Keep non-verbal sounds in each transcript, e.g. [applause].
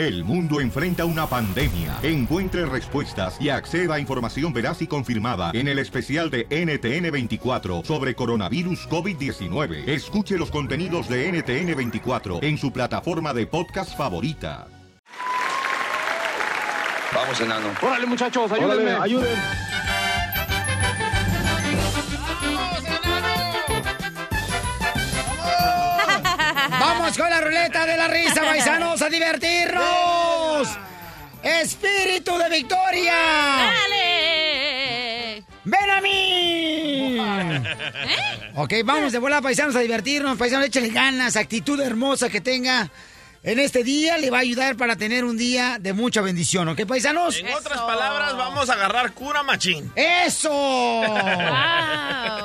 El mundo enfrenta una pandemia. Encuentre respuestas y acceda a información veraz y confirmada en el especial de NTN24 sobre coronavirus COVID-19. Escuche los contenidos de NTN24 en su plataforma de podcast favorita. Vamos, enano. Órale, muchachos, ayúdenme. Órale, ayuden. Vamos con la ruleta de la risa, a divertirnos. Espíritu de victoria. ¡Dale! ¡Ven a mí! Ok, vamos de vuelta, paisanos, a divertirnos. Paisanos, échale ganas, actitud hermosa que tenga en este día. Le va a ayudar para tener un día de mucha bendición, ¿ok, paisanos? En otras palabras, vamos a agarrar cura machín. ¡Eso!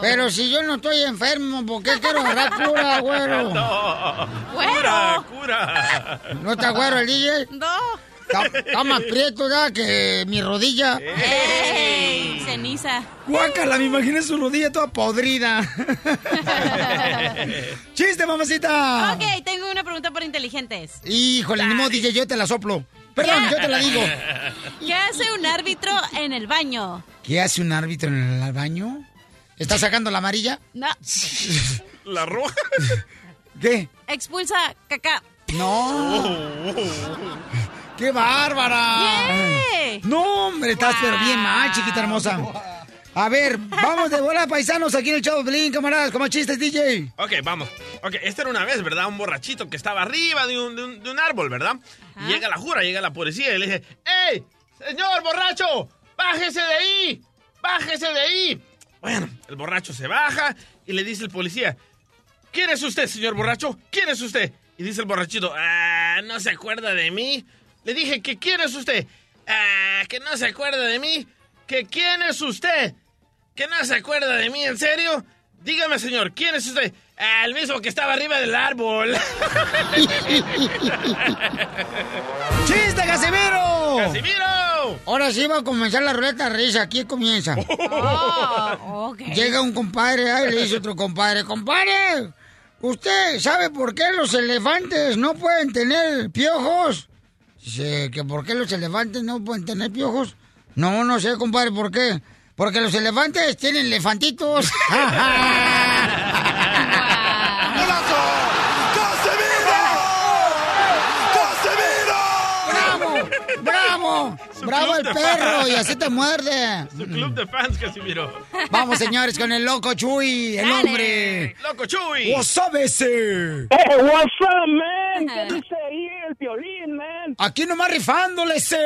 Pero si yo no estoy enfermo, ¿por qué quiero agarrar cura, güero? [laughs] No. Güero. Cura, cura. ¿No está güero el DJ? No. Está, está más prieto ya que mi rodilla. ¡Ey! Ceniza. Guácala, me imaginé su rodilla toda podrida. [laughs] ¡Chiste, mamacita! Ok, tengo una pregunta para inteligentes. Híjole, ni modo, DJ, yo te la soplo. Perdón, yo te la digo. ¿Qué hace un árbitro en el baño? ¿Qué hace un árbitro en el baño? ¿Está sacando la amarilla? No. [laughs] La roja. ¿Qué? Expulsa caca. No. ¡Qué bárbara! ¡Yay! No, hombre, estás pero bien mal, chiquita hermosa. A ver, vamos de bola, paisanos, aquí en el Chavo Pelín, camaradas, como chistes, DJ. Ok, vamos. Ok, esta era una vez, ¿verdad? Un borrachito que estaba arriba de un, de un- de un árbol, ¿verdad? Y llega la jura, llega la policía y le dice, ¡Ey! ¡Señor borracho! ¡Bájese de ahí! ¡Bájese de ahí! Bueno, el borracho se baja y le dice el policía, ¿quién es usted, señor borracho? ¿Quién es usted? Y dice el borrachito, ah, ¿no se acuerda de mí? Le dije que quién es usted. Ah, que no se acuerda de mí. ¿Que quién es usted? ¿Que no se acuerda de mí? ¿En serio? Dígame, señor, ¿quién es usted? Ah, el mismo que estaba arriba del árbol. [laughs] ¡Chiste, Casimiro! ¡Casimiro! Ahora sí va a comenzar la ruleta de risa, aquí comienza. Oh, ok. Llega un compadre, ahí le dice otro compadre, compadre, ¿usted sabe por qué los elefantes no pueden tener piojos? Dice, ¿que por qué los elefantes no pueden tener piojos? No, no sé, compadre, ¿por qué? Porque los elefantes tienen elefantitos. [laughs] ¡Bravo! Su ¡Bravo club el de perro! fans. Y así te muerde. Su club de fans, Casimiro. Vamos, señores, con el loco Chuy, el Dale. hombre. ¡Loco Chuy! ¡What's up, ese! Hey, what's up, man? ¿Qué dice ahí el piolín, man? Aquí nomás rifándole, ese.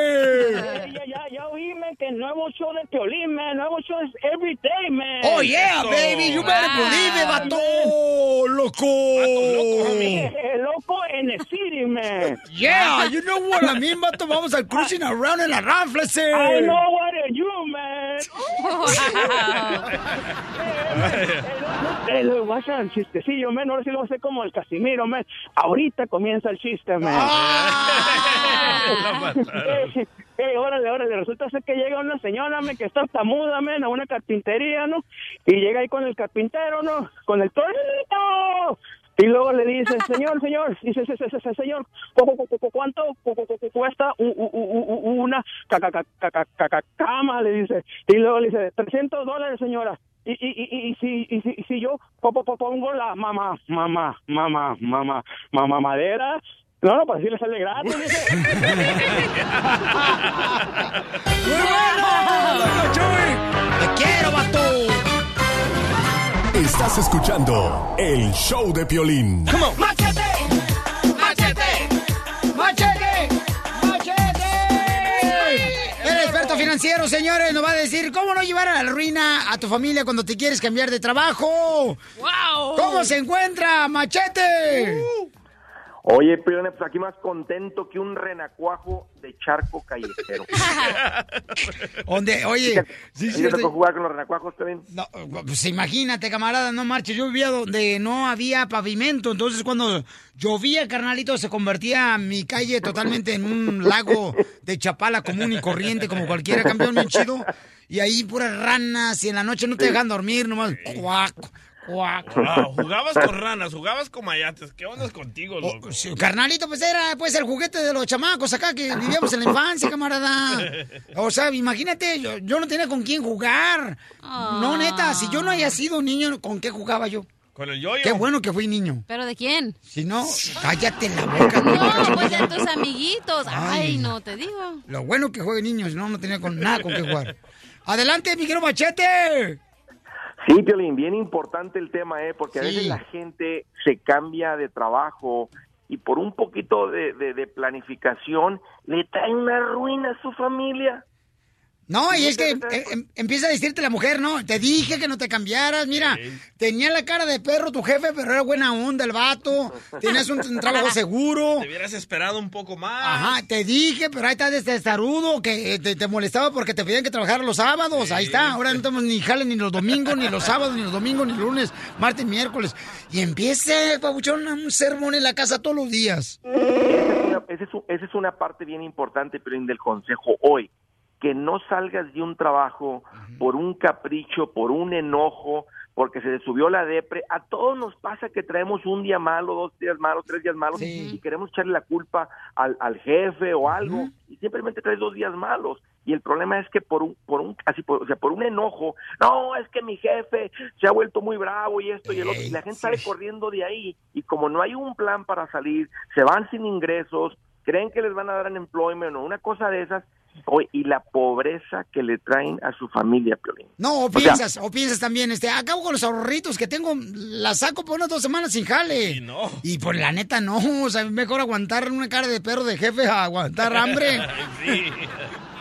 Ya, ya, ya, oí, man, que el nuevo show del piolín, man. Nuevo show es every day, man. Oh, yeah, Eso. baby. You better Wow. believe it, vato. Loco. loco, homie. Eh, loco en the city, man. Yeah, you know what I mean, vato. Vamos al cruising around en la rafla, ese. I know what are you, man. [laughs] Eh, lo voy a hacer un chistecillo, man. Ahora sí lo hacer como el Casimiro, man. Ahorita comienza el chiste, man. Ah. [laughs] Eh, eh, órale, órale, resulta ser que llega una señora, me que está tamuda, men, a una carpintería, ¿no? Y llega ahí con el carpintero, ¿no? Con el tornito. Y luego le dice, señor, señor, dice, "Se- se- se- se- señor, ¿cu- cu- cu- cu- ¿cuánto cu- cu- cu- cuesta una ca- ca- ca- ca- ca- ca- ca- cama? Le dice. Y luego le dice, 300 dólares, señora. Y, y, y, si, y, si, y si yo po- po- po- pongo la mamá, mamá, mamá, mamá, mamá madera, no, no, pues sí le sale gratis. [laughs] ¡Muy bueno! ¡Te quiero, vato! Estás escuchando el show de Piolín. ¡Machete! ¡Machete! ¡Machete! ¡Machete! El experto financiero, señores, nos va a decir cómo no llevar a la ruina a tu familia cuando te quieres cambiar de trabajo. ¡Wow! ¿Cómo se encuentra, Machete? Oye, Piolín, pues aquí más contento que un renacuajo de charco callejero. [laughs] ¿Dónde? Oye, sí, ¿Sí te tocó jugar con los renacuajos, Piolín? No, pues imagínate, camarada, no marches. Yo vivía donde no había pavimento. Entonces, cuando llovía, carnalito, se convertía mi calle totalmente en un lago de chapala común y corriente, como cualquiera campeón bien chido. Y ahí puras ranas, y en la noche no te dejan dormir, nomás Cuac. Wow, [laughs] jugabas con ranas, jugabas con mayates. ¿Qué onda contigo, loco? Sí, Carnalito, pues era pues el juguete de los chamacos acá que vivíamos en la infancia, camarada. O sea, imagínate, yo, yo no tenía con quién jugar. No, neta, si yo no haya sido niño, ¿con qué jugaba yo? Con el yoyo. Qué bueno que fui niño. ¿Pero de quién? Si no, cállate la boca. No, pues de tus amiguitos. Ay. Ay, no, te digo. Lo bueno que juegue niños, no, no tenía con nada con qué jugar. Adelante, mi querido Machete. Sí, Piolín, bien importante el tema, ¿eh? Porque a veces la gente se cambia de trabajo y por un poquito de, de- de planificación le trae una ruina a su familia. No, y es que em- em- empieza a decirte la mujer, ¿no? Te dije que no te cambiaras, mira, tenía la cara de perro tu jefe, pero era buena onda el vato, tienes un, un trabajo seguro. [laughs] Te hubieras esperado un poco más. Ajá, te dije, pero ahí está este testarudo que te, te molestaba porque te pedían que trabajaras los sábados. Ahí está, ahora no tenemos ni jale ni los domingos, ni los sábados, ni los domingos, ni lunes, martes, miércoles. Y empieza, pabuchón, un sermón en la casa todos los días. Esa es una, esa es, una parte bien importante, Piolín, del consejo hoy. Que no salgas de un trabajo por un capricho, por un enojo, porque se te subió la depre. A todos nos pasa que traemos un día malo, dos días malos, tres días malos Sí. y queremos echarle la culpa al, al jefe o algo y simplemente traes dos días malos. Y el problema es que por un, por un, así, por, o sea, por un enojo, no, es que mi jefe se ha vuelto muy bravo y esto y el otro, y la gente sale corriendo de ahí y como no hay un plan para salir, se van sin ingresos, creen que les van a dar un employment o una cosa de esas, y la pobreza que le traen a su familia, Piolín. No, o O sea- piensas, o piensas también, este, acabo con los ahorritos que tengo, la saco por unas dos semanas sin jale. Y no. Y por la neta no, [laughs] o sea, mejor aguantar una cara de perro de jefe a aguantar hambre. [laughs] Sí.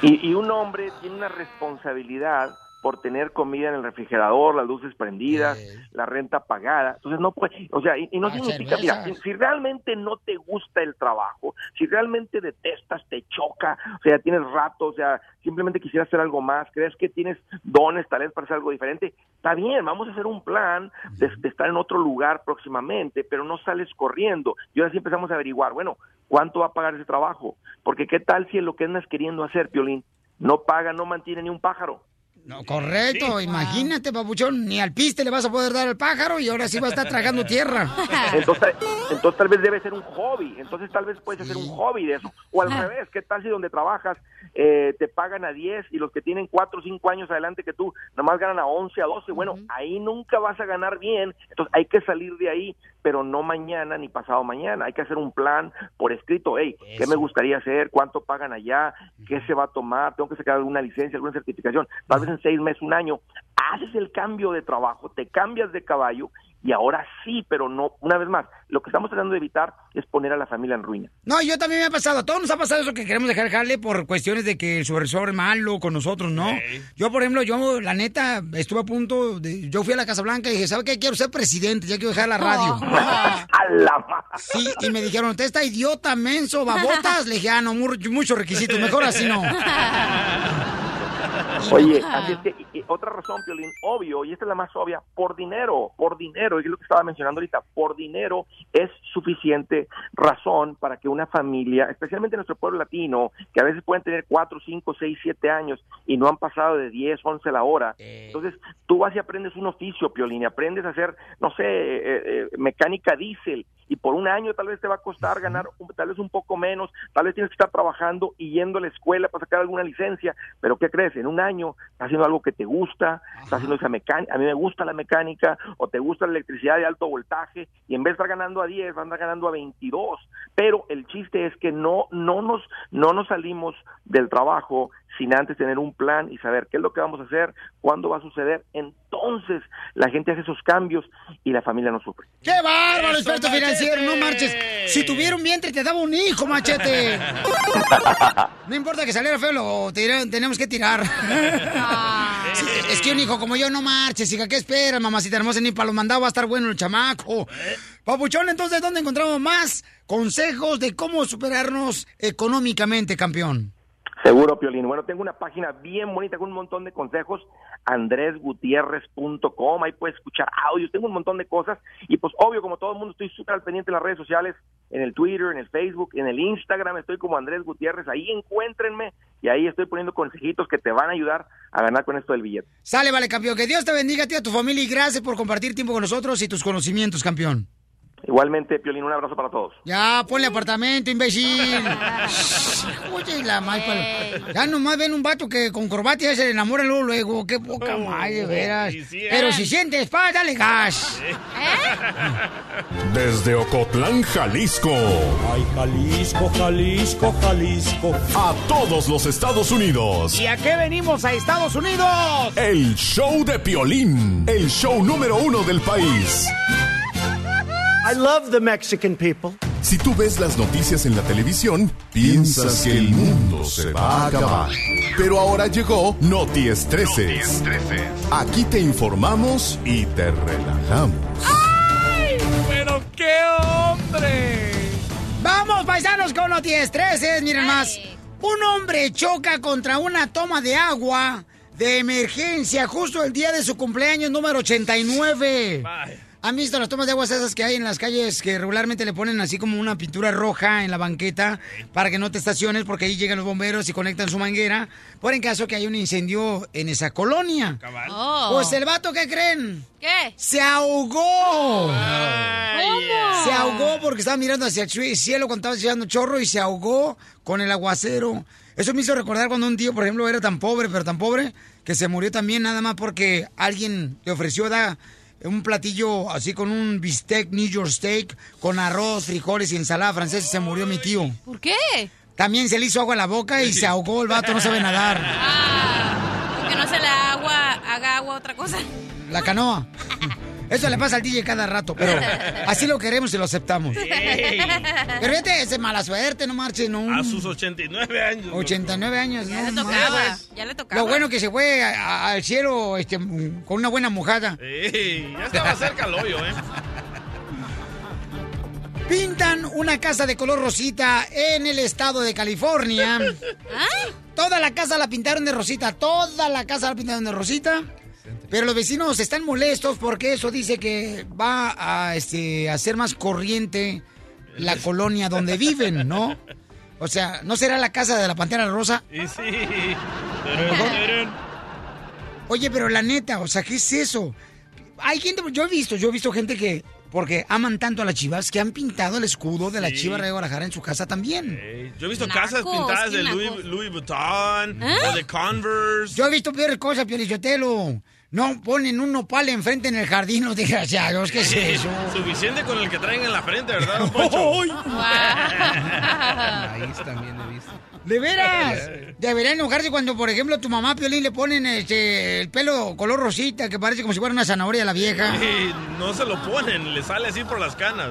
Y, y un hombre tiene una responsabilidad por tener comida en el refrigerador, las luces prendidas, la renta pagada. Entonces no puede, o sea, y, y no La significa, mira, si, realmente no te gusta el trabajo, si realmente detestas, te choca, o sea, tienes rato, o sea, simplemente quisieras hacer algo más, crees que tienes dones, talentos para hacer algo diferente, está bien, vamos a hacer un plan de, de estar en otro lugar próximamente, pero no sales corriendo. Y ahora sí empezamos a averiguar, bueno, ¿cuánto va a pagar ese trabajo? Porque qué tal si lo que andas queriendo hacer, Piolín, no paga, no mantiene ni un pájaro. No, correcto, imagínate, papuchón, ni al piste le vas a poder dar al pájaro y ahora sí va a estar tragando tierra. [laughs] Entonces, entonces tal vez debe ser un hobby, entonces tal vez puedes hacer un hobby de eso. O al revés, ¿qué tal si donde trabajas eh, te pagan a 10 y los que tienen 4 o 5 años adelante que tú, nomás ganan a 11, a 12? Bueno, ahí nunca vas a ganar bien, entonces hay que salir de ahí, pero no mañana ni pasado mañana, hay que hacer un plan por escrito, hey, ¿qué me gustaría hacer? ¿Cuánto pagan allá? ¿Qué se va a tomar? ¿Tengo que sacar alguna licencia, alguna certificación? Tal vez en seis meses, un año, haces el cambio de trabajo, te cambias de caballo y ahora sí, pero no, una vez más, lo que estamos tratando de evitar es poner a la familia en ruina. No, yo también me ha pasado, a todos nos ha pasado eso que queremos dejar jale por cuestiones de que el supervisor es malo con nosotros, ¿no? Yo, por ejemplo, yo, la neta, estuve a punto de, yo fui a la Casa Blanca y dije, ¿sabe qué? Quiero ser presidente, ya quiero dejar la radio. [laughs] ¡A la ma- Sí, y me dijeron, usted está idiota, menso, babotas. Le dije, ah, no, mu- muchos requisitos, mejor así no. [laughs] [laughs] Oye, así es que, y- y otra razón, Piolín, obvio, y esta es la más obvia, por dinero, por dinero, y es lo que estaba mencionando ahorita, por dinero es suficiente razón para que una familia, especialmente en nuestro pueblo latino, que a veces pueden tener 4, 5, 6, 7 años y no han pasado de 10, 11 la hora, entonces tú vas y aprendes un oficio, Piolín, y aprendes a hacer, no sé, eh, eh, mecánica diésel, y por un año tal vez te va a costar ganar un- tal vez un poco menos, tal vez tienes que estar trabajando y yendo a la escuela para sacar alguna licencia, pero ¿qué crees? En un año estás haciendo algo que te gusta, estás haciendo esa mecánica, a mí me gusta la mecánica o te gusta la electricidad de alto voltaje y en vez de estar ganando a 10, van a estar ganando a 22, pero el chiste es que no no nos no nos salimos del trabajo sin antes tener un plan y saber qué es lo que vamos a hacer, cuándo va a suceder, entonces la gente hace esos cambios y la familia no sufre. ¡Qué bárbaro, Eso, experto financiero! No marches. Si tuviera un vientre, te daba un hijo, machete. [laughs] No importa que saliera feo, lo tenemos que tirar. Sí, es que un hijo como yo no marches, hija. ¿Qué esperas, mamacita hermosa? Ni para los mandados va a estar bueno el chamaco. Papuchón, entonces, ¿dónde encontramos más consejos de cómo superarnos económicamente, campeón? Seguro, Piolín. Bueno, tengo una página bien bonita con un montón de consejos, andresgutierrez.com, ahí puedes escuchar audios, tengo un montón de cosas y pues obvio, como todo el mundo, estoy súper al pendiente en las redes sociales, en el Twitter, en el Facebook, en el Instagram, estoy como Andrés Gutiérrez, ahí encuéntrenme y ahí estoy poniendo consejitos que te van a ayudar a ganar con esto del billete. Sale, vale, campeón. Que Dios te bendiga a ti a tu familia y gracias por compartir tiempo con nosotros y tus conocimientos, campeón. Igualmente, Piolín, un abrazo para todos. Ya, ponle apartamento, imbécil. [laughs] Oye, la más pal- Ya nomás ven un vato que con corbata ya se le enamora luego, luego. Qué poca madre, de veras. sí, ¿eh? Pero si sientes paz, dale gas. Desde Ocotlán, Jalisco. Ay, Jalisco, Jalisco, Jalisco. A todos los Estados Unidos. ¿Y a qué venimos a Estados Unidos? El show de Piolín. El show número uno del país. I love the Mexican people. Si tú ves las noticias en la televisión, piensas que el mundo se va a acabar. Pero ahora llegó Noti Estreses. Aquí te informamos y te relajamos. ¡Pero qué hombre! Vamos, paisanos, con 10 13. Miren más. Un hombre choca contra una toma de agua de emergencia justo el día de su cumpleaños número 89. ¿Han visto las tomas de aguas esas que hay en las calles que regularmente le ponen así como una pintura roja en la banqueta para que no te estaciones porque ahí llegan los bomberos y conectan su manguera por en caso que haya un incendio en esa colonia? Oh. Pues el vato, ¿qué creen? ¿Qué? ¡Se ahogó! Se ahogó porque estaba mirando hacia el cielo cuando estaba echando chorro y se ahogó con el aguacero. Eso me hizo recordar cuando un tío, por ejemplo, era tan pobre, pero tan pobre, que se murió también nada más porque alguien le ofreció da, un platillo así con un bistec New York steak, con arroz, frijoles y ensalada francesa se murió mi tío. ¿Por qué? También se le hizo agua a la boca y se ahogó el vato, no sabe nadar. Que no se le agua, haga agua otra cosa. La canoa. [laughs] Eso le pasa al DJ cada rato, pero [laughs] así lo queremos y lo aceptamos. Ey. Pero vete, es mala suerte, no marches, no. A sus 89 años. loco. 89 años, Ya no le tocaba, ya le tocaba. Lo bueno que se fue a- a- al cielo este, con una buena mojada. Ey, ya estaba cerca el hoyo, ¿eh? Pintan una casa de color rosita en el estado de California. [laughs] Toda la casa la pintaron de rosita, toda la casa la pintaron de rosita. Pero los vecinos están molestos porque eso dice que va a este, hacer más corriente la [laughs] colonia donde viven, ¿no? O sea, ¿no será la casa de la Pantera Rosa? Y sí. Oye, pero la neta, o sea, ¿qué es eso? Hay gente, yo he visto, yo he visto gente que, porque aman tanto a las chivas, que han pintado el escudo de la Sí. Chiva de Guadalajara en su casa también. Yo he visto Nacos, casas pintadas de Louis, Vuitton ¿Eh? o de Converse. Yo he visto peores cosas, Piolichotelo. No ponen un nopal enfrente en el jardín, los desgraciados. ¿Qué es eso? Suficiente con el que traen en la frente, ¿verdad, don [laughs] Poncho? Maíz también he visto. ¿De veras? Debería enojarse cuando, por ejemplo, tu mamá Piolín le ponen este, el pelo color rosita, que parece como si fuera una zanahoria a la vieja. Y no se lo ponen, le sale así por las canas.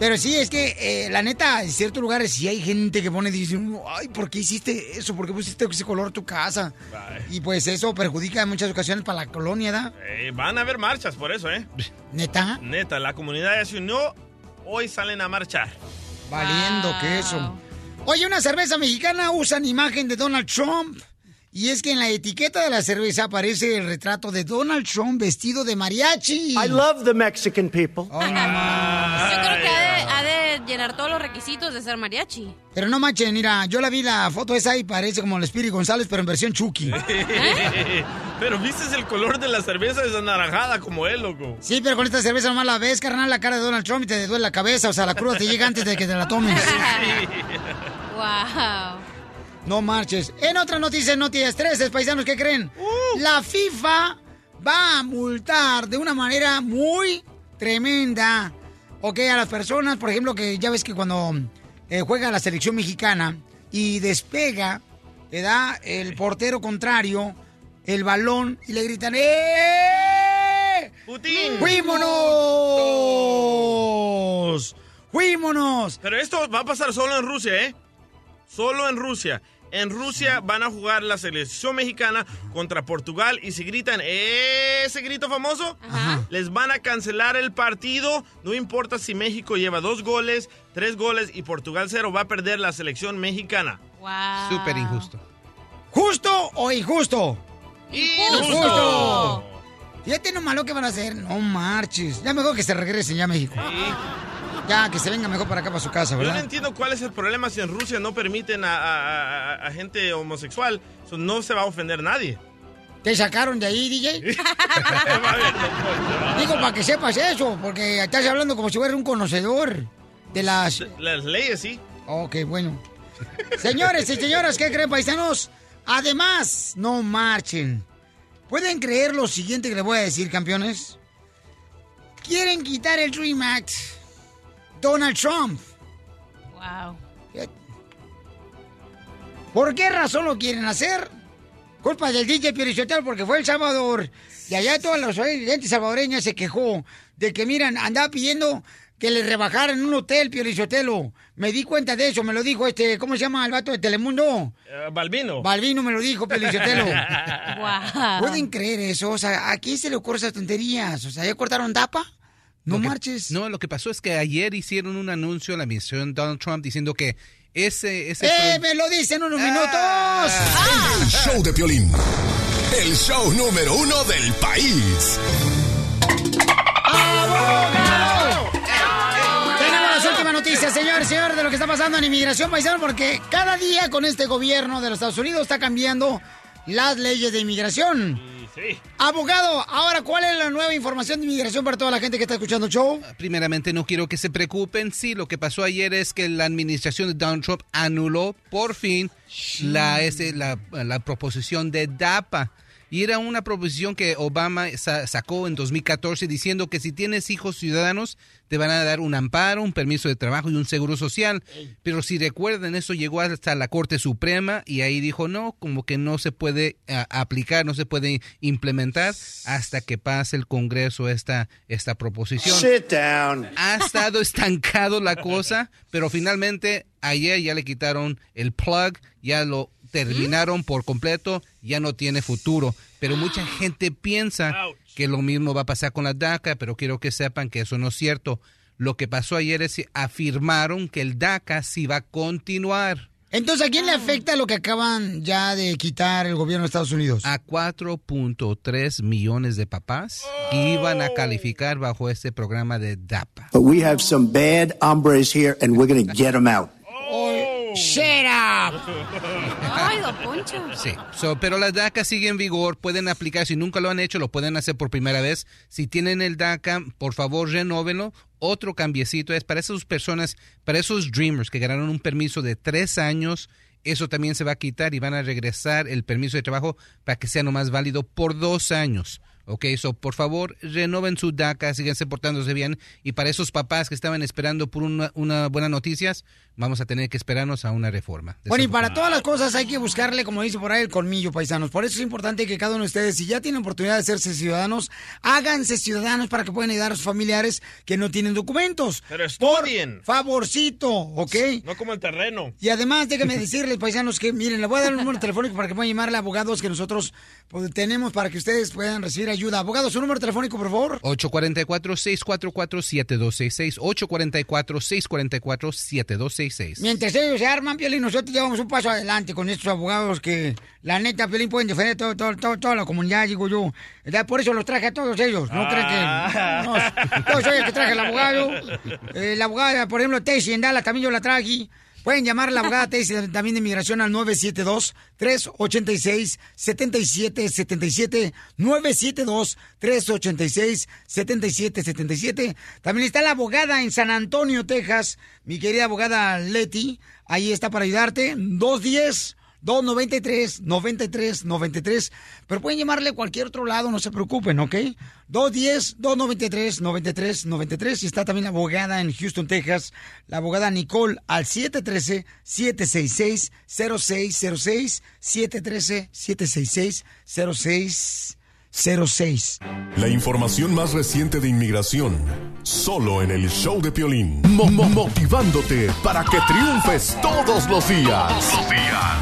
Pero sí, es que eh, la neta, en ciertos lugares sí hay gente que pone, dice, ay, ¿por qué hiciste eso? ¿Por qué pusiste ese color a tu casa? Ay. Y pues eso perjudica en muchas ocasiones para la colonia, ¿da? Ey, van a haber marchas por eso, ¿eh? Neta, Neta, la comunidad ya se unió, hoy salen a marchar. valiendo Wow. que eso. Oye, una cerveza mexicana usan imagen de Donald Trump. Y es que en la etiqueta de la cerveza aparece el retrato de Donald Trump vestido de mariachi. I love the Mexican people. Ay, no más. Yo creo que ha de, ha de llenar todos los requisitos de ser mariachi. Pero no manchen, mira, yo la vi la foto esa y parece como el Spirit González, pero en versión Chucky. [laughs] Pero viste el color de la cerveza es anaranjada como él, loco. Sí, pero con esta cerveza nomás la ves, carnal, la cara de Donald Trump y te duele la cabeza. O sea, la cruda te llega antes de que te la tomes. [laughs] Wow. No marches. En otra noticia, noticias 13, paisanos, ¿qué creen? La FIFA va a multar de una manera muy tremenda, ok, a las personas, por ejemplo, que ya ves que cuando eh, juega la selección mexicana y despega, le da el portero contrario el balón y le gritan, ¡Eh! ¡Putin! ¡Fuímonos! ¡Fuímonos! Pero esto va a pasar solo en Rusia, ¿eh? Solo en Rusia. En Rusia van a jugar la selección mexicana contra Portugal y si gritan ese grito famoso, Ajá. les van a cancelar el partido. No importa si México lleva dos goles, tres goles y Portugal cero, va a perder la selección mexicana. Wow. Súper injusto. ¿Justo o injusto? ¡Injusto! Fíjate nomás lo que van a hacer. No marches. Ya mejor que se regresen ya a México. Ya, que se venga mejor para acá, para su casa, Yo no ¿verdad? entiendo cuál es el problema si en Rusia no permiten a, a- a- a gente homosexual. No se va a ofender nadie. ¿Te sacaron de ahí, DJ? [laughs] Digo, para que sepas eso, porque estás hablando como si fueras un conocedor de las... Las leyes, sí. Ok, bueno. Señores y señoras, ¿qué creen, paisanos? Además, no marchen. ¿Pueden creer lo siguiente que les voy a decir, campeones? Quieren quitar el Dream Act. Donald Trump. Wow. ¿Por qué razón lo quieren hacer? Culpa del DJ Piorichotel porque fue El Salvador. Y allá todas las gente salvadoreñas se quejó de que, miran, andaba pidiendo que le rebajaran un hotel, Piorichotelo. Me di cuenta de eso, me lo dijo este, ¿cómo se llama el vato de Telemundo? Eh, Balbino. Balvino me lo dijo, Piorichotelo. Guau. [laughs] ¿Pueden creer eso? O sea, ¿a quién se le ocurre esas tonterías? O sea, ¿ya cortaron tapa? No Lo que- marches. No, lo que pasó es que ayer hicieron un anuncio a la de Donald Trump diciendo que ese... ese ¡Eh, pro- me lo dicen unos Ah. minutos! El show de Piolín. El show número uno del país. Tenemos las últimas noticias, señor, señor, de lo que está pasando en inmigración paisano, porque cada día con este gobierno de los Estados Unidos está cambiando las leyes de inmigración. Sí. Abogado, ahora, ¿cuál es la nueva información de inmigración para toda la gente que está escuchando el show? Primeramente, no quiero que se preocupen. Sí, lo que pasó ayer es que la administración de Donald Trump anuló por fin la, ese, la, la proposición de DAPA. Y era una proposición que Obama sa- sacó en 2014 diciendo que si tienes hijos ciudadanos te van a dar un amparo, un permiso de trabajo y un seguro social. Pero si recuerdan, eso llegó hasta la Corte Suprema y ahí dijo no, como que no se puede aplicar, no se puede implementar hasta que pase el Congreso esta, esta proposición Sit down. ha estado estancado la cosa, pero finalmente ayer ya le quitaron el plug, ya lo terminaron por completo, ya no tiene futuro. Pero mucha gente piensa que lo mismo va a pasar con la DACA, pero quiero que sepan que eso no es cierto. Lo que pasó ayer es que afirmaron que el DACA sí va a continuar. Entonces, ¿a quién le afecta lo que acaban ya de quitar el gobierno de Estados Unidos? A 4.3 millones de papás que iban a calificar bajo este programa de DAPA. But we have some bad hombres here, and we're going to get them out. Shut up. Ay, don Poncho. Sí, so, pero la DACA sigue en vigor, pueden aplicar, si nunca lo han hecho, lo pueden hacer por primera vez. Si tienen el DACA, por favor, renóvenlo. Otro cambiecito es para esas personas, para esos dreamers que ganaron un permiso de tres años, eso también se va a quitar y van a regresar el permiso de trabajo para que sea nomás válido por dos años. Ok, so por favor, renoven su DACA, síganse portándose bien. Y para esos papás que estaban esperando por una, una buena noticias, vamos a tener que esperarnos a una reforma. Bueno, y para todas las cosas hay que buscarle, como dice por ahí, el colmillo, paisanos. Por eso es importante que cada uno de ustedes, si ya tienen oportunidad de hacerse ciudadanos, háganse ciudadanos para que puedan ayudar a sus familiares que no tienen documentos. Pero estudien. Favorcito, ¿ok? No como el terreno. Y además, déjenme [laughs] decirles, paisanos, que miren, le voy a dar un número [laughs] telefónico para que puedan llamarle a abogados que nosotros pues, tenemos para que ustedes puedan recibir ayuda. Abogados, su número telefónico, por favor. 844-644-7266. 844-644-7266. Mientras ellos se arman, Piolín, nosotros llevamos un paso adelante con estos abogados que, la neta, Piolín, pueden defender todo, todo, todo- toda la comunidad, digo yo. Por eso los traje a todos ellos. No creen que... No, yo soy el que traje al abogado. [laughs] Eh, la abogada, por ejemplo, Tessie en Dallas, también yo la traje. Pueden llamar a la abogada también de inmigración al 972-386-7777. 972-386-7777. También está la abogada en San Antonio, Texas, mi querida abogada Leti. Ahí está para ayudarte. 210. 293 93 93 pero pueden llamarle a cualquier otro lado, no se preocupen, ¿ok? 210 293 93 93 y está también la abogada en Houston, Texas, la abogada Nicole al 713 766 0606 713 766 0606 La información más reciente de inmigración, solo en el show de Piolín. Mo- mo- motivándote para que triunfes todos los días.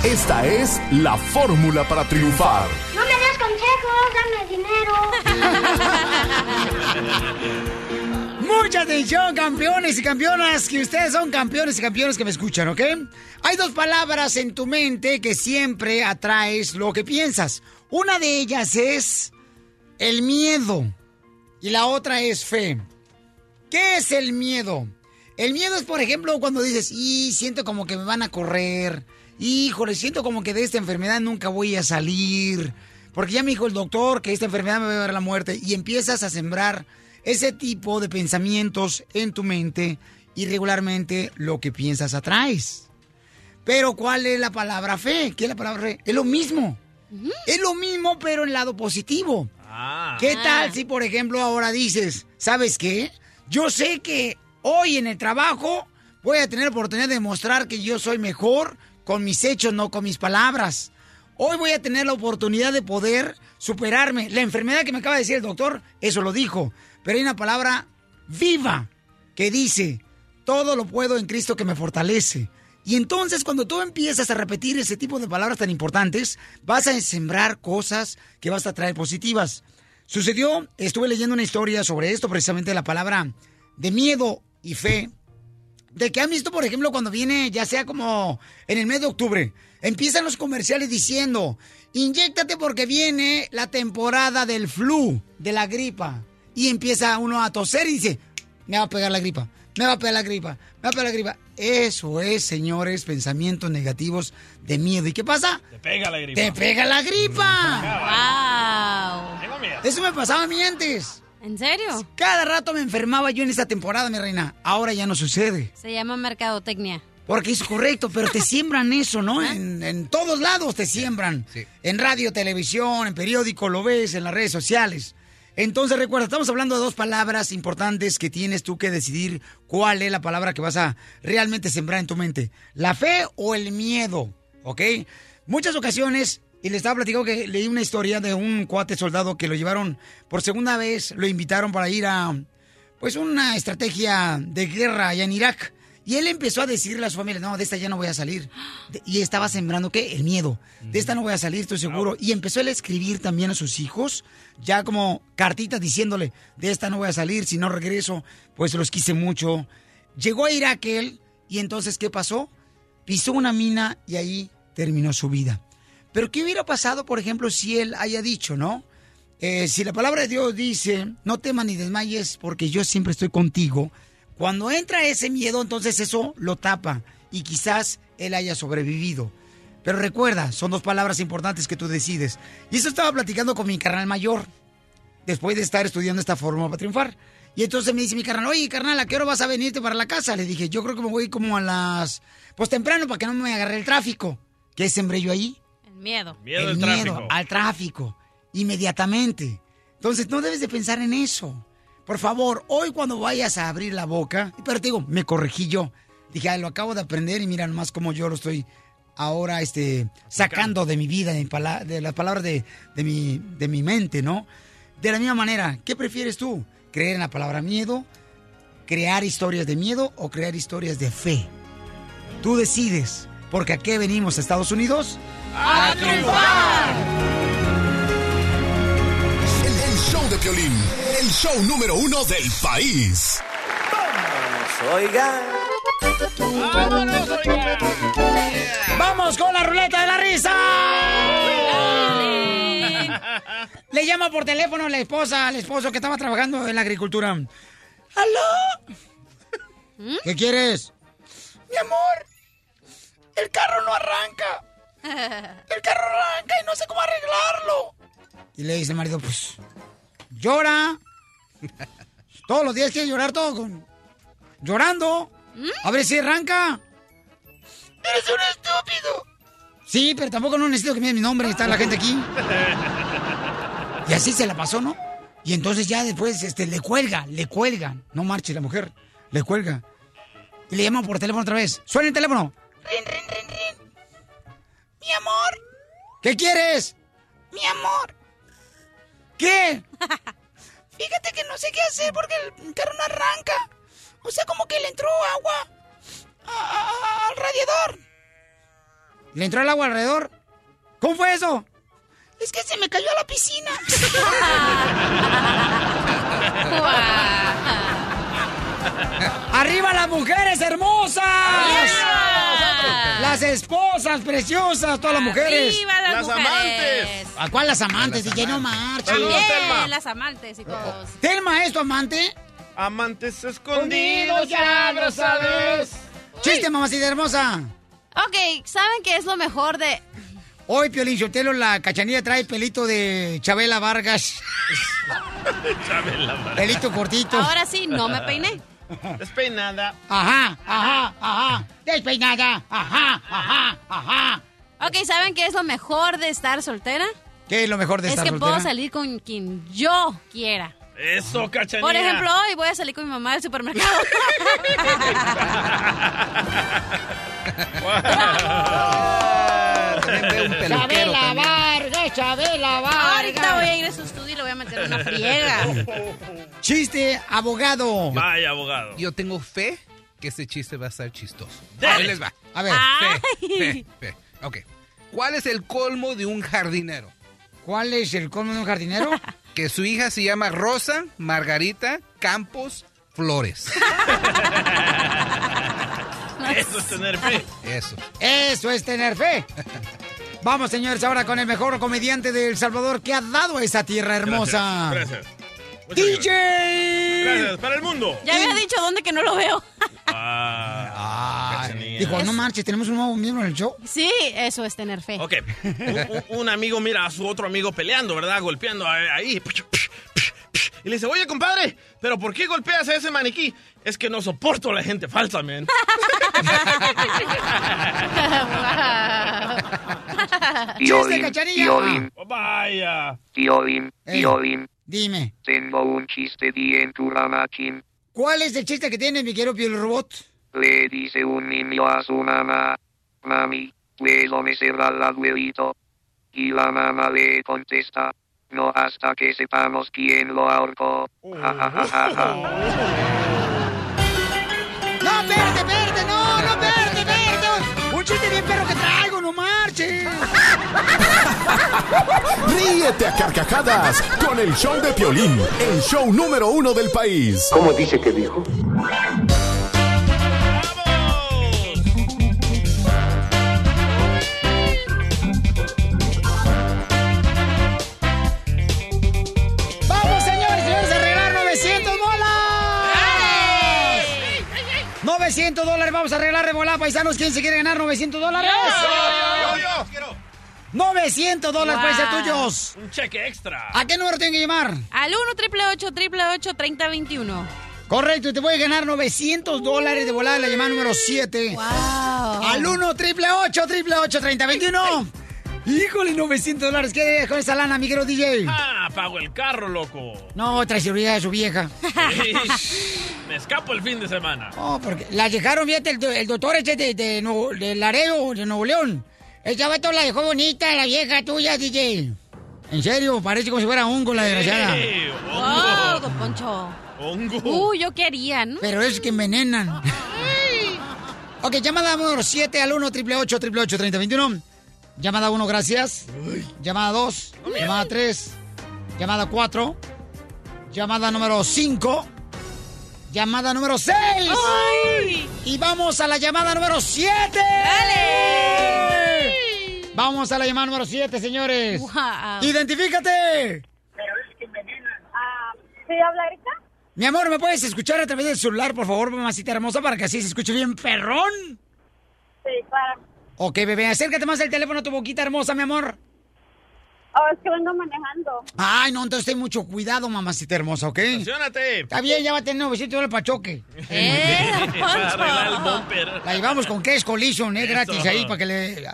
Esta es la fórmula para triunfar. No me des consejos, dame dinero. [laughs] Mucha atención, campeones y campeonas, que ustedes son campeones y campeones que me escuchan, ¿ok? Hay dos palabras en tu mente que siempre atraes lo que piensas. Una de ellas es el miedo y la otra es fe. ¿Qué es el miedo? El miedo es, por ejemplo, cuando dices, y siento como que me van a correr. Híjole, siento como que de esta enfermedad nunca voy a salir. Porque ya me dijo el doctor que esta enfermedad me va a dar la muerte. Y empiezas a sembrar ese tipo de pensamientos en tu mente y regularmente lo que piensas atraes. Pero ¿cuál es la palabra fe? ¿Qué es la palabra fe? Es lo mismo. Es lo mismo, pero en lado positivo. ¿Qué tal si, por ejemplo, ahora dices, ¿sabes qué? Yo sé que hoy en el trabajo voy a tener la oportunidad de demostrar que yo soy mejor con mis hechos, no con mis palabras. Hoy voy a tener la oportunidad de poder superarme. La enfermedad que me acaba de decir el doctor, eso lo dijo. Pero hay una palabra viva que dice, todo lo puedo en Cristo que me fortalece. Y entonces cuando tú empiezas a repetir ese tipo de palabras tan importantes, vas a sembrar cosas que vas a traer positivas. Sucedió, estuve leyendo una historia sobre esto, precisamente la palabra de miedo y fe. De que han visto, por ejemplo, cuando viene, ya sea como en el mes de octubre, empiezan los comerciales diciendo, inyéctate porque viene la temporada del flu, de la gripa. Y empieza uno a toser y dice, me va a pegar la gripa, me va a pegar la gripa, me va a pegar la gripa. Eso es, señores, pensamientos negativos de miedo. ¿Y qué pasa? Te pega la gripa. ¡Te pega la gripa! ¡Wow! Eso me pasaba a mí antes. ¿En serio? Cada rato me enfermaba yo en esta temporada, mi reina. Ahora ya no sucede. Se llama mercadotecnia. Porque es correcto, pero te [laughs] siembran eso, ¿no? En, en todos lados te siembran. En radio, televisión, en periódico, lo ves, en las redes sociales. Entonces recuerda, estamos hablando de dos palabras importantes que tienes tú que decidir cuál es la palabra que vas a realmente sembrar en tu mente. La fe o el miedo, ¿ok? Muchas ocasiones, y le estaba platicando que leí una historia de un cuate soldado que lo llevaron por segunda vez, lo invitaron para ir a, pues, una estrategia de guerra allá en Irak. Y él empezó a decirle a su familia, no, de esta ya no voy a salir. De- y estaba sembrando, ¿qué? El miedo. De esta no voy a salir, estoy seguro. Y empezó él a escribir también a sus hijos, ya como cartitas diciéndole, de esta no voy a salir, si no regreso, pues los quise mucho. Llegó a Irak él, y entonces, ¿qué pasó? Pisó una mina y ahí terminó su vida. Pero ¿qué hubiera pasado, por ejemplo, si él haya dicho, ¿no? Eh, si la palabra de Dios dice, no temas ni desmayes porque yo siempre estoy contigo, cuando entra ese miedo, entonces eso lo tapa y quizás él haya sobrevivido. Pero recuerda, son dos palabras importantes que tú decides. Y eso estaba platicando con mi carnal mayor, después de estar estudiando esta forma para triunfar. Y entonces me dice mi carnal, oye, carnal, ¿a qué hora vas a venirte para la casa? Le dije, yo creo que me voy como a las... Pues temprano, para que no me agarre el tráfico. ¿Qué sembré yo ahí? El miedo. Miedo el al miedo tráfico. al tráfico, inmediatamente. Entonces no debes de pensar en eso. Por favor, hoy cuando vayas a abrir la boca, pero te digo, me corregí yo. Dije, "Ay, lo acabo de aprender y mira nomás cómo yo lo estoy ahora este, sacando de mi vida, de, mi pala- de las palabras de, de mi, de mi mente, ¿no? De la misma manera, ¿qué prefieres tú? ¿Creer en la palabra miedo? ¿Crear historias de miedo o crear historias de fe? Tú decides, porque aquí venimos a Estados Unidos ¡A triunfar! El show de Piolín, el show número uno del país. Oiga. ¡Vámonos, oiga! ¡Vamos con la ruleta de la risa! [laughs] Le llama por teléfono la esposa al esposo que estaba trabajando en la agricultura. ¡Aló! ¿Qué quieres? Mi amor, el carro no arranca. [laughs] El carro arranca y no sé cómo arreglarlo. Y le dice el marido, pues, llora. Todos los días quiere llorar todo con... Llorando. A ver si arranca. ¡Eres un estúpido! Sí, pero tampoco no necesito que me digan mi nombre, está la gente aquí. Y así se la pasó, ¿no? Y entonces ya después este, le cuelga, le cuelgan. No marche la mujer, le cuelga. Y le llaman por teléfono otra vez. Suena el teléfono. Rin, rin, rin, rin. Mi amor. ¿Qué quieres? Mi amor. ¿Qué? [laughs] Fíjate que no sé qué hacer porque el carro no arranca. O sea, como que le entró agua a- a- a- al radiador. ¿Le entró el agua alrededor? ¿Cómo fue eso? Es que se me cayó a la piscina. [laughs] [laughs] ¡Arriba las mujeres hermosas! Las esposas preciosas, todas las mujeres. ¡Viva las, Las mujeres! amantes. ¿A cuál las amantes? DJ, no También Telma. las amantes y todos. ¿Telma es tu amante? Amantes escondidos, ya lo sabes. Chiste, mamacita hermosa. Ok, ¿saben qué es lo mejor de...? Hoy, Piolín Sotelo, la cachanilla trae pelito de Chabela Vargas. [laughs] Chabela Vargas. Pelito cortito. Ahora sí, no me peiné. [laughs] Despeinada. Ajá, ajá, ajá. Despeinada. Ajá, ajá, ajá. Ok, ¿saben qué es lo mejor de estar soltera? ¿Qué es lo mejor de es estar que soltera? puedo salir con quien yo quiera. Eso, cachanilla. Por ejemplo, hoy voy a salir con mi mamá del supermercado. [laughs] [laughs] Chabela Vargas, Chabela Vargas. Ahorita voy a ir a su estudio y le voy a meter una friega. [laughs] Chiste, abogado. Vaya, abogado. Yo tengo fe que este chiste va a estar chistoso. Ahí les va. A ver. Ay. Fe, fe, fe. Ok. ¿Cuál es el colmo de un jardinero? ¿Cuál es el colmo de un jardinero? [laughs] Que su hija se llama Rosa Margarita Campos Flores. [laughs] Eso es tener fe. Eso. Eso es tener fe. [laughs] Vamos, señores, ahora con el mejor comediante de El Salvador que ha dado a esa tierra hermosa. Gracias. DJ. Gracias. Para el mundo. Ya había dicho dónde que no lo veo. [laughs] Ah. Dijo, no marches, tenemos un nuevo miembro en el show. Sí, eso es tener fe. Ok. Un amigo mira a su otro amigo peleando, ¿verdad? Golpeando ahí. Y le dice, oye, compadre, ¿pero por qué golpeas a ese maniquí? Es que no soporto a la gente falsa, man. [laughs] ¡Chiste, cachanilla! Oh, vaya. Tíolín, Ey. tíolín, Dime, tengo un chiste bien turamachín. ¿cuál es el chiste que tiene mi querido piel robot? Le dice un niño a su mamá, mami, ¿puedo mecer al abuelito? Y la mamá le contesta, no hasta que sepamos quién lo ahorcó. [laughs] [laughs] Ja, ja. ¡No, espérate, espérate! ¡No, no, espérate, espérate! ¡Un chiste bien perro que traigo, no marches! [laughs] Ríete a carcajadas con el show de Piolín, el show número uno del país. ¿Cómo dice que dijo? 900 dólares, vamos a arreglar de volada, paisanos. ¿Quién se quiere ganar 900 dólares? Yo, yo, yo. 900 dólares ser Wow. tuyos. Un cheque extra. ¿A qué número tienen que llamar? Al 1 888 888 3021 Correcto, y te puedes ganar 900 dólares de volada en la llamada número 7. Wow. Al 1 888 888 3021 Híjole, 900 dólares. ¿Qué debes con esa lana, mi querido DJ? Ah, pago el carro, loco. No, trae seguridad de su vieja. Me escapo el fin de semana. No, porque la dejaron, fíjate, el, do- el doctor este de, de, Nuevo- de Laredo, de Nuevo León. El chavato la dejó bonita, la vieja tuya, DJ. En serio, parece como si fuera hongo la desgraciada. ¡Eh, Wow, hongo! don Poncho. ¡Hongo! Uh, yo quería, ¿no? Pero es que envenenan. ok, llamada número 7 al 1 888 3021 Llamada 1, gracias. Llamada 2. Llamada 3. Llamada 4. Llamada número 5. Llamada número 6. ¡Ay! Y vamos a la llamada número 7. ¡Dale! Vamos a la llamada número 7, señores. Wow. ¡Identifícate! Ah, ¿Sí habla Erika? Mi amor, ¿me puedes escuchar a través del celular, por favor, mamacita hermosa, para que así se escuche bien perrón? Sí, claro. Ok, bebé, acércate más el teléfono a tu boquita hermosa, mi amor. Oh, es que vengo manejando. Ay, no, entonces ten mucho cuidado, mamacita hermosa, ¿ok? ¡Estacionate! Está bien, ya va a tener 900 dólares para choque. [laughs] ¡Eh, el. La llevamos con Cash Collision, ¿eh? Eso. Gratis ahí para que le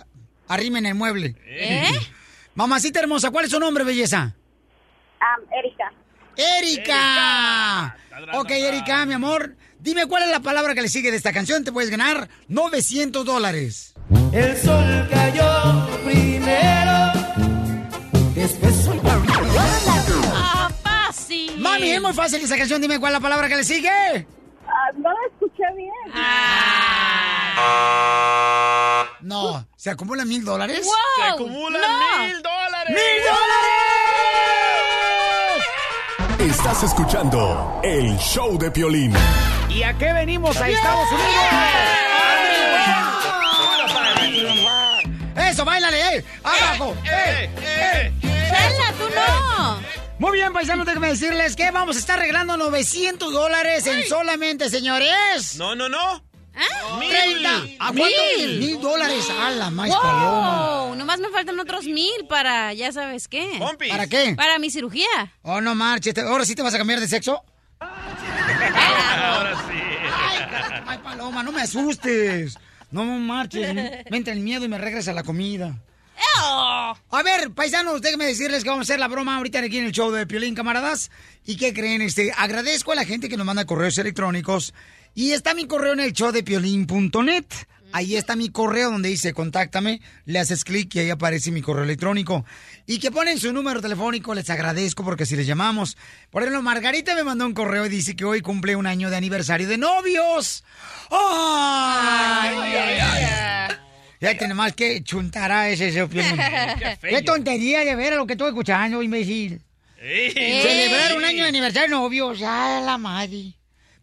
arrimen el mueble. ¿Eh? [laughs] Mamacita hermosa, ¿cuál es su nombre, belleza? Ah, Erika. ¡Erika! Erika. Ok, Erika, mi amor, dime cuál es la palabra que le sigue de esta canción. Te puedes ganar 900 dólares. El sol cayó primero, después ¡Ah, fácil! Mami, es muy fácil esa canción. Dime cuál es la palabra que le sigue. Ah, no la escuché bien. No, ¿se acumulan mil dólares? ¡Wow! ¡Se acumulan ¡No! mil dólares! ¡Mil dólares! Estás escuchando el show de Piolín. ¿Y a qué venimos a Estados Unidos? Eso, bailale, eh. Abajo. ¡Eh, eh, eh! ¡Chela, tú no! Muy bien, paisanos, déjenme decirles que vamos a estar regalando 900 dólares en solamente, señores. No, no, no. ¿Ah? 30. ¿A cuánto? Mil. Mil dólares. A la más Wow, paloma. nomás me faltan otros mil para, ya sabes qué. ¿Para qué? Para mi cirugía. Oh, no marches. ¿te- ¿Ahora sí te vas a cambiar de sexo? [laughs] Ahora sí. Ay, Paloma, no me asustes. No marches. [laughs] Me entra el miedo y me regresa la comida. A ver, paisanos, déjenme decirles que vamos a hacer la broma ahorita aquí en el show de Piolín, camaradas. ¿Y qué creen? Este, agradezco a la gente que nos manda correos electrónicos. Y está mi correo en el show de piolín.net. Ahí está mi correo donde dice contáctame, le haces clic y ahí aparece mi correo electrónico. Y que ponen su número telefónico, les agradezco porque si les llamamos. Por ejemplo, Margarita me mandó un correo y dice que hoy cumple un año de aniversario de novios. ¡Ay! ay, ay! Ya tiene más que chuntará ese, ese. [laughs] Qué. Qué tontería de ver a lo que estoy escuchando, imbécil. Celebrar un año de aniversario de novios, ya la madre.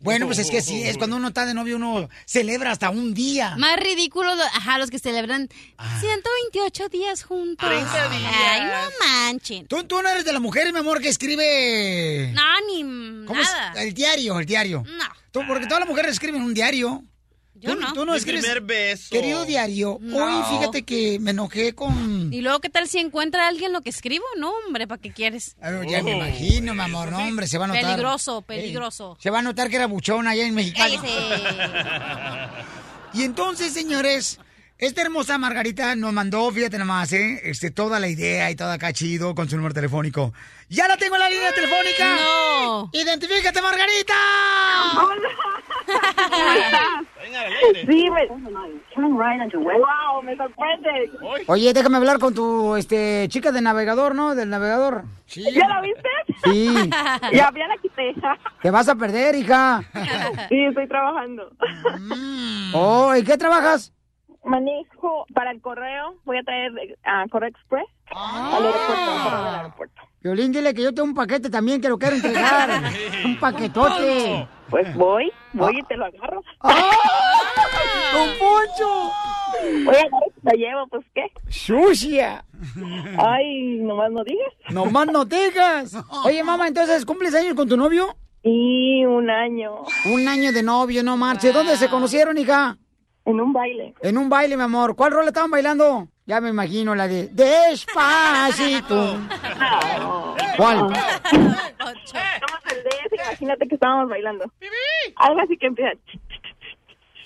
Bueno, pues es que sí, es cuando uno está de novio, uno celebra hasta un día. Más ridículo, lo- ajá, los que celebran 128 días juntos. 30 días. Ay, no manchen. ¿Tú, tú no eres de la mujer, mi amor, que escribe... No, ni ¿Cómo es? nada. El diario, el diario. No. Tú- porque todas las mujeres escriben un diario. Yo tú, no. Tú no Mi escribes... primer beso. Querido diario, No. hoy fíjate que me enojé con... Y luego, ¿qué tal si encuentra a alguien lo que escribo? No, hombre, ¿para qué quieres? Ya me imagino, mi amor, no, hombre, se va a notar. Peligroso, peligroso. Se va a notar que era buchona allá en Mexicali. Cállese. [laughs] Y entonces, señores, esta hermosa Margarita nos mandó, fíjate nomás, ¿eh? Este, toda la idea y todo acá chido con su número telefónico. ¡Ya la tengo en la línea telefónica! No. ¡Identifícate, Margarita! Aire. Sí, me... Wow, me sorprende. Oye, déjame hablar con tu este, chica de navegador, ¿no? Del navegador. Sí. ¿Ya la viste? Sí. [laughs] Ya, ya la quité. Te vas a perder, hija. Sí, estoy trabajando. Oh, ¿y qué trabajas? Manejo para el correo. Voy a traer a Correo Express al aeropuerto. al aeropuerto. Violín, dile que yo tengo un paquete también que lo quiero entregar. [laughs] un paquetote. Pues voy, voy y te lo agarro. ¡Ah! [laughs] ¡Don Poncho! Voy a te lo llevo, pues qué. ¡Sucia! Ay, nomás no digas. No más no digas. [laughs] Oye, mamá, entonces, ¿cumples años con tu novio? Y un año Un año de novio, no marche. ¿Dónde se conocieron, hija? En un baile. En un baile, mi amor. ¿Cuál rol estaban bailando? Ya me imagino la de Despacito. [laughs] ¿Cuál? Estamos el DS, imagínate que estábamos bailando. Algo así que empieza.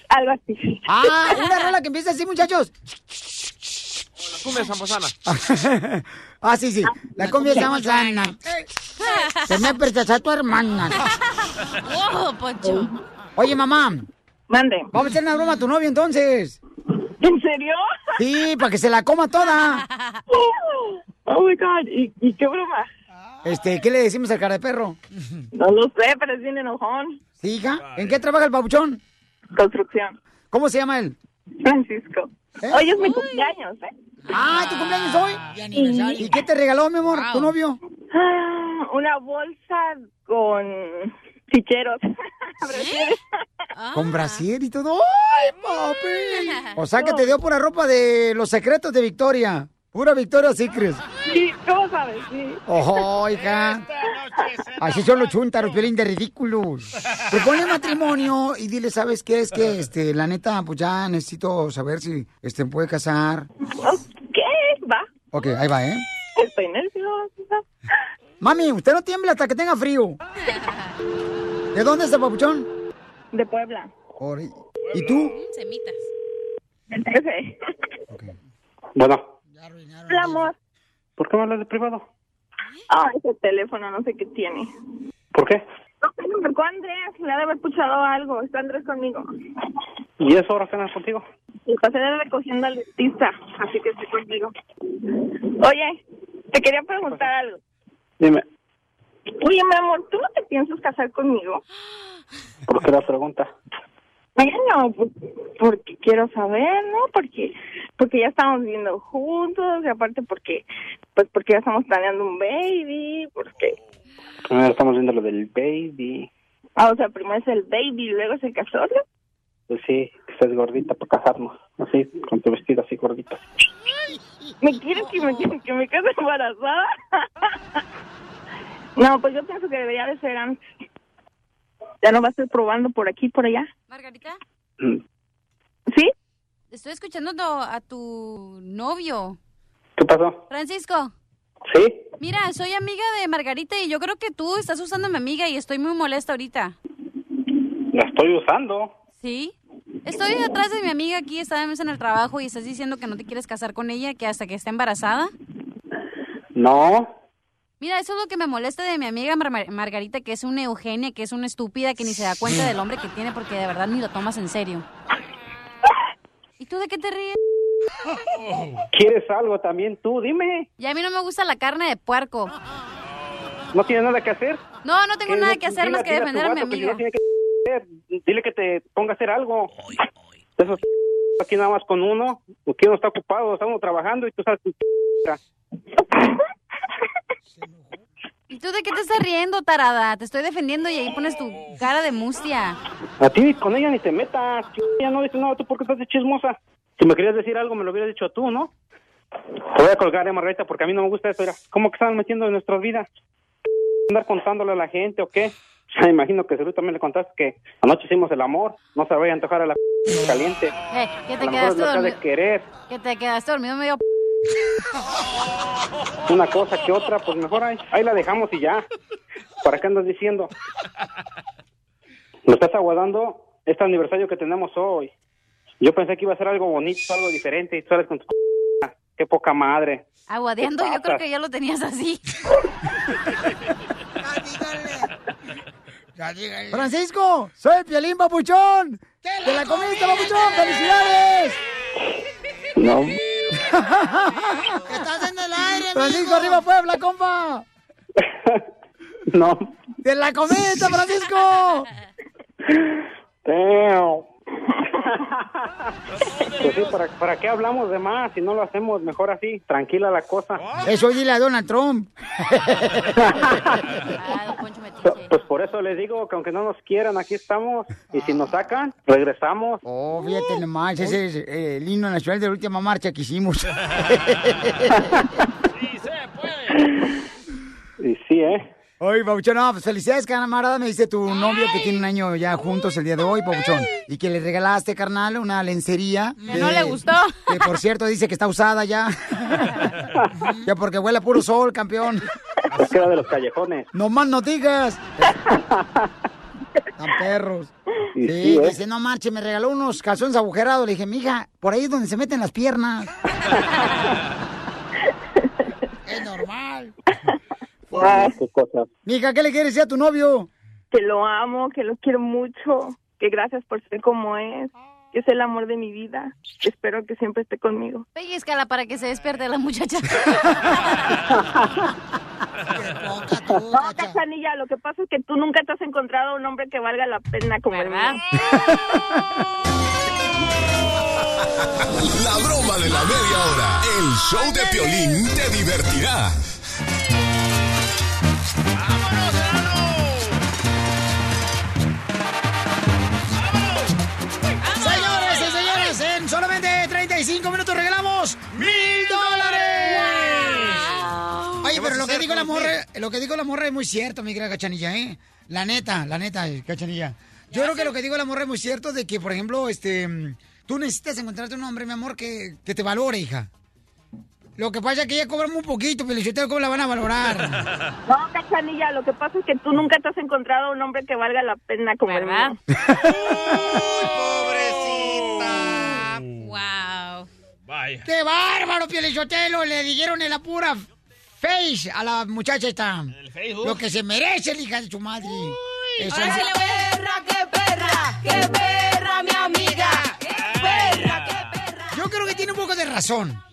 Algo así. Ah, una rola que empieza así, muchachos. La cumbia zamozana. ah, sí, sí. La cumbia Sana. [laughs] Se me prestas a tu hermana. [laughs] Oh, Poncho. Oye, mamá, Mande. vamos a hacer una broma a tu novio entonces. ¿En serio? Sí, para que se la coma toda. [laughs] Oh my god. ¿Y, y qué broma? Este, ¿qué le decimos al cara de perro? No lo sé, pero es bien enojón. ¿Sí, hija? ¿En qué trabaja el papuchón? Construcción. ¿Cómo se llama él? Francisco. ¿Eh? Hoy es mi cumpleaños, ¿eh? Ah, ¿tu cumpleaños hoy? ¿Y qué te regaló, mi amor, tu novio? Ah, Una bolsa con ficheros. [laughs] Brasieres. Con brasier y todo. ¡Ay, papi! O sea que te dio pura ropa de los secretos de Victoria. Pura Victoria Secret. Sí, ¿cómo sabes? Sí. Ojo, hija. Así son los chuntaros, violín de ridículos. Propone matrimonio y dile, ¿sabes qué? Es que, este, la neta, pues ya necesito saber si, este, puede casar. ¿Qué? Va. Ok, ahí va, ¿eh? Estoy nerviosa. Mami, usted no tiembla hasta que tenga frío. ¿De dónde es el papuchón? De Puebla. Ori- ¿Y tú? Semitas. El 13. Bueno, Hola, amor. ¿por qué me hablas de privado? Ah, ese teléfono, no sé qué tiene. ¿Por qué? No sé, me marcó Andrés. Le ha de haber escuchado algo. Está Andrés conmigo. ¿Y eso ahora cenas contigo? Le pasé de recogiendo al dentista, así que estoy contigo. Oye, te quería preguntar algo. Dime, Oye, mi amor, ¿tú no te piensas casar conmigo? ¿por qué la pregunta? Bueno, porque quiero saber, ¿no? Porque porque ya estamos viviendo juntos y aparte porque pues porque ya estamos planeando un baby, porque Primero estamos viendo lo del baby. ah, o sea, primero es el baby y luego es el casarlo. Pues sí, que estés gordita para casarnos. Así, con tu vestido así gordita. ¿Me quieres que me que me case embarazada? [laughs] No, pues yo pienso que debería de ser antes. Ya no va a estar probando por aquí, por allá. Margarita, ¿Sí? estoy escuchando a tu novio. ¿Qué pasó? Francisco, ¿Sí? mira, soy amiga de Margarita y yo creo que tú estás usando a mi amiga y estoy muy molesta ahorita. La estoy usando. ¿Sí? Estoy atrás de mi amiga aquí, estábamos en el trabajo y estás diciendo que no te quieres casar con ella, que hasta que esté embarazada. No. Mira, eso es lo que me molesta de mi amiga Mar- Mar- Margarita, que es una Eugenia, que es una estúpida, que ni se da cuenta del hombre que tiene porque de verdad ni lo tomas en serio. ¿Y tú de qué te ríes? ¿Quieres algo también tú? Dime. Y a mí no me gusta la carne de puerco. ¿No tienes nada que hacer? No, no tengo nada que hacer más que defender a mi vato que Dile que te ponga a hacer algo. Eso [laughs] aquí nada más con uno. Aquí uno está ocupado, está uno trabajando y tú sabes. tu [laughs] ¿Y tú de qué te estás riendo, tarada? Te estoy defendiendo y ahí pones tu cara de mustia. A ti con ella ni te metas. Ella no dice nada, tú porque estás de chismosa. Si me querías decir algo, me lo hubieras dicho tú, ¿no? Te voy a colgar, eh, Margarita, porque a mí no me gusta eso. ¿cómo que están metiendo en nuestras vidas? ¿Andar contándole a la gente o qué? [laughs] Me imagino que tú también le contaste que anoche hicimos el amor. No se vaya a antojar a la [laughs] caliente. Eh, que A te quedaste ha de dormido. querer. Que te quedaste dormido medio... [laughs] Una cosa que otra, pues mejor ahí, ahí la dejamos y ya. ¿Para qué andas diciendo? Lo estás aguardando este aniversario que tenemos hoy. Yo pensé que iba a ser algo bonito, algo diferente, y tú sales con tu... Qué poca madre. Aguadeando, ¿Qué yo creo que ya lo tenías así. Francisco, soy Piolín Papuchón. ¡De la comiste, Papuchón! ¡Felicidades! No. [laughs] ¡Estás en el aire, Francisco, arriba Puebla, compa! [laughs] No. ¡De la comiste, Francisco! Damn. Pues sí, ¿para, ¿para qué hablamos de más si no lo hacemos mejor así? Tranquila la cosa. Eso dile a Donald Trump. Pues por eso les digo que aunque no nos quieran, aquí estamos. Y si nos sacan, regresamos. Oh, fíjate nomás, ese es eh, el himno nacional de la última marcha que hicimos. [laughs] Y sí, ¿eh? Oye, Pabuchón, no, pues felicidades, camarada. Me dice tu novio que tiene un año ya juntos el día de hoy, Pabuchón. Y que le regalaste, carnal, una lencería. Que no le gustó. Que por cierto dice que está usada ya. [laughs] ya porque huele a puro sol, campeón. Es que era de los callejones. No más no digas. Tan perros. Y Sí, sí, ¿eh? dice, no marche, me regaló unos calzones agujerados. Le dije, mija, por ahí es donde se meten las piernas. [laughs] es normal. Ah, qué cosas. Mija, ¿qué le quieres decir a tu novio? Que lo amo, que lo quiero mucho, que gracias por ser como es, que es el amor de mi vida. Espero que siempre esté conmigo. Pellizcala para que se despierte la muchacha. No, Cachanilla, lo que pasa es que tú nunca te has encontrado un hombre que valga la pena como el mío. La broma de la media hora. El show de Piolín te divertirá. Señores y señores, en solamente 35 minutos regalamos mil dólares. Oye, pero lo que dijo la morra, lo que dijo la morra es muy cierto, mi gran cachanilla, ¿eh? La neta, la neta, cachanilla. Yo creo que lo que dijo la morra es muy cierto de que, por ejemplo, este, mm, tú necesitas encontrarte un hombre, mi amor, que, que te valore, hija. Lo que pasa es que ella cobra muy poquito, pero yo ¿cómo la van a valorar? [laughs] No, Cachanilla, lo que pasa es que tú nunca te has encontrado un hombre que valga la pena como el mío. [laughs] Wow. Vaya. ¡Qué bárbaro, Pielichotelo! Le dijeron en la pura face a la muchacha esta. Facebook? Lo que se merece, la hija de su madre. Eso Ahora es- sí le perra, qué perra, qué perra, mi amiga. Qué perra, qué Yo creo que tiene un poco de razón.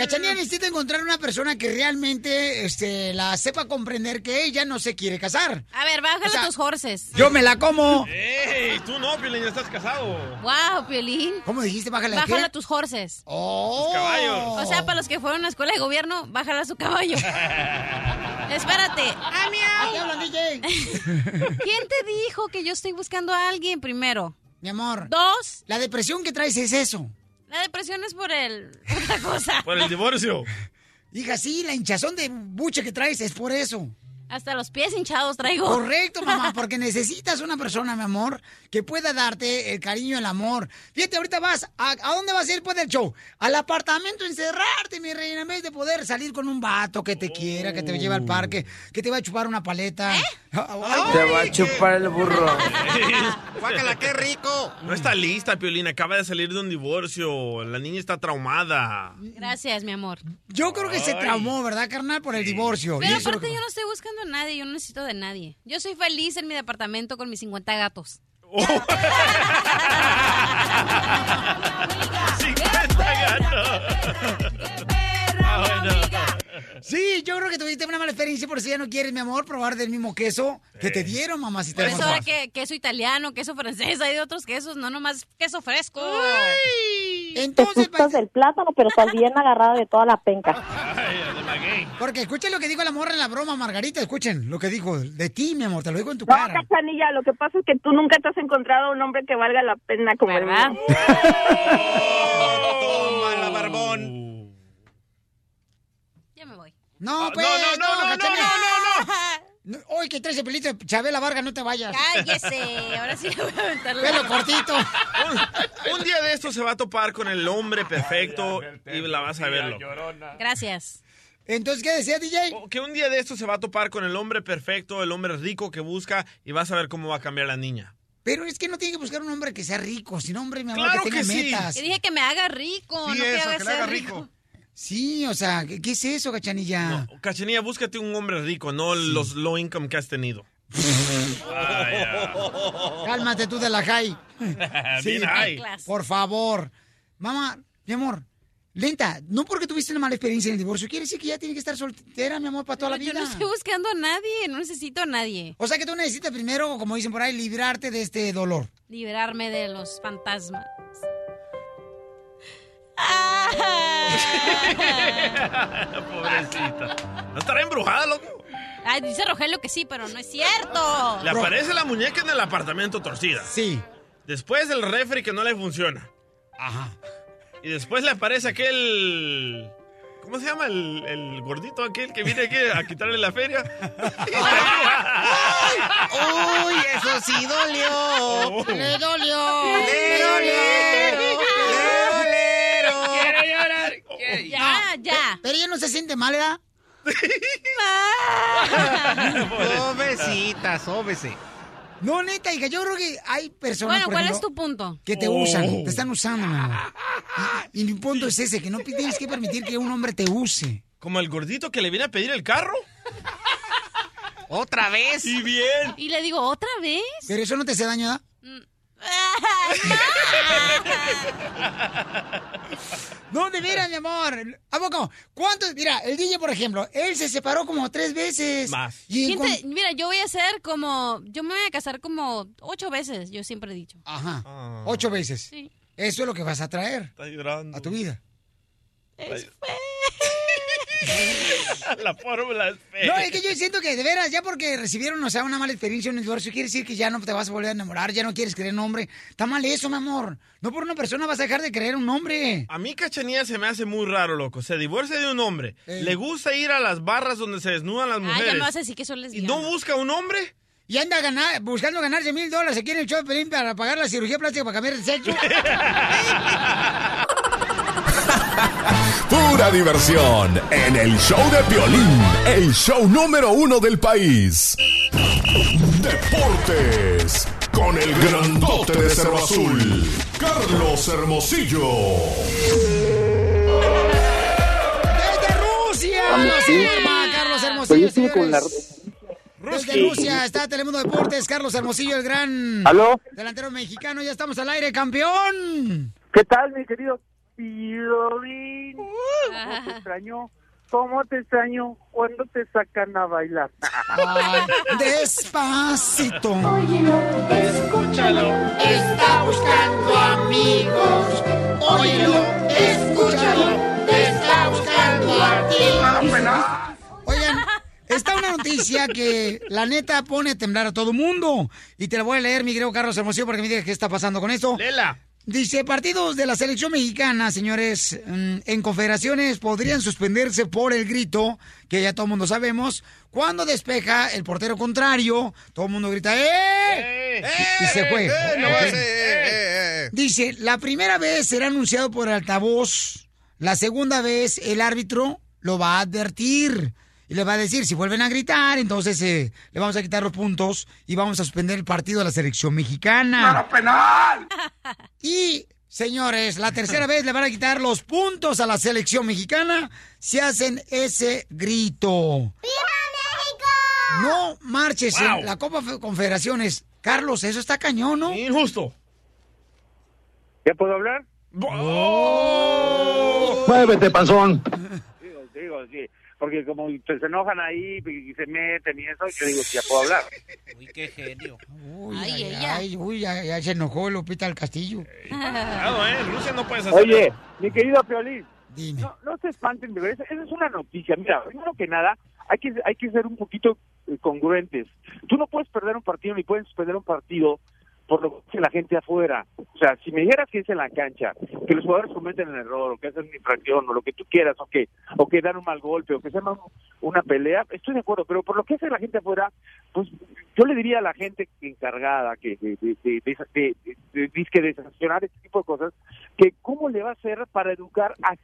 Cachanilla necesita encontrar una persona que realmente este, la sepa comprender que ella no se quiere casar. A ver, bájale O sea, tus horses. Yo me la como. ¡Ey! Tú no, Piolín, ya estás casado. Wow, Piolín. ¿Cómo dijiste? Bájale a Bájala qué? tus horses. Oh. Tus caballos. O sea, para los que fueron a la escuela de gobierno, bájala su caballo. [laughs] Espérate. ¡Ah, Aquí hablan, DJ. [laughs] ¿Quién te dijo que yo estoy buscando a alguien primero? Mi amor. Dos. La depresión que traes es eso. La depresión es por el... otra cosa. Por el divorcio. [laughs] Hija, sí, la hinchazón de buche que traes es por eso. Hasta los pies hinchados traigo. Correcto, mamá, [laughs] porque necesitas una persona, mi amor, que pueda darte el cariño y el amor. Fíjate, ahorita vas, ¿a, a dónde vas a ir después del show? Al apartamento, encerrarte, mi reina, en vez de poder salir con un vato que te quiera, que te lleve al parque, que te va a chupar una paleta. [laughs] Te va a chupar el burro. [laughs] Guácala, qué rico. No está lista, Piolina. Acaba de salir de un divorcio. La niña está traumada. Gracias, mi amor. Yo creo que se traumó, ¿verdad, carnal? Por el divorcio. Pero aparte yo no estoy buscando a nadie, yo no necesito de nadie. Yo soy feliz en mi departamento con mis 50 gatos. Sí, yo creo que tuviste una mala experiencia por si ya no quieres, mi amor, probar del mismo queso que te dieron, mamacita. Por eso ahora que queso italiano, queso francés, hay de otros quesos, no nomás queso fresco. Te gustas del plátano, pero estás bien agarrada de toda la penca. Porque escuchen lo que dijo la morra en la broma, Margarita, escuchen lo que dijo de ti, mi amor, te lo digo en tu No, cara. Cachanilla, lo que pasa es que tú nunca te has encontrado un hombre que valga la pena como el mío. [laughs] Toma la barbón. Ya me voy. No, Ah, pues, no, no, no, no, Cachanilla. no, no, No, Hoy que traes el pelito de Chabela Vargas, no te vayas. Cállese, ahora sí le voy a aventar la- Pelo cortito. Un, un día de esto se va a topar con el hombre perfecto y la vas a verlo. Gracias. Entonces, ¿qué decía DJ? Que un día de esto se va a topar con el hombre perfecto, el hombre rico que busca y vas a ver cómo va a cambiar la niña. Pero es que no tiene que buscar un hombre que sea rico, sino hombre, mi amor, Claro que tenga que sí. metas. Dije que me haga rico, no que, haga ser rico. Sí, o sea, ¿qué, qué es eso, Cachanilla? Cachanilla, búscate un hombre rico, no los low income que has tenido. [laughs] Cálmate tú de la high. [laughs] Bien high. Por favor. Mamá, mi amor, lenta, no porque tuviste una mala experiencia en el divorcio, quiere decir que ya tiene que estar soltera, mi amor, para toda la Yo vida. no estoy buscando a nadie, no necesito a nadie. O sea que tú necesitas primero, como dicen por ahí, librarte de este dolor. Liberarme de los fantasmas. [laughs] Pobrecita. ¿No estará embrujada, loco? Ay, dice Rogelio que sí, pero no es cierto. Le aparece la muñeca en el apartamento torcida. Sí. Después el refri que no le funciona. Ajá. Y después le aparece aquel... ¿Cómo se llama? El, el gordito aquel que viene aquí a quitarle la feria. ¡Uy, eso sí dolió! ¡Le dolió! ¡Le dolió! ¡Quiero llorar! Ya, ya. Pero ella no se siente mal, ¿verdad? [laughs] [laughs] Sóbecita, sóbese. No, neta, hija, yo creo que hay personas. Bueno, por ¿cuál ejemplo, es tu punto? Que te Oh. usan, te están usando. Y, y mi punto es ese, que no tienes que permitir que un hombre te use. Como el gordito que le viene a pedir el carro. ¿Otra vez? Y bien. Y le digo, ¿otra vez? Pero eso no te hace daño, ¿verdad? [laughs] No, de veras, mi amor. ¿A poco? ¿Cuántos? Mira, el DJ, por ejemplo, él se separó como tres veces. Más. Y mira, yo voy a ser como. Yo me voy a casar como ocho veces, yo siempre he dicho. Ajá. Ocho veces. Sí. Eso es lo que vas a traer Está llorando. a tu vida. La fórmula es fe. No, es que yo siento que de veras, ya porque recibieron, o sea, una mala experiencia en el divorcio, quiere decir que ya no te vas a volver a enamorar, ya no quieres creer en un hombre. Está mal eso, mi amor. No por una persona vas a dejar de creer en un hombre. A mí Cachanía se me hace muy raro, loco. Se divorcia de un hombre. Le gusta ir a las barras donde se desnudan las Ah, mujeres. ya me vas a decir que son ¿Y no busca un hombre? Y anda ganar, buscando ganarse mil dólares aquí en el show de Pelín para pagar la cirugía plástica para cambiar el sexo. [laughs] [laughs] Pura diversión en el show de Piolín, el show número uno del país. Deportes con el grandote de Cerro Azul, Carlos Hermosillo. ¡Desde Rusia! Vamos, ¡Se sí. forma Carlos Pues Hermosillo, con la... señores! Desde Rusia está Telemundo Deportes, Carlos Hermosillo, el gran ¿Aló? delantero mexicano. Ya estamos al aire, campeón. ¿Qué tal, mi querido Piolín? ¿Cómo te extraño? ¿Cómo te extraño cuando te sacan a bailar? Ay, despacito. Escúchalo. Está buscando amigos. Óyelo, escúchalo. Te está buscando a ti. Oigan, está una noticia que la neta pone a temblar a todo mundo. Y te la voy a leer, mi querido Carlos Hermosillo, porque me digas qué está pasando con esto. Lela. Dice, partidos de la selección mexicana, señores, mm, en confederaciones podrían suspenderse por el grito, que ya todo el mundo sabemos. Cuando despeja el portero contrario, todo el mundo grita, ¡eh! y se fue. eh, no Ok. hace, Dice, la primera vez será anunciado por altavoz, la segunda vez el árbitro lo va a advertir y le va a decir, si vuelven a gritar, entonces eh, le vamos a quitar los puntos y vamos a suspender el partido de la selección mexicana. penal! [laughs] Y, señores, la tercera vez le van a quitar los puntos a la selección mexicana si hacen ese grito. No marches Wow. en la Copa Fe- Confederaciones. Carlos, eso está cañón, ¿no? Injusto. ¿Ya puedo hablar? Muévete, panzón. Digo, digo, sí. Porque como se, se enojan ahí y se meten y eso, yo digo, ya puedo hablar. [laughs] Uy, qué genio. Uy, ay, ay, uy, ya, ya se enojó Lupita del Castillo. Cuidado, ¿eh? Rusia no puedes hacer Oye, mi querido Piolín, no, no se espanten, de verdad, esa es una noticia. Mira, primero que nada, hay que, hay que ser un poquito eh, congruentes. Tú no puedes perder un partido ni puedes perder un partido por lo que la gente afuera. O sea, si me dijeras que es en la cancha, que los jugadores cometen el error, o que hacen una infracción, o lo que tú quieras, o que, o que dan un mal golpe, o que se llama una pelea, estoy de acuerdo, pero por lo que hace la gente afuera, pues yo le diría a la gente encargada que de, de, de, de, de- de- sancionar este tipo de cosas, que cómo le va a hacer para educar a,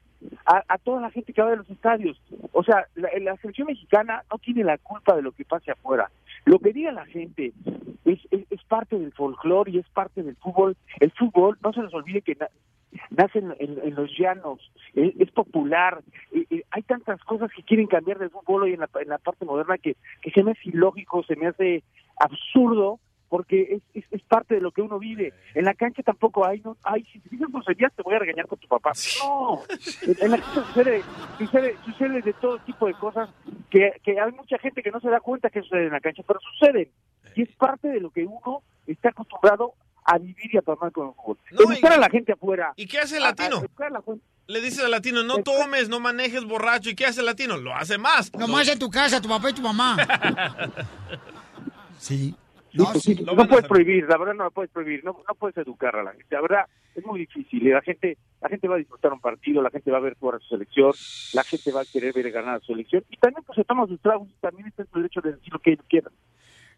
a, a toda la gente que va de los estadios. O sea, la selección mexicana no tiene la culpa de lo que pase afuera. Lo que diga la gente es, es, parte del folclore y es parte del fútbol. El fútbol, no se nos olvide que na- nace en, los llanos, es, es popular. Eh, eh, hay tantas cosas que quieren cambiar del fútbol hoy en la, en la parte moderna que, que se me hace ilógico, se me hace absurdo porque es, es, es parte de lo que uno vive. En la cancha tampoco hay, no, ay, si te dices groserías te voy a regañar con tu papá. No, en la cancha sucede, sucede, sucede de todo tipo de cosas que, que hay mucha gente que no se da cuenta que sucede en la cancha, pero suceden. Y es parte de lo que uno está acostumbrado a vivir y a tomar con el fútbol. Educar a la gente afuera. ¿Y qué hace el a- a latino? educar a la gente. Le dice al latino, no tomes, no manejes borracho. ¿Y qué hace el latino? Lo hace más. Nomás en tu casa, tu papá y tu mamá. [laughs] Sí. No, no puedes prohibir, la verdad no la puedes prohibir, no, no puedes educar a la gente, la verdad es muy difícil, y la gente la gente va a disfrutar un partido, la gente va a ver jugar a su selección, la gente va a querer ver ganar a su selección, y también pues tragos, y también está en su derecho de decir lo que ellos quieran.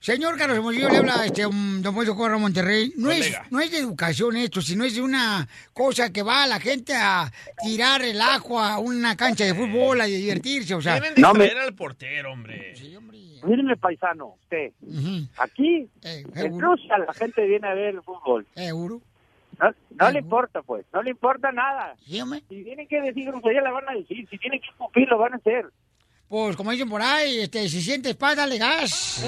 Señor Carlos Hermosillo, le habla este, um, don Poncho Corra Monterrey. No es, Colega. no es de educación esto, sino es de una cosa que va a la gente a tirar el agua a una cancha de fútbol, a divertirse, o sea. Quieren distraer al portero, hombre. Mírenme paisano, usted, aquí en Rusia la gente viene a ver el fútbol. ¿Seguro? No, no le importa, pues, no le importa nada. Sí, hombre. Si tienen que decir grosería, la van a decir. Si tienen que escupir, lo van a hacer. Pues como dicen por ahí, este, si sientes paz, dale gas.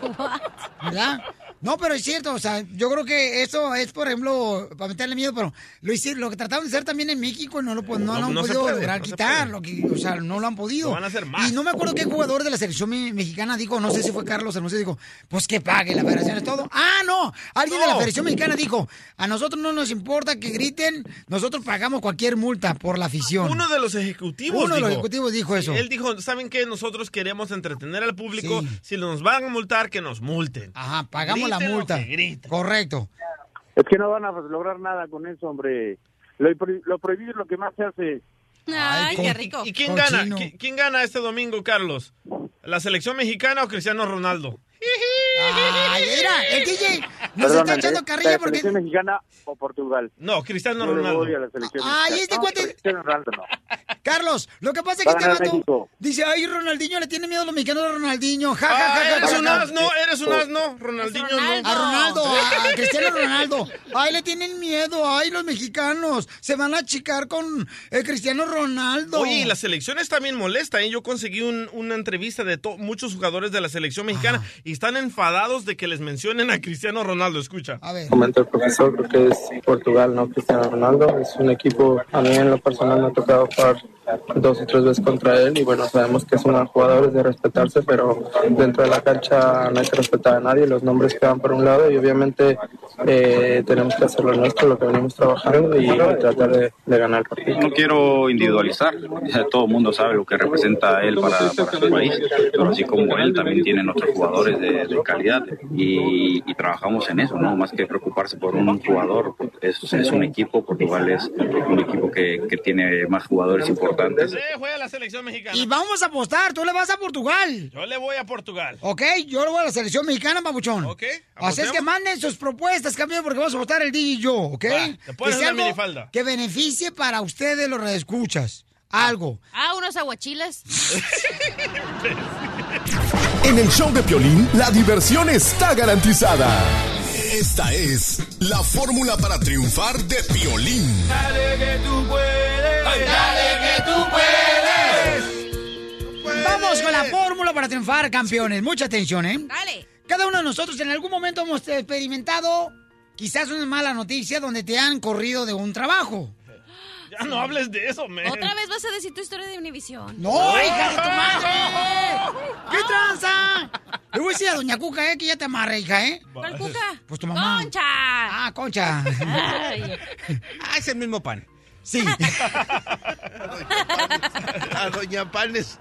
[laughs] ¿Verdad? No, pero es cierto, o sea, yo creo que eso es, por ejemplo, para meterle miedo, pero lo hicieron, lo que trataron de hacer también en México no lo, no, han podido puede, lograr quitar, lo que, o sea, no lo han podido. Lo van a hacer más. Y no me acuerdo qué jugador de la selección me- mexicana dijo, no sé si fue Carlos Hermoso, dijo, pues que pague la federación es todo. Ah, no, alguien de la federación mexicana dijo, a nosotros no nos importa que griten, nosotros pagamos cualquier multa por la afición. Uno de los ejecutivos Uno de los dijo- ejecutivos dijo eso. Él dijo, ¿saben qué? Nosotros queremos entretener al público. Si nos van a multar, que nos multen. Ajá, pagamos la multa. Correcto. Es que no van a lograr nada con eso, hombre. Lo, lo prohibido es lo que más se hace. Ay, qué rico. ¿Y quién gana? ¿Qui- ¿Quién gana este domingo, Carlos? ¿La selección mexicana o Cristiano Ronaldo? Ay, mira, el DJ nos Perdón, está echando ¿la carrilla porque... selección mexicana o Portugal? No, Cristiano Yo Ronaldo. voy a la selección Ay, mexicana. este No, cuate- Cristiano Ronaldo no. Carlos, lo que pasa es que a este vato México. dice, ay, Ronaldinho le tiene miedo a los mexicanos de Ronaldinho. Ja, ja, Ah, ja, ja, eres un asno, eres un asno. Ronaldinho no. A Ronaldo, a, a [laughs] Cristiano Ronaldo. Ay, le tienen miedo. Ay, los mexicanos se van a achicar con el Cristiano Ronaldo. Oye, y la selección está bien molesta, ¿eh? Yo conseguí un- una entrevista de muchos jugadores de la selección mexicana y están enfadados de que les mencionen a Cristiano Ronaldo. Escucha. A ver. Comenta el profesor, creo que es Portugal, no Cristiano Ronaldo. Es un equipo, a mí en lo personal me ha tocado jugar dos y tres veces contra él y bueno, sabemos que es un jugador es de respetarse, pero dentro de la cancha no hay que respetar a nadie, los nombres quedan por un lado y obviamente eh, tenemos que hacer lo nuestro, lo que venimos trabajando y tratar de, de ganar el partido. No quiero individualizar, todo el mundo sabe lo que representa él para, para su país, pero así como él también tienen otros jugadores de, de calidad y, y trabajamos en eso, ¿no? Más que preocuparse por un jugador, es, es un equipo, Portugal es un equipo que, que tiene más jugadores importantes. Sí, juega la selección mexicana. Y vamos a apostar, tú le vas a Portugal. Yo le voy a Portugal. Ok, yo le voy a la selección mexicana, papuchón. Ok. Así es que manden sus propuestas, campeón, porque vamos a votar el DJ y yo, ¿ok? te pones Que algo. Que beneficie para ustedes los redescuchas. Algo. Ah, unos aguachiles. [laughs] En el show de Piolín, la diversión está garantizada. Esta es la fórmula para triunfar de Piolín. Dale que tú puedes. Dale que tú puedes. Vamos con la fórmula para triunfar, campeones. Mucha atención, ¿eh? Dale. Cada uno de nosotros en algún momento hemos experimentado quizás una mala noticia donde te han corrido de un trabajo. Ya no hables de eso, man. Otra vez vas a decir tu historia de Univision. ¡No, hija de tu madre! ¿Qué tranza? Le voy a decir a Doña Cuca, ¿eh? Que ya te amarre, hija, ¿eh? ¿Cuál cuca? Pues tu mamá. ¡Concha! Ah, Concha. Ay. Ah, es el mismo pan. Sí. [laughs] A Doña Panes.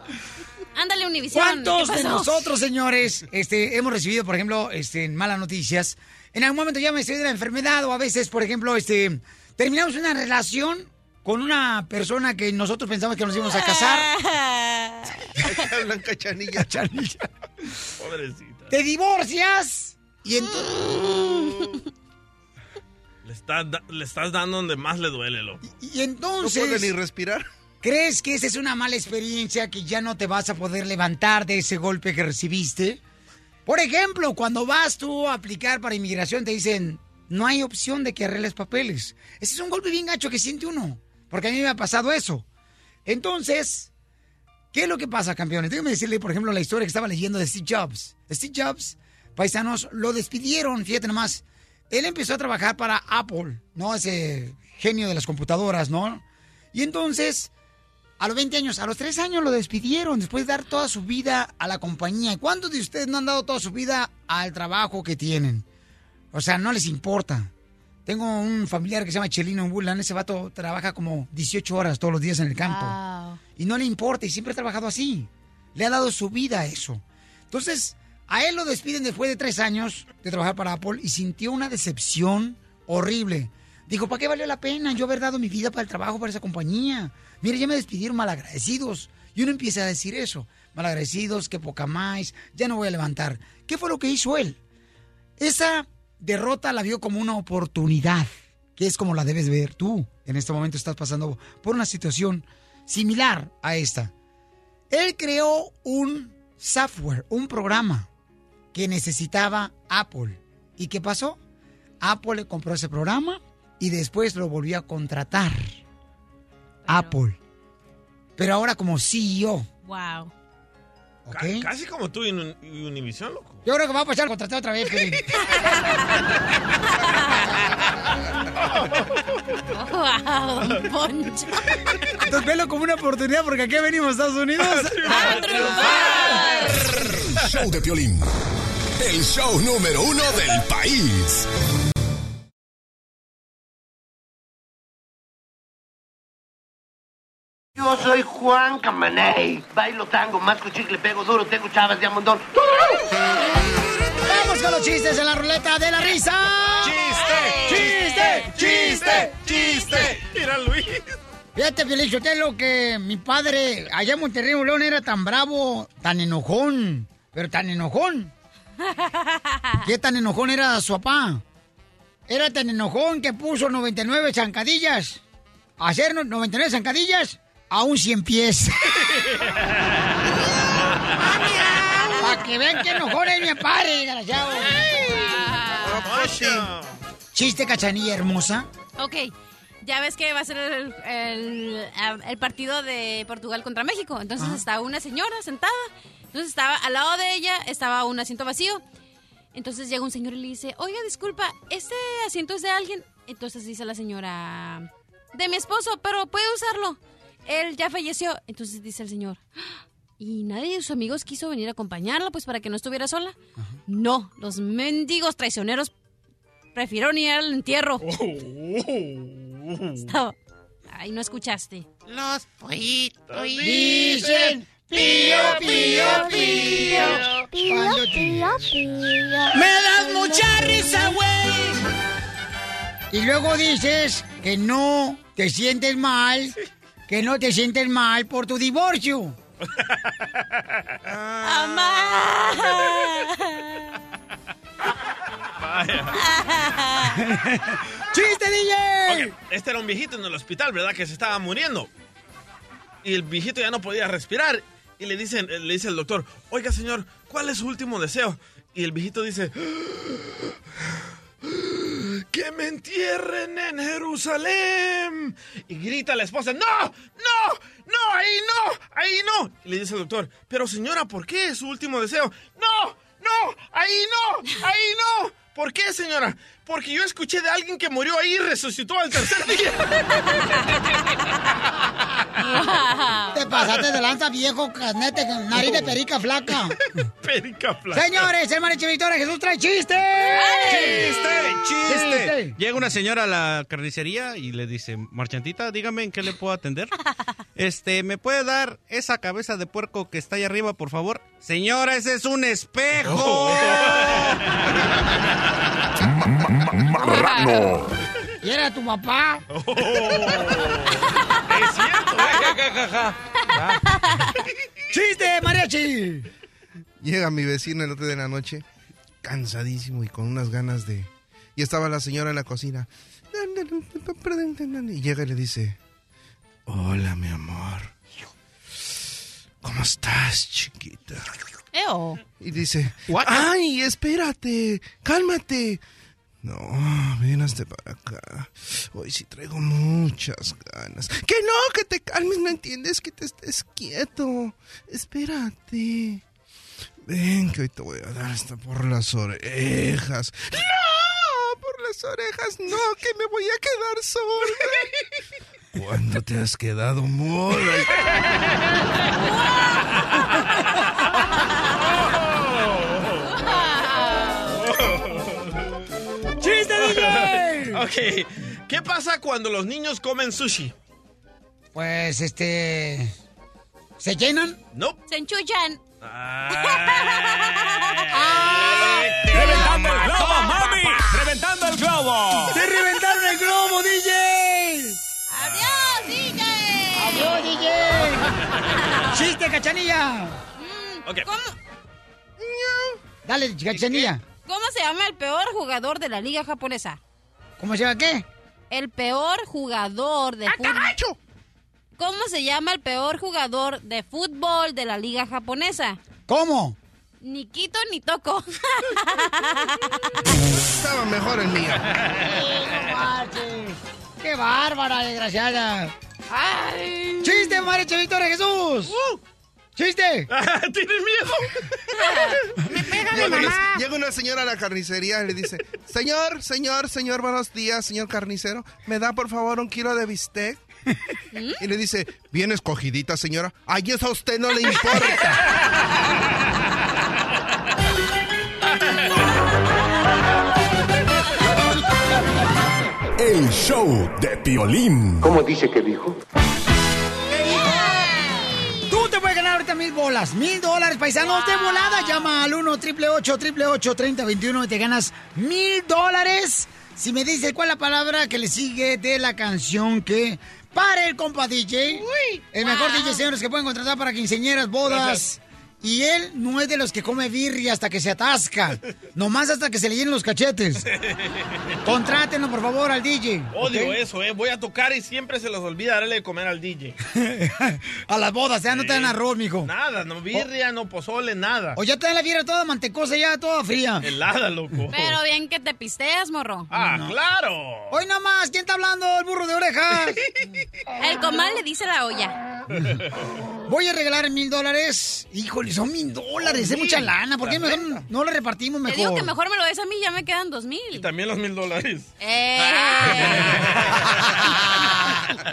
Ándale, Univision. ¿Cuántos ¿Qué de nosotros, señores, este, hemos recibido, por ejemplo, este, malas noticias? En algún momento ya me estoy de la enfermedad o a veces, por ejemplo, este, terminamos una relación con una persona que nosotros pensamos que nos íbamos a casar. Blanca Chanilla. Chanilla. Pobrecita. Te divorcias y entonces... Le le estás dando donde más le duele, loco. Y entonces... No puede ni respirar. ¿Crees que esa es una mala experiencia que ya no te vas a poder levantar de ese golpe que recibiste? Por ejemplo, cuando vas tú a aplicar para inmigración te dicen, no hay opción de que arregles papeles. Ese es un golpe bien gacho que siente uno, porque a mí me ha pasado eso. Entonces, ¿qué es lo que pasa, campeones? Déjame decirle, por ejemplo, la historia que estaba leyendo de Steve Jobs. Steve Jobs, paisanos, lo despidieron, fíjate nomás. Él empezó a trabajar para Apple, ¿no? Ese genio de las computadoras, ¿no? Y entonces, a los 20 años, a los 3 años lo despidieron después de dar toda su vida a la compañía. ¿Y ¿Cuántos de ustedes no han dado toda su vida al trabajo que tienen? O sea, no les importa. Tengo un familiar que se llama Chelino Bulan. Ese vato trabaja como 18 horas todos los días en el campo. Wow. Y no le importa y siempre ha trabajado así. Le ha dado su vida a eso. Entonces, a él lo despiden después de tres años de trabajar para Apple y sintió una decepción horrible. Dijo, ¿para qué valió la pena yo haber dado mi vida para el trabajo, para esa compañía? Mire, ya me despidieron malagradecidos. Y uno empieza a decir eso. Malagradecidos, que poca más, ya no voy a levantar. ¿Qué fue lo que hizo él? Esa derrota la vio como una oportunidad, que es como la debes ver tú. En este momento estás pasando por una situación similar a esta. Él creó un software, un programa que necesitaba Apple. ¿Y qué pasó? Apple le compró ese programa y después lo volvió a contratar. Apple. Pero ahora como CEO. Wow. Casi como tú y Univision, loco. Yo creo que va a pasar a contratar otra vez, Piolín. [laughs] Wow, Poncho. Entonces velo como una oportunidad porque aquí venimos a Estados Unidos. [laughs] Show de Piolín. El show número uno del país. Yo soy Juan Camaney. Bailo tango, masco chicle, pego duro, tengo chavas de amondón. Vamos con los chistes en la ruleta de la risa. ¡Chiste! ¡Chiste! ¡Chiste! ¡Chiste! Mira, Luis. Fíjate, Felicitelo, que mi padre allá en Monterrey, León, era tan bravo, tan enojón, pero tan enojón. [laughs] ¿Qué tan enojón era su papá? Era tan enojón que puso 99 zancadillas. Hacer no- 99 zancadillas a un 100 pies. Para que vean que enojón es mi padre, desgraciado. Chiste, cachanilla hermosa. Ok, ya ves que va a ser el, el- el partido de Portugal contra México. Entonces Ajá. estaba una señora sentada. Entonces estaba al lado de ella, estaba un asiento vacío. Entonces llega un señor y le dice, oiga, disculpa, ¿este asiento es de alguien? Entonces dice la señora, de mi esposo, pero puede usarlo. Él ya falleció. Entonces dice el señor, "Ah, ¿y nadie de sus amigos quiso venir a acompañarla, pues para que no estuviera sola? No, los mendigos traicioneros Prefiero ni ir al entierro. Estaba- Ay, no escuchaste. Los pollitos Dicen pío, pío, pío. Cuando te- Me das mucha risa, güey. Y luego dices que no te sientes mal, que no te sientes mal por tu divorcio. ¡Chiste, DJ! Ok, Este era un viejito en el hospital, ¿verdad? Que se estaba muriendo. Y el viejito ya no podía respirar. Y le, dicen, le dice el doctor, oiga señor, ¿cuál es su último deseo? Y el viejito dice, que me entierren en Jerusalén. Y grita la esposa, no, no, no, ahí no, ahí no. Y le dice el doctor, pero señora, ¿por qué es su último deseo? No, no, ahí no, ahí no. ¿Por qué, señora? Porque yo escuché de alguien que murió ahí y resucitó al tercer día. [laughs] Te pasaste de lanza, viejo carnete, nariz de perica flaca. [laughs] Perica flaca. Señores, el mariachi Victoria Jesús trae chiste. ¡Chiste! ¡Chiste! Chiste. Llega una señora a la carnicería y le dice, marchantita, dígame en qué le puedo atender. Este, ¿me puede dar esa cabeza de puerco que está ahí arriba, por favor? Señora, ese es un espejo. [laughs] Marrano. [laughs] ¿Y era tu papá? [laughs] ¡Chiste, mariachi! Llega mi vecino el otro día de la noche, cansadísimo y con unas ganas de... Y estaba la señora en la cocina. Y llega y le dice, hola mi amor. ¿Cómo estás, chiquita? Eo. Y dice, ay, espérate, cálmate. No, ven para acá. Hoy sí traigo muchas ganas. Que no, que te calmes, no entiendes que te estés quieto. Espérate. Ven, que hoy te voy a dar hasta por las orejas. ¡No! Por las orejas, no, que me voy a quedar sorda. ¿Cuándo te has quedado muda? [laughs] ok, ¿qué pasa cuando los niños comen sushi? Pues, este... ¿Se llenan? No. Se enchuchan. ¡Reventando el globo, mami! ¡Reventando el globo! ¡Te reventaron el globo, DJ! ¡Adiós, DJ! ¡Adiós, DJ! ¡Chiste, cachanilla! Ok. Dale, cachanilla. ¿Cómo se llama el peor jugador de la liga japonesa? ¿Cómo se llama qué? El peor jugador de fútbol. ¿Cómo se llama el peor jugador de fútbol de la liga japonesa? ¿Cómo? Ni quito ni toco. [laughs] Estaba mejor el mío. ¡Qué bárbara, desgraciada! ¡Ay! ¡Chiste, mariachi Victoria Jesús! ¡Chiste! [laughs] ¿Tienes miedo? [laughs] ¡Me pega Llega una, llega una señora a la carnicería y le dice, señor, señor, señor, buenos días, señor carnicero, ¿me da por favor un kilo de bistec? Y le dice, bien escogidita, señora. Ay, eso a usted no le importa. El show de Piolín. ¿Cómo dice que dijo? Mil bolas, mil dólares, paisanos de volada. Llama al 1 888 3021 y te ganas mil dólares. Si me dices cuál es la palabra que le sigue de la canción que para el compa DJ. el mejor DJ, señores, que pueden contratar para quinceañeras, bodas. Y él no es de los que come birria hasta que se atasca. Nomás hasta que se le llenen los cachetes. [laughs] Contrátenlo, por favor, al DJ. Odio eso, ¿eh? Voy a tocar y siempre se les olvida darle de comer al DJ. [laughs] A las bodas, ya no te dan arroz, mijo. Nada, no birria, no pozole, nada. O ya te dan la birria toda mantecosa, ya toda fría. Helada, loco. Pero bien que te pisteas, morro. Ah, claro. Hoy nomás, ¿quién está hablando? El burro de orejas. [laughs] El comal le dice la olla. Voy a regalar mil dólares. Híjole, son mil dólares, es mucha lana. ¿Por qué mejor no le repartimos Te mejor? digo que mejor me lo des a mí, ya me quedan dos Y mil. también los mil dólares. [laughs] Eh.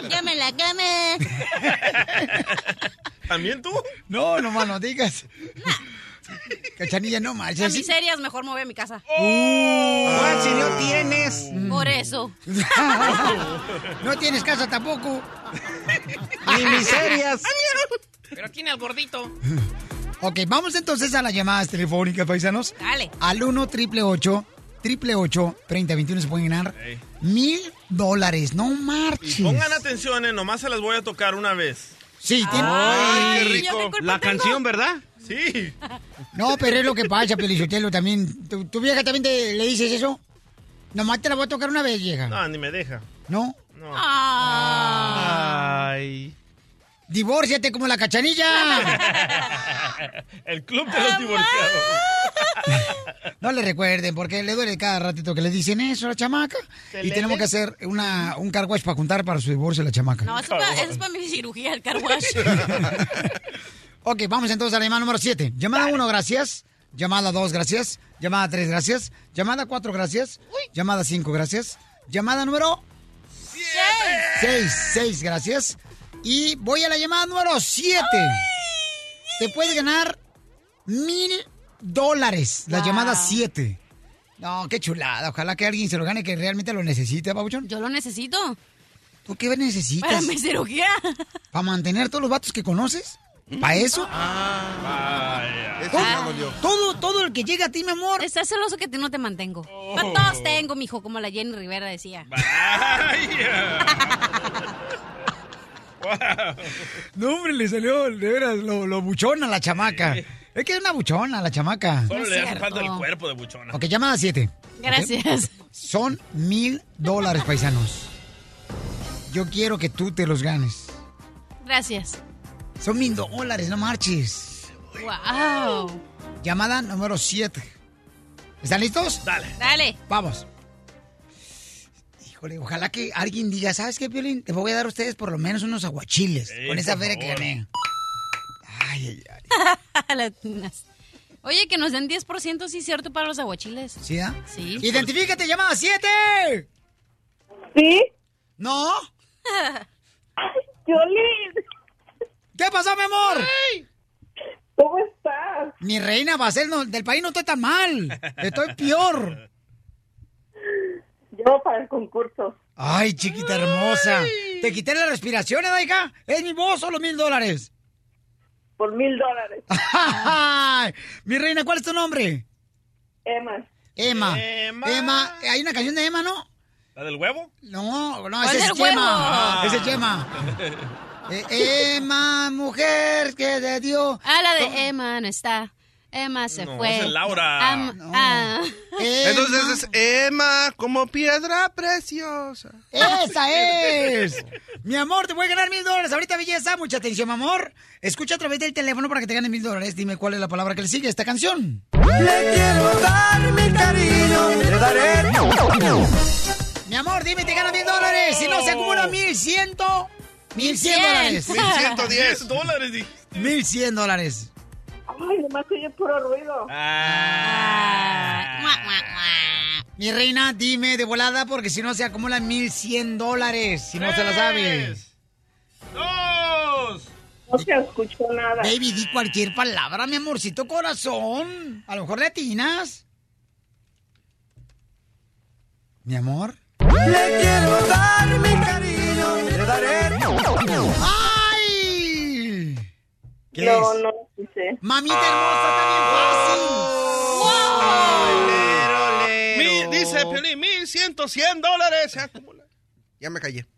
ya me la gané. ¿También tú? No, no más no digas. Cachanilla, no A marches. miserias, mejor me voy a mi casa. Oh. si no tienes. Por eso. [laughs] no tienes casa tampoco. Ni miserias. Pero aquí en el gordito. [laughs] Ok, vamos entonces a las llamadas telefónicas, paisanos. Dale. Al 1 888 888 3021 se pueden ganar mil dólares. No marches. Y pongan atención, eh, nomás se las voy a tocar una vez. Sí, tiene... Ay, qué rico. La tengo. canción, ¿verdad? Sí. No, pero es lo que pasa, Pelichotelo, también. ¿Tu, tu vieja también te, le dices eso? Nomás te la voy a tocar una vez, vieja. No, ni me deja. ¿No? No. Ah. Ay. Divórciate como la cachanilla. [laughs] El club de los divorciados. No le recuerden, porque le duele cada ratito que le dicen eso a la chamaca. ¿Se Y tenemos ve? que hacer una, un car wash para juntar para su divorcio la chamaca. No, eso es para, eso es para mi cirugía, el car wash. [laughs] Ok, vamos entonces a la llamada número 7. Llamada 1, gracias. Llamada 2, gracias. Llamada 3, gracias. Llamada 4, gracias. Llamada 5, gracias. Llamada número 6, 6, gracias. Y voy a la llamada número 7. Te puedes ganar mil dólares. La Wow. llamada 7. No, qué chulada. Ojalá que alguien se lo gane que realmente lo necesite, Pabuchón. Yo lo necesito. ¿Tú qué necesitas? Para mi cirugía. ¿Para mantener todos los vatos que conoces? ¿Para eso? Todo, todo, todo el que llega a ti, mi amor. Estás celoso que te- no te mantengo. Oh. Para todos tengo, mijo, como la Jenny Rivera decía. [laughs] No, hombre, le salió de veras lo, lo buchona a la chamaca. Es que es una buchona la chamaca. Solo le hace falta el cuerpo de buchona. Ok, llamada 7. Gracias. Son mil dólares, paisanos. Yo quiero que tú te los ganes. Gracias. Son mil dólares, no marches. Wow. Llamada número 7. ¿Están listos? Dale. Dale. Vamos. Híjole, ojalá que alguien diga, ¿sabes qué, Piolín? Te voy a dar a ustedes por lo menos unos aguachiles Sí, con esa feria que gané. Ay, ay, ay. [laughs] Latinas. Oye, que nos den 10%, sí, cierto, para los aguachiles. ¿Sí, ah? Sí. ¡Identifícate, llamada 7! ¿Sí? ¿No? [laughs] Violín, ¿Qué pasó, mi amor? ¿cómo estás? Mi reina, Basel, no, del país no estoy tan mal. Estoy peor. [laughs] Yo para el concurso. Ay, chiquita hermosa. Te quité la respiración, ¿eh, hija? ¿Es mi voz o los mil dólares? Por mil dólares. [laughs] Ay, mi reina, ¿cuál es tu nombre? Emma. Emma. Emma. Emma. Hay una canción de Emma, ¿no? ¿La del huevo? No, no, ¿Cuál ese es? Chema. Ah. Ese es Chema. [laughs] Eh, Emma, mujer que te dio. Ah, la de Emma no está. Emma se No, fue. es Laura. Am- ah. Entonces es Emma como piedra preciosa. ¡Esa es! Mi amor, te voy a ganar mil dólares. Ahorita, belleza, mucha atención, mi amor. Escucha a través del teléfono para que te ganes mil dólares. Dime cuál es la palabra que le sigue a esta canción. Le quiero dar mi cariño, le daré. Mi amor, dime, te ganas mil dólares. Si no, se acumula mil ciento... Mil cien dólares. 1110 dólares. di- Mil cien dólares. Ay, nomás oye puro ruido. Ah. Mua, mua, mua. Mi reina, dime de volada porque si no se acumulan mil cien dólares. Si no se la sabes. ¡Dos! No se escuchó nada. Baby, di cualquier palabra, mi amorcito corazón. A lo mejor le atinas. Mi amor. Le quiero dar mi cariño, le daré. ¡Ay! ¿Qué no, es? no lo escuché. Mamita hermosa, bien fácil. Mil- dice Piolín, mil ciento, cien dólares. Se acumula. Ya me callé. [laughs]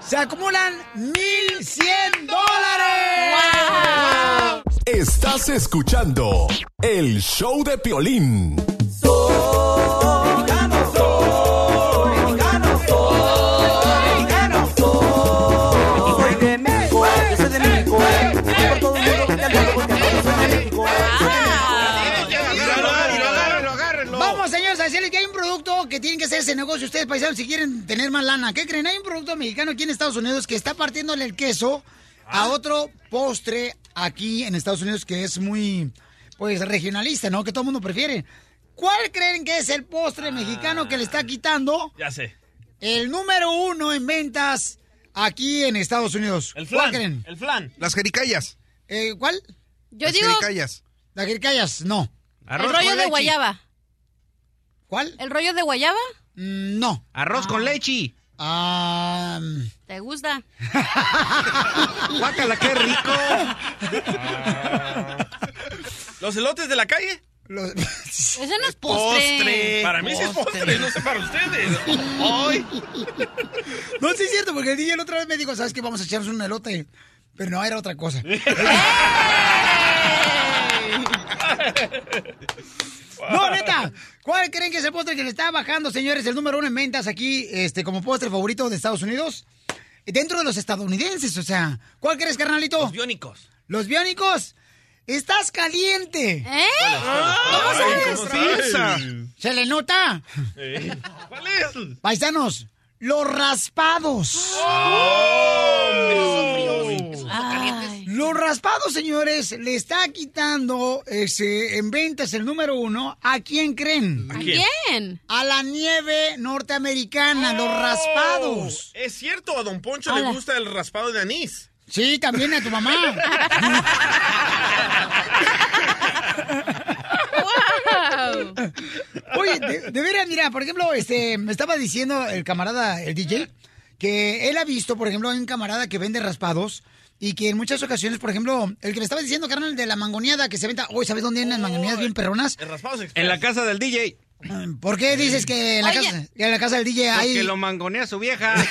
Se acumulan mil cien dólares. Estás escuchando el show de Piolín. Soy que tienen que hacer ese negocio ustedes, paisanos, si quieren tener más lana. ¿Qué creen? Hay un producto mexicano aquí en Estados Unidos que está partiéndole el queso a otro postre aquí en Estados Unidos que es muy, pues, regionalista, ¿no? Que todo el mundo prefiere. ¿Cuál creen que es el postre mexicano que le está quitando Ya sé. el número uno en ventas aquí en Estados Unidos? El ¿Cuál flan. creen? El flan. Las jericayas. Eh, ¿Cuál? Yo Las digo jericayas. Las jericayas, no. el rollo de guayaba. ¿Cuál? ¿El rollo de guayaba? Mm, No. Arroz con leche. Ah, ¿Te gusta? [laughs] Guácala, qué rico. ¿Los elotes de la calle? Ese no es postre. Para mí sí es postre, no sé para ustedes. Ay. No, sí es cierto, porque el DJ la otra vez me dijo, ¿sabes qué? Vamos a echarnos un elote. Pero no, era otra cosa. [laughs] [laughs] No, neta. ¿Cuál creen que es el postre que le está bajando, señores? El número uno en ventas aquí, este, como postre favorito de Estados Unidos. Dentro de los estadounidenses, o sea. ¿Cuál crees, carnalito? Los biónicos. ¿Los biónicos? ¡Estás caliente! ¿Eh? ¿Cómo sabes? ¿cómo sabes? ¿Se le nota? ¿Cuál es? Paisanos, los raspados. Ay. Los raspados, señores, le está quitando ese, en ventas el número uno. ¿A quién creen? ¿A quién? A la nieve norteamericana, los raspados. Es cierto, a Don Poncho le gusta el raspado de anís. Sí, también a tu mamá. [laughs] Oye, de, de veras, mira, por ejemplo, este, me estaba diciendo el camarada, el DJ, que él ha visto, por ejemplo, hay un camarada que vende raspados y que en muchas ocasiones, por ejemplo, el que me estaba diciendo, carnal, de la mangoneada que se venta, hoy ¿sabes dónde vienen las mangoneadas bien perronas? En la casa del DJ. ¿Por qué dices que en la, casa, que en la casa del DJ Porque hay... lo mangonea su vieja. [laughs]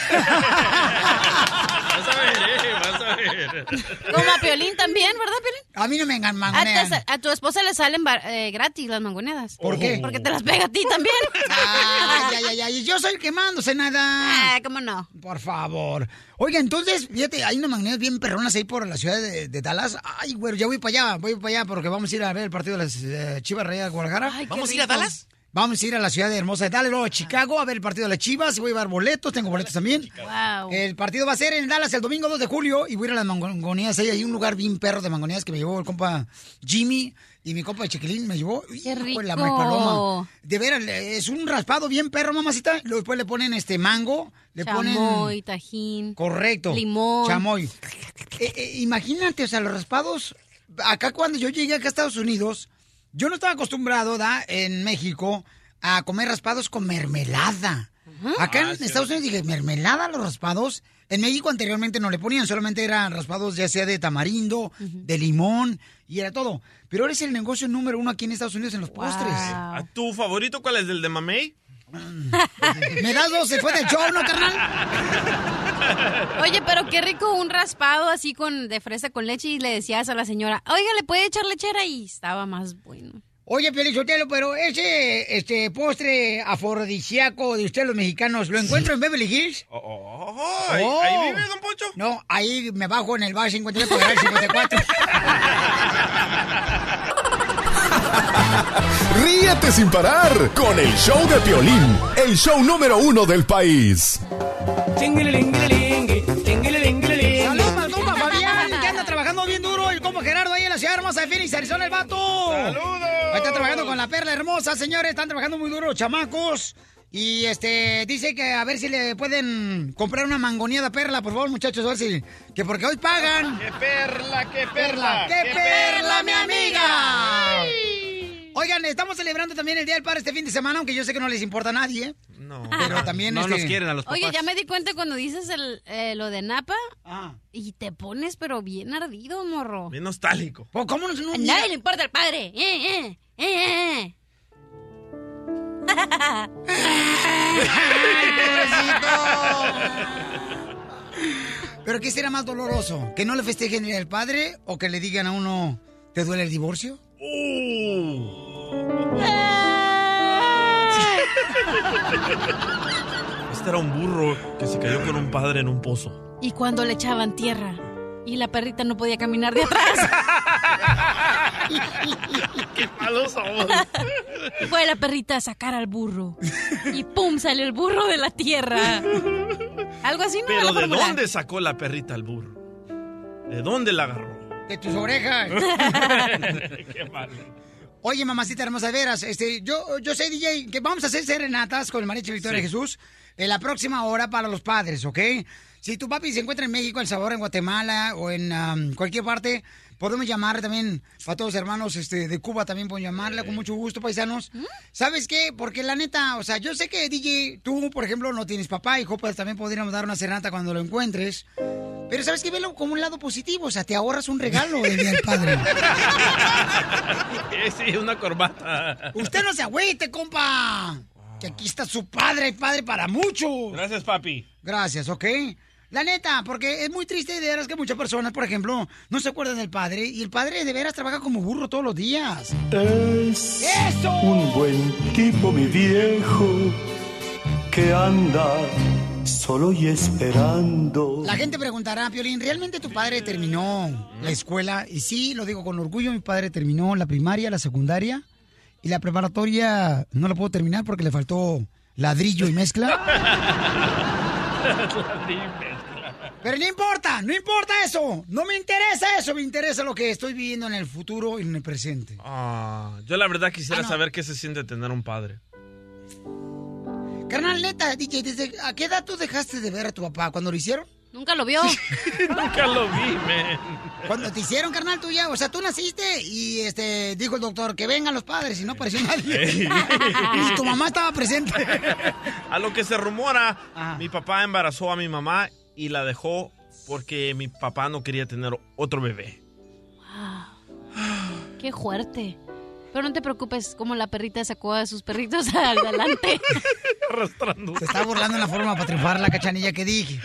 Como a Piolín también, ¿verdad, Piolín? A mí no me engan A, mangonean. te- a tu esposa le salen bar- eh, gratis las mangoneadas. ¿Por qué? Porque te las pega a ti también. Ay, ay, ay, ay, yo soy quemándose nada. Ah, ¿cómo no? Por favor. Oiga, entonces, fíjate, hay unas magnesias bien perronas ahí por la ciudad de, de Dallas. Ay, güey, ya voy para allá, voy para allá porque vamos a ir a ver el partido de las eh, Chivas Reyes de Guadalajara. Ay, ¿Vamos a ir a. Dallas? Vamos a ir a la ciudad hermosa de Dallas, luego a Chicago a ver el partido de las Chivas. Voy a llevar boletos, tengo boletos también. Wow. El partido va a ser en Dallas el domingo 2 de julio y voy a ir a las mangonías. Ahí hay un lugar bien perro de mangonías que me llevó el compa Jimmy y mi compa de Chiquilín me llevó. Qué la rico. May Paloma. De veras, es un raspado bien perro, mamacita. Luego después le ponen este mango, le Chamoy, ponen... tajín. Correcto. Limón. Chamoy. Eh, eh, imagínate, o sea, los raspados. Acá cuando yo llegué acá a Estados Unidos, yo no estaba acostumbrado, ¿da? En México, a comer raspados con mermelada. Acá Ah, en sí. Estados Unidos dije, mermelada a los raspados. En México anteriormente no le ponían, solamente eran raspados ya sea de tamarindo, de limón, y era todo. Pero ahora es el negocio número uno aquí en Estados Unidos en los postres. ¿A tu favorito cuál es? ¿Del de mamey? [laughs] ¿Me das dos? ¿Se fue del show, no, carnal? Oye, pero qué rico un raspado así con de fresa con leche y le decías a la señora, oiga, ¿le puede echar lechera? Y estaba más bueno. Oye, Pielichotelo, pero ese este postre afrodisíaco de ustedes los mexicanos, ¿lo encuentro en Beverly Hills? Oh, ¿ahí, ahí vive, don Poncho? No, ahí me bajo en el bar 53 por el 54. [laughs] Ríete sin parar con el show de Piolín, el show número uno del país. Saludos para el compa Fabián, que anda trabajando bien duro. El compa Gerardo ahí en la ciudad hermosa de Phoenix, Arizona, el vato. ¡Saludos! Ahí está trabajando con la perla hermosa, señores. Están trabajando muy duro los chamacos. Y este, dice que a ver si le pueden comprar una mangoneada perla, por favor, muchachos, a ver si. Que porque hoy pagan. ¡Qué perla, qué perla! ¡Qué perla, mi amiga! Oigan, estamos celebrando también el Día del Padre este fin de semana, aunque yo sé que no les importa a nadie. No. Pero también No este, nos quieren a los papás. Oye, ya me di cuenta cuando dices el, eh, lo de Napa Ah. y te pones pero bien ardido, morro. Bien nostálgico. Pues, ¿Cómo no? no A nadie le importa el padre. Eh, eh, eh, eh. [laughs] ¿Pero qué será más doloroso? ¿Que no le festejen el Día del Padre o que le digan a uno, ¿te duele el divorcio? [laughs] Este era un burro que se cayó con un padre en un pozo. Y cuando le echaban tierra y la perrita no podía caminar de atrás. [laughs] ¡Qué malos somos! Fue la perrita a sacar al burro. Y ¡pum! salió el burro de la tierra. Algo así, ¿no? Pero ¿de fórmula. dónde sacó la perrita al burro? ¿De dónde la agarró? De tus orejas. [laughs] Qué malo. Oye, mamacita hermosa, de veras, este, yo, yo sé, DJ, que vamos a hacer serenatas con el mariachi Victoria Sí. Jesús en la próxima hora para los padres, ¿ok? Si tu papi se encuentra en México, El Salvador, en Guatemala o en am, cualquier parte, podemos llamar también a todos los hermanos este, de Cuba, también pueden llamarle con mucho gusto, paisanos. ¿Sabes qué? Porque la neta, o sea, yo sé que DJ, tú, por ejemplo, no tienes papá y pues también podríamos dar una serenata cuando lo encuentres. Pero ¿sabes qué? Velo como un lado positivo, o sea, te ahorras un regalo del Día del Padre. [laughs] sí, una corbata. Usted no se agüite, compa. Que aquí está su padre, padre para muchos. Gracias, papi. Gracias, ¿ok? La neta, porque es muy triste de veras que muchas personas, por ejemplo, no se acuerdan del padre y el padre de veras trabaja como burro todos los días. Es ¡Eso! un buen tipo, mi viejo, que anda solo y esperando. La gente preguntará, Piolín, ¿realmente tu padre terminó la escuela? Y sí, lo digo con orgullo, mi padre terminó la primaria, la secundaria y la preparatoria no la puedo terminar porque le faltó ladrillo y mezcla. [laughs] [laughs] Pero no importa, no importa eso. No me interesa eso, me interesa lo que estoy viviendo en el futuro y en el presente. Ah, yo la verdad quisiera Ah, no. saber qué se siente tener un padre. Carnal, neta, DJ, ¿desde a qué edad tú dejaste de ver a tu papá? ¿Cuando lo hicieron? Nunca lo vio. [laughs] Nunca lo vi, man. Cuando te hicieron, carnal, tú ya, o sea, tú naciste y este dijo el doctor que vengan los padres y no apareció nadie. [laughs] [laughs] Y tu mamá estaba presente. A lo que se rumora, mi papá embarazó a mi mamá y la dejó porque mi papá no quería tener otro bebé. Qué fuerte. Pero no te preocupes, como la perrita sacó a sus perritos [laughs] adelante. [laughs] Arrastrando. Se está burlando en la forma para triunfar la cachanilla que dije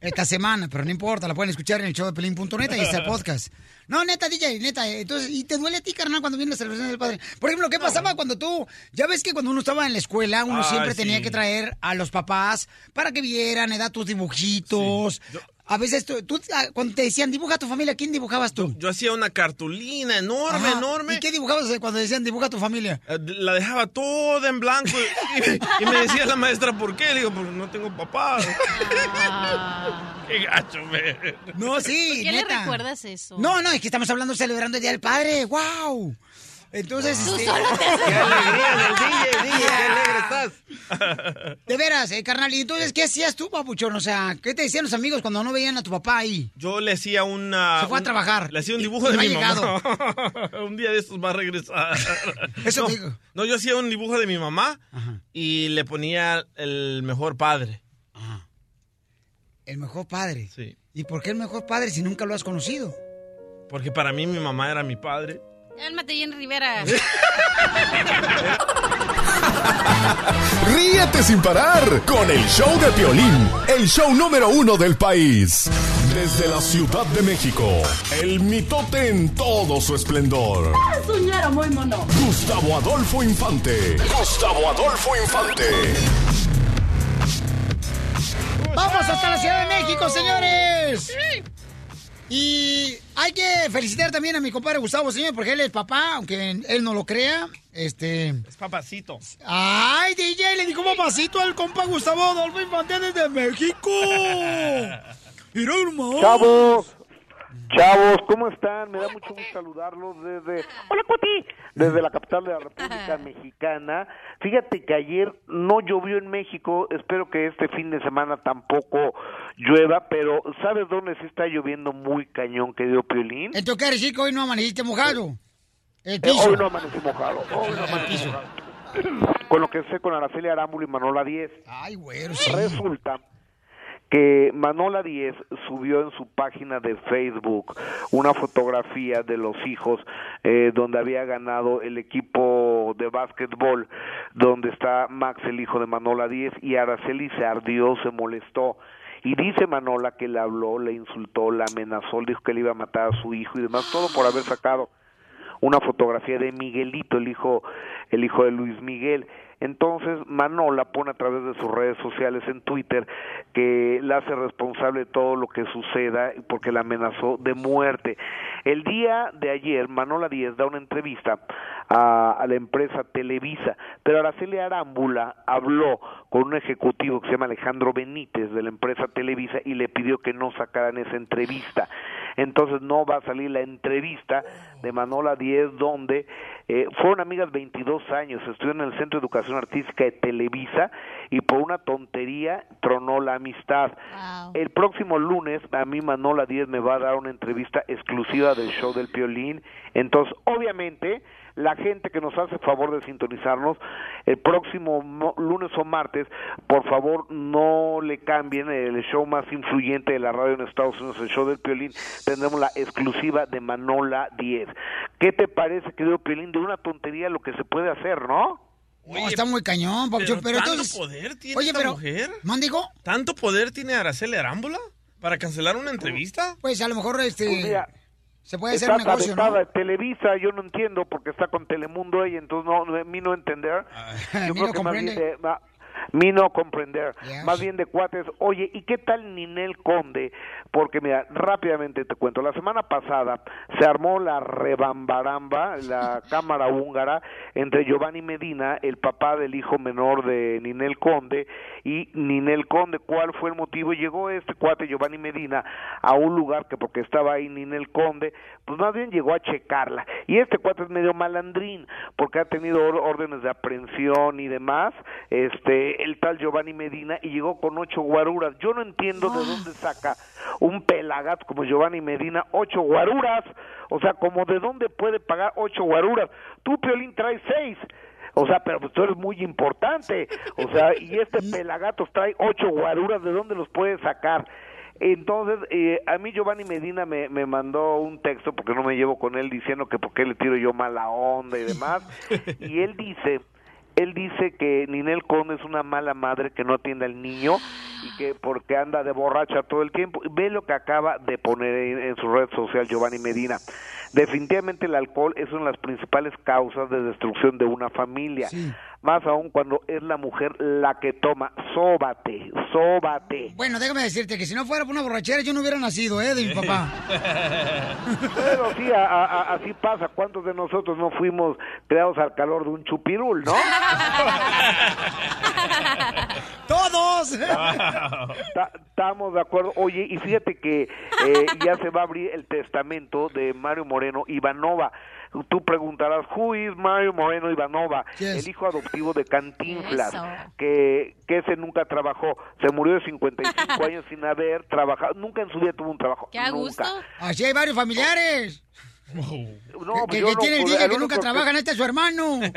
esta semana, pero no importa, la pueden escuchar en el show de pelín.net, ahí está el podcast. No, neta, DJ, neta, eh, entonces, ¿y te duele a ti, carnal, cuando viene la celebración del padre? Por ejemplo, ¿qué pasaba cuando tú, ya ves que cuando uno estaba en la escuela, uno Ah, siempre sí. tenía que traer a los papás para que vieran, edad tus dibujitos. A veces tú, tú, ah, cuando te decían dibuja a tu familia, ¿quién dibujabas tú? Yo hacía una cartulina enorme, Ajá. enorme. ¿Y qué dibujabas cuando decían dibuja a tu familia? Eh, La dejaba toda en blanco y, y me decía la maestra, ¿por qué? Le digo, porque no tengo papá. [laughs] Qué gacho, me. No, sí, ¿Por qué le recuerdas eso? No, no, es que estamos hablando celebrando el Día del Padre. ¡Wow! Entonces, Tú este- solo te [laughs] ¡Qué alegría del DJ, DJ! ¡Qué alegre estás! [laughs] De veras, eh, carnal. ¿Y entonces qué hacías tú, papuchón? O sea, ¿qué te decían los amigos cuando no veían a tu papá ahí? Yo le hacía una... Se fue a un- trabajar. Le hacía un dibujo Y de no ha mi llegado. mamá. [laughs] un día de estos va a regresar. Eso no, digo. no, yo hacía un dibujo de mi mamá y le ponía el mejor padre. El mejor padre. Sí. ¿Y por qué el mejor padre si nunca lo has conocido? Porque para mí mi mamá era mi padre. Cálmate, Jen Rivera. Ríete sin parar con el show de Piolín, el show número uno del país. Desde la Ciudad de México, el mitote en todo su esplendor. Muy mono. Gustavo Adolfo Infante. Gustavo Adolfo Infante. ¡Vamos hasta la Ciudad de México, señores! Y hay que felicitar también a mi compadre Gustavo, señor, porque él es papá, aunque él no lo crea. Este. Es papacito. ¡Ay, DJ! Le dijo papacito al compa Gustavo Adolfo Infante desde México. [laughs] Mira, hermano. Chavos, chavos, ¿cómo están? Me da mucho gusto saludarlos desde... Hola, Cuti. Desde la capital de la República Mexicana. Fíjate que ayer no llovió en México, espero que este fin de semana tampoco llueva, pero ¿sabes dónde se está lloviendo muy cañón, querido Piolín? Entonces, ¿qué quiere decir que hoy no amaneciste mojado? El Eh, hoy no amanecí mojado, hoy no amanecí mojado. Con lo que sé con Araceli Arámbula y Manola 10. Ay, güero, Resulta que Manola 10 subió en su página de Facebook una fotografía de los hijos eh, donde había ganado el equipo de básquetbol donde está Max el hijo de Manola 10 y Araceli se ardió, se molestó y dice Manola que le habló, le insultó, le amenazó, le dijo que le iba a matar a su hijo y demás, todo por haber sacado una fotografía de Miguelito, el hijo, el hijo de Luis Miguel. Entonces Manola pone a través de sus redes sociales en Twitter que la hace responsable de todo lo que suceda porque la amenazó de muerte. El día de ayer Manola Díez da una entrevista a, la empresa Televisa, pero Araceli Arámbula habló con un ejecutivo que se llama Alejandro Benítez de la empresa Televisa y le pidió que no sacaran esa entrevista. Entonces no va a salir la entrevista de Manola Díez donde eh, fueron amigas 22 años, estuvieron en el Centro de Educación Artística de Televisa y por una tontería tronó la amistad. El próximo lunes a mí Manola Díez me va a dar una entrevista exclusiva del show del Piolín, entonces obviamente la gente que nos hace favor de sintonizarnos el próximo mo- lunes o martes, por favor no le cambien el show más influyente de la radio en Estados Unidos, el show del Piolín, tendremos la exclusiva de Manola 10. ¿Qué te parece, querido Piolín? De una tontería lo que se puede hacer, ¿no? No, está muy cañón, papuchón, pero, ¿Tanto entonces... poder tiene Oye, esta pero... mujer? ¿Mandigo? ¿Tanto poder tiene Araceli Arámbula para cancelar una entrevista? Pues a lo mejor este... Pues mira, se puede hacer está un negocio, ¿no? Televisa, yo no entiendo porque está con Telemundo ella, entonces no, no- a mí no entender. [laughs] Yo mí creo no que más bien comprende. Mí no comprender, Yes. más bien de cuates. Oye, ¿y qué tal Ninel Conde? Porque mira, rápidamente te cuento, la semana pasada se armó la rebambaramba, la [laughs] cámara húngara entre Giovanni Medina, el papá del hijo menor de Ninel Conde, y Ninel Conde. ¿Cuál fue el motivo? Llegó este cuate Giovanni Medina a un lugar que porque estaba ahí Ninel Conde, pues más bien llegó a checarla. Y este cuate es medio malandrín, porque ha tenido órdenes de aprehensión y demás, este, el tal Giovanni Medina, y llegó con ocho guaruras. Yo no entiendo de dónde saca un pelagato como Giovanni Medina ocho guaruras, o sea, como de dónde puede pagar ocho guaruras. Tú, Piolín, traes seis. O sea, pero pues tú eres muy importante. O sea, y este [laughs] pelagatos trae ocho guaruras, ¿de dónde los puede sacar? Entonces, eh, a mí Giovanni Medina me, me mandó un texto, porque no me llevo con él, diciendo que por qué le tiro yo mala onda y demás. [laughs] y él dice, él dice que Ninel Conde es una mala madre que no atiende al niño y que porque anda de borracha todo el tiempo. Ve lo que acaba de poner en, en su red social Giovanni Medina. Definitivamente el alcohol es una de las principales causas de destrucción de una familia. Más aún cuando es la mujer la que toma. Sóbate, sóbate. Bueno, déjame decirte que si no fuera por una borrachera yo no hubiera nacido, ¿eh? De mi papá. [laughs] Pero sí, a- a- a- así pasa. ¿Cuántos de nosotros no fuimos creados al calor de un chupirul, no? [laughs] ¡Todos! Ta- Estamos de acuerdo. Oye, y fíjate que eh, ya se va a abrir el testamento de Mario Moreno Ivanova. Tú preguntarás, ¿who is Mario Moreno Ivanova? El hijo adoptivo de Cantinflas, Eso. que, que ese nunca trabajó. Se murió de 55 [laughs] años sin haber trabajado. Nunca en su vida tuvo un trabajo. ¡Qué a nunca. gusto! Así hay varios familiares. No, que pues yo que no, tiene el día el que nunca trabajan, este es su hermano. [laughs]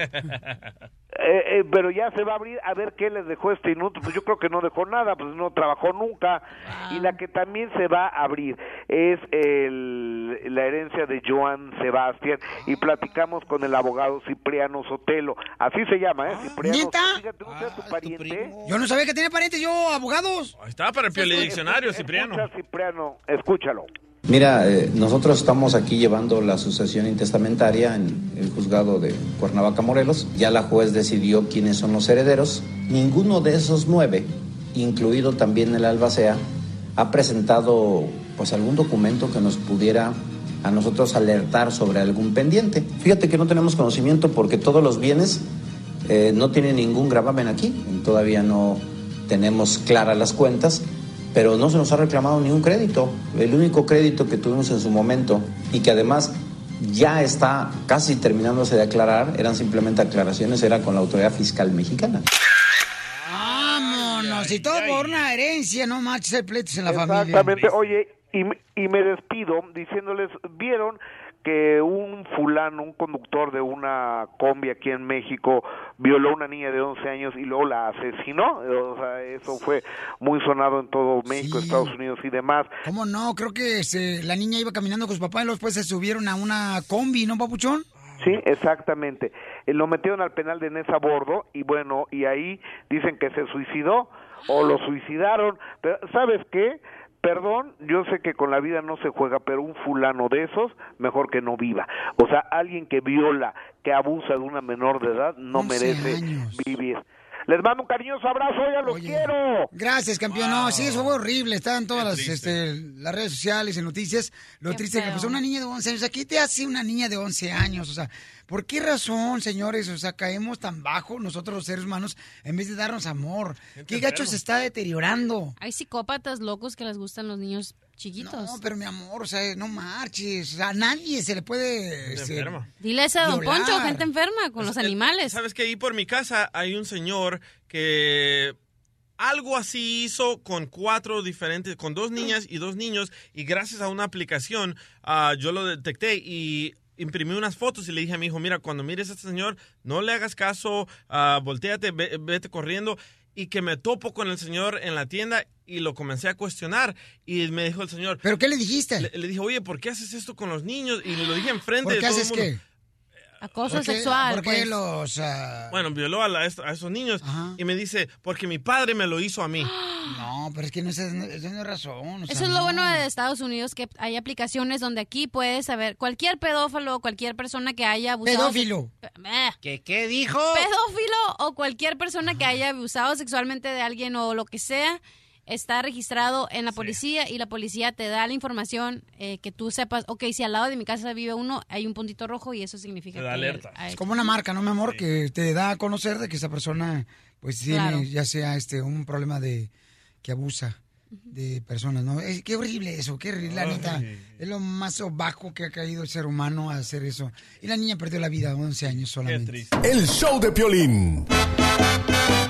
Eh, eh, pero ya se va a abrir a ver qué les dejó este inútil. Pues yo creo que no dejó nada, pues no trabajó nunca. Y la que también se va a abrir es el, la herencia de Joan Sebastián. Y platicamos con el abogado Cipriano Sotelo. Así se llama, ¿eh? Cipriano. ¿Neta? Fíjate, ¿no sea tu pariente? Yo no sabía que tenía parientes yo, abogados. Está para el Diccionario, Cipriano. Escucha, Cipriano, escúchalo. Mira, eh, nosotros estamos aquí llevando la sucesión intestamentaria en el juzgado de Cuernavaca, Morelos. Ya la juez decidió quiénes son los herederos. Ninguno de esos nueve, incluido también el albacea, ha presentado pues algún documento que nos pudiera a nosotros alertar sobre algún pendiente. Fíjate que no tenemos conocimiento porque todos los bienes eh, no tienen ningún gravamen aquí. Todavía no tenemos claras las cuentas, pero no se nos ha reclamado ningún crédito. El único crédito que tuvimos en su momento y que además ya está casi terminándose de aclarar, eran simplemente aclaraciones, era con la autoridad fiscal mexicana. Vámonos, y todo por una herencia, no marches hay pleitos en la familia. Exactamente. Oye, y, me- y me despido diciéndoles, ¿vieron que un fulano, un conductor de una combi aquí en México, violó a una niña de 11 años y luego la asesinó? O sea, eso fue muy sonado en todo México, Estados Unidos y demás. ¿Cómo no? Creo que este, la niña iba caminando con su papá y luego después se subieron a una combi, ¿no, papuchón? Sí, exactamente. Eh, Lo metieron al penal de Nesa Bordo y bueno, y ahí dicen que se suicidó o lo suicidaron. Pero, ¿sabes qué? Perdón, yo sé que con la vida no se juega, pero un fulano de esos, mejor que no viva. O sea, alguien que viola, que abusa de una menor de edad, no 11 merece años. vivir. Les mando un cariñoso abrazo, ya los quiero. Gracias, campeón. No, sí, eso fue horrible. Está en todas las, este, las redes sociales y noticias. Lo triste que pues una niña de 11 años. Aquí te hace una niña de 11 años. O sea, ¿por qué razón, señores? O sea, caemos tan bajo nosotros los seres humanos en vez de darnos amor. ¿Qué gacho se está deteriorando? Hay psicópatas locos que les gustan los niños chiquitos. No, pero mi amor, o sea, no marches. A nadie se le puede. este, enferma. Dile eso a Don violar. Poncho, gente enferma con los animales. ¿Sabes que ahí por mi casa hay un señor que algo así hizo con cuatro diferentes, con dos niñas y dos niños, y gracias a una aplicación ah, yo lo detecté y imprimí unas fotos y le dije a mi hijo, mira, cuando mires a este señor, no le hagas caso, ah, volteate, ve- vete corriendo. Y que me topo con el señor en la tienda y lo comencé a cuestionar. Y me dijo el señor. ¿Pero qué le dijiste? Le, le dije, oye, ¿por qué haces esto con los niños? Y le lo dije enfrente ¿Por de qué todo el haces mundo. qué? Acoso ¿Por qué- sexual. ¿Por qué pues. los.? ah, Bueno, violó a, la- a esos niños y me dice, porque mi padre me lo hizo a mí. [gasps] No, pero es que no es, no es razón. o sea, Eso es lo no. bueno de Estados Unidos, que hay aplicaciones donde aquí puedes saber cualquier pedófilo, cualquier persona que haya abusado... Pedófilo. Eh, ¿Qué, qué dijo? Pedófilo o cualquier persona que haya abusado sexualmente de alguien o lo que sea, está registrado en la policía y la policía te da la información eh, que tú sepas, ok, si al lado de mi casa vive uno, hay un puntito rojo y eso significa Te da que... alerta. hay- Es como una marca, ¿no, mi amor? Que te da a conocer de que esa persona, pues, tiene Claro. ya sea este un problema de que abusa de personas, ¿no? Es, qué horrible eso, qué horrible, la neta. Es lo más bajo que ha caído el ser humano a hacer eso. Y la niña perdió la vida a 11 años solamente. El show de Piolín.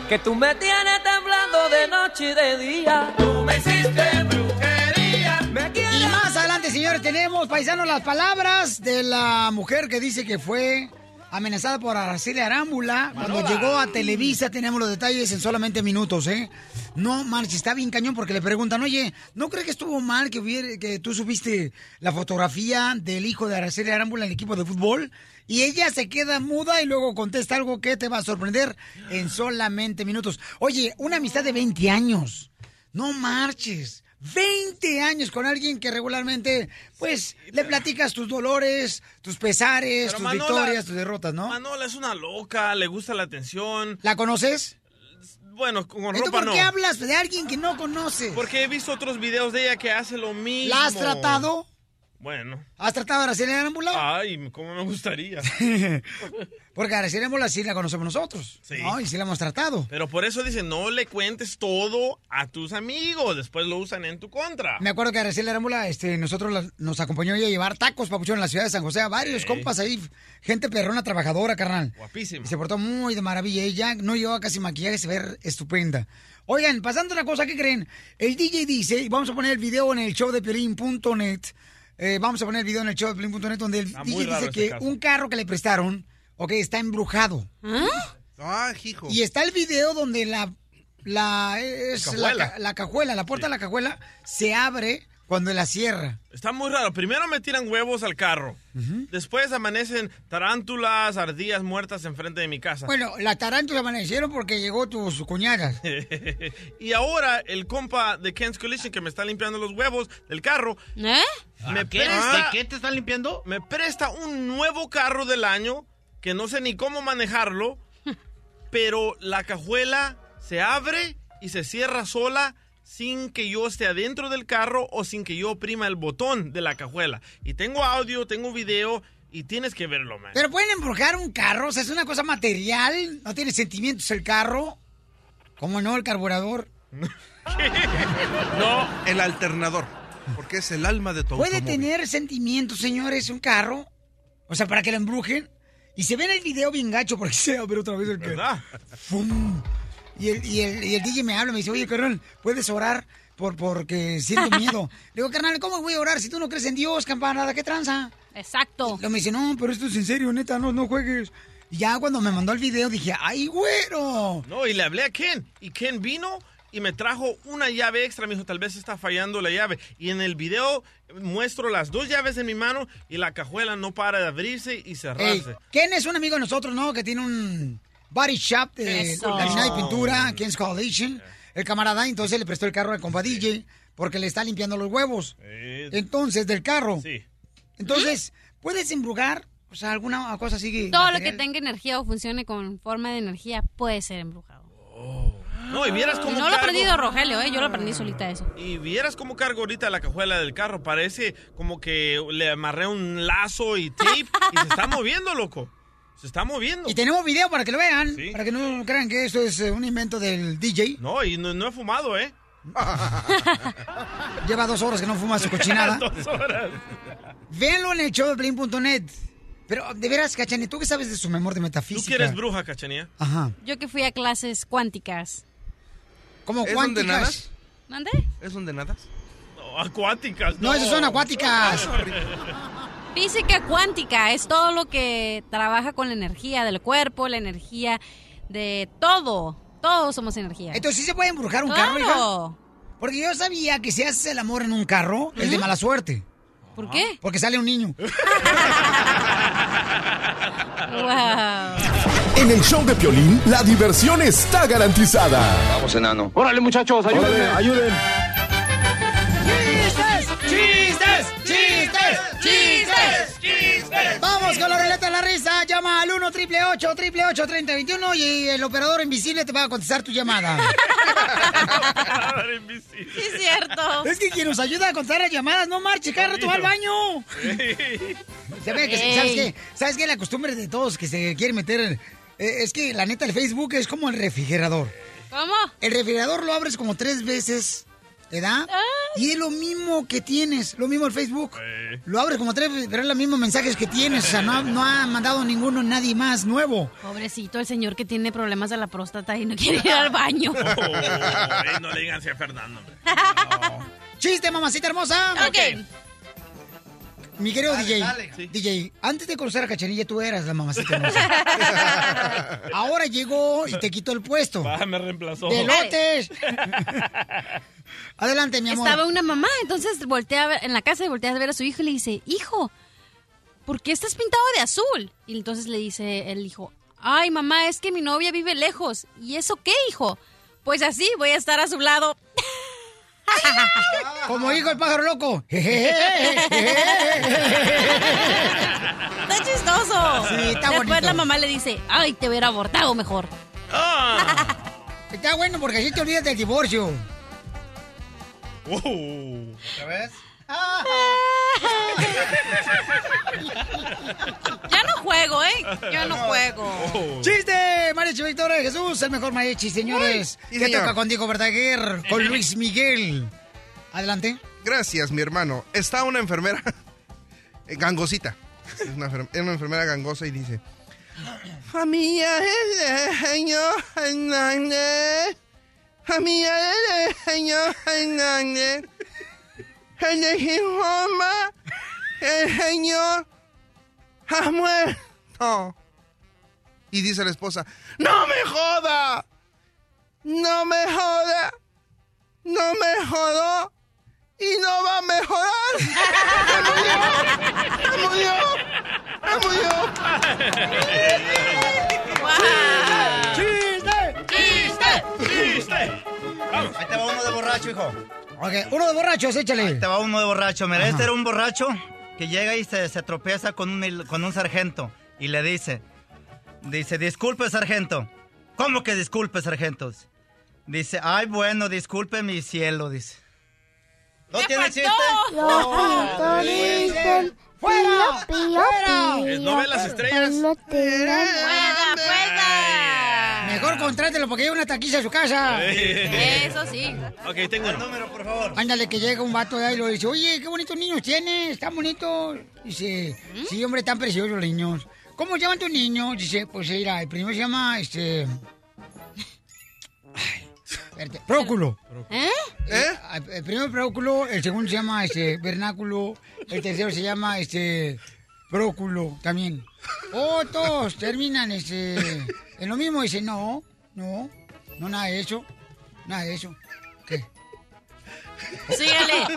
Que tú me tienes temblando de noche y de día. Tú me hiciste brujería. Me Y más adelante, señores, tenemos, paisanos, las palabras de la mujer que dice que fue amenazada por Araceli Arámbula. Cuando llegó a Televisa, tenemos los detalles en solamente minutos, ¿eh? No, marches, está bien cañón porque le preguntan, oye, ¿no crees que estuvo mal que, hubiera, que tú subiste la fotografía del hijo de Araceli Arámbula en el equipo de fútbol? Y ella se queda muda y luego contesta algo que te va a sorprender en solamente minutos. Oye, una amistad de 20 años. No marches. 20 años con alguien que regularmente, pues, le platicas tus dolores, tus pesares, tus Manola- victorias, tus derrotas, ¿no? Manola es una loca, le gusta la atención. ¿La conoces? Bueno, con ¿Y tú ropa por no. qué hablas de alguien que no conoces? Porque he visto otros videos de ella que hace lo mismo. ¿La has tratado? Bueno. ¿Has tratado a Araceli Arámbula? Ay, cómo me gustaría. [laughs] Porque Araceli Arámbula sí la conocemos nosotros, Sí. ¿no? Y sí la hemos tratado. Pero por eso dicen, no le cuentes todo a tus amigos, después lo usan en tu contra. Me acuerdo que Araceli Arámbula, este, nosotros la- nos acompañó ella a llevar tacos, papuchón, en la ciudad de San José. A varios Sí. compas ahí, gente perrona, trabajadora, carnal. Guapísima. Y se portó muy de maravilla. Ella no llevaba casi maquillaje, se ve estupenda. Oigan, pasando una cosa, ¿qué creen? El DJ dice, y vamos a poner el video en el show de Piolín.net. eh, vamos a poner el video en el show de Piolín.net donde el DJ dice que caso. un carro que le prestaron, ok, está embrujado. Ah, hijo. Y está el video donde la, la, es la, Cajuela. ca- la cajuela, la puerta de la cajuela se abre cuando la cierra. Está muy raro. Primero me tiran huevos al carro. Después amanecen tarántulas, ardillas muertas enfrente de mi casa. Bueno, las tarántulas amanecieron porque llegó tu su cuñada. [laughs] y ahora el compa de Ken's Collision que me está limpiando los huevos del carro. ¿Eh? Me ¿Qué? presta, ¿De qué te están limpiando? Me presta un nuevo carro del año que no sé ni cómo manejarlo, [laughs] pero la cajuela se abre y se cierra sola sin que yo esté adentro del carro o sin que yo oprima el botón de la cajuela. Y tengo audio, tengo video y tienes que verlo, man. Pero pueden embrujar un carro, o sea, es una cosa material, no tiene sentimientos el carro. ¿Cómo no? El carburador. [laughs] No. El alternador. Porque es el alma de tu ¿Puede automóvil. tener sentimientos, señores, un carro? O sea, para que lo embrujen. Y se ve en el video bien gacho porque [laughs] se abre otra vez el carro. ¿Verdad? ¡Fum! Y el, y, el, y el DJ me habla, me dice, oye, carnal, ¿puedes orar por, porque siento miedo? [laughs] Le digo, carnal, ¿cómo voy a orar si tú no crees en Dios, campanada? ¿Qué tranza? Exacto. Y luego me dice, no, pero esto es en serio, neta, no, no juegues. Y ya cuando me mandó el video dije, ¡ay, güero! No, y le hablé a Ken. Y Ken vino y me trajo una llave extra. Me dijo, tal vez está fallando la llave. Y en el video muestro las dos llaves en mi mano y la cajuela no para de abrirse y Ey, cerrarse. Ken es un amigo de nosotros, ¿no? Que tiene un body shop de y pintura, Ken's Collision. El camarada, entonces le prestó el carro al compa DJ porque le está limpiando los huevos. Entonces, del carro. Sí. Entonces, ¿puedes embrujar? O sea, alguna cosa así. Todo lo que tenga energía o funcione con forma de energía puede ser embrujado. No, y vieras Y cómo no lo ha cargo- aprendido Rogelio, ¿eh? Yo lo aprendí solita eso. Y vieras cómo cargo ahorita la cajuela del carro. Parece como que le amarré un lazo y tape y se está [laughs] moviendo, loco. Se está moviendo. Y tenemos video para que lo vean, para que no crean que esto es eh, un invento del DJ. No, y no, no he fumado, ¿eh? [laughs] Lleva dos horas que no fuma su [laughs] cochinada. Dos horas. Véanlo en el show de Blin.net. Pero, de veras, Cachani, ¿tú qué sabes de su memoria de ¿Tú metafísica? que eres bruja, cachanía? Ajá. Yo que fui a clases cuánticas. ¿Cómo ¿Es donde nadas? ¿Mande? ¿Es donde nadas? No, acuáticas. No, esas son acuáticas. Física cuántica es todo lo que trabaja con la energía del cuerpo, la energía de todo. Todos somos energía. Entonces, ¿sí se puede embrujar un Claro. carro, hija? Porque yo sabía que si haces el amor en un carro, es de mala suerte. ¿Por qué? Porque sale un niño. [laughs] En el show de Piolín, la diversión está garantizada. Vamos, enano. Órale, muchachos, ayúdenme, ayuden. Vamos con la ruleta de la risa. Llama al 1 triple 8 triple 8 3021 y el operador invisible te va a contestar tu llamada. [laughs] Sí, es cierto. Es que quien nos ayuda a contar las llamadas, no marche, cada rato va al baño. Se ve que, Ey. ¿sabes qué? ¿Sabes qué? La costumbre de todos que se quieren meter. en- eh, es que la neta, el Facebook es como el refrigerador. ¿Cómo? El refrigerador lo abres como tres veces, ¿verdad? Y es lo mismo que tienes, lo mismo el Facebook. Lo abres como tres veces, pero es los mismos mensajes que tienes. O sea, no ha, no ha mandado ninguno nadie más nuevo. Pobrecito el señor que tiene problemas de la próstata y no quiere ir al baño. [laughs] Oh, no le digan así a Fernando. hombre. [laughs] ¡Chiste, mamacita hermosa! Ok. Mi querido Dale, DJ, dale. DJ, antes de conocer a Cachanilla tú eras la mamacita hermosa. [laughs] Ahora llegó y te quitó el puesto. Va, me reemplazó. ¡Delotes! Adelante, mi amor. Estaba una mamá, entonces voltea en la casa y voltea a ver a su hijo y le dice, hijo, ¿por qué estás pintado de azul? Y entonces le dice el hijo, ay mamá, es que mi novia vive lejos. ¿Y eso qué, hijo? Pues así, voy a estar a su lado. [laughs] Como dijo el pájaro loco. [laughs] Está chistoso. Sí, está Después bonito. la mamá le dice, ay, te hubiera abortado mejor. [laughs] Está bueno porque así te olvidas del divorcio. ¿Ya ves? [laughs] Ya no juego, ¿eh? Yo no juego. Oh. ¡Chiste! Mariachi Victoria de Jesús, el mejor mariachi, señores. Sí, ¿Qué señor. toca contigo, Verdaguer? Con Luis Miguel. Adelante. Gracias, mi hermano. Está una enfermera eh, [laughs] gangosita. Es una, enfer- es una enfermera gangosa y dice... Familia del señor Familia del señor Hernández. Se les [laughs] informa el señor ha muerto. Y dice la esposa, ¡No me joda! ¡No me joda! ¡No me jodó! ¡Y no va a mejorar! [laughs] ¡Se murió! ¡Se murió! ¡Chiste! Ahí te va uno de borracho, hijo. Ok, uno de borrachos, échale. Ahí te va uno de borracho. Mira, Ajá. este era un borracho que llega y se, se tropieza con un, con un sargento y le dice, dice, disculpe, sargento. ¿Cómo que disculpe, sargento? Dice, ay, bueno, disculpe mi cielo, dice. ¿No tiene chiste? Pitos dicen, ¡Fuera! pío, pío, ¡Fuera! pío, ¿No ve las estrellas? no te dan Mejor contrátelo porque hay una taquiza a su casa. Eso sí. Ok, tengo uno. número, por favor. Ándale, que llega un vato de ahí y lo dice, oye, qué bonitos niños tienes, están bonitos. Dice, sí, hombre, tan preciosos los niños. ¿Cómo se llaman tus niños? Dice, pues mira, el primero se llama, este... Ay, espérate, Próculo. ¿Eh? ¿Eh? El primero Próculo, el segundo se llama, este, Vernáculo, el tercero se llama, este, Próculo también. Oh, todos terminan, este, en lo mismo. Dice, no, no, no, nada de eso, nada de eso. ¿Qué? Sígale.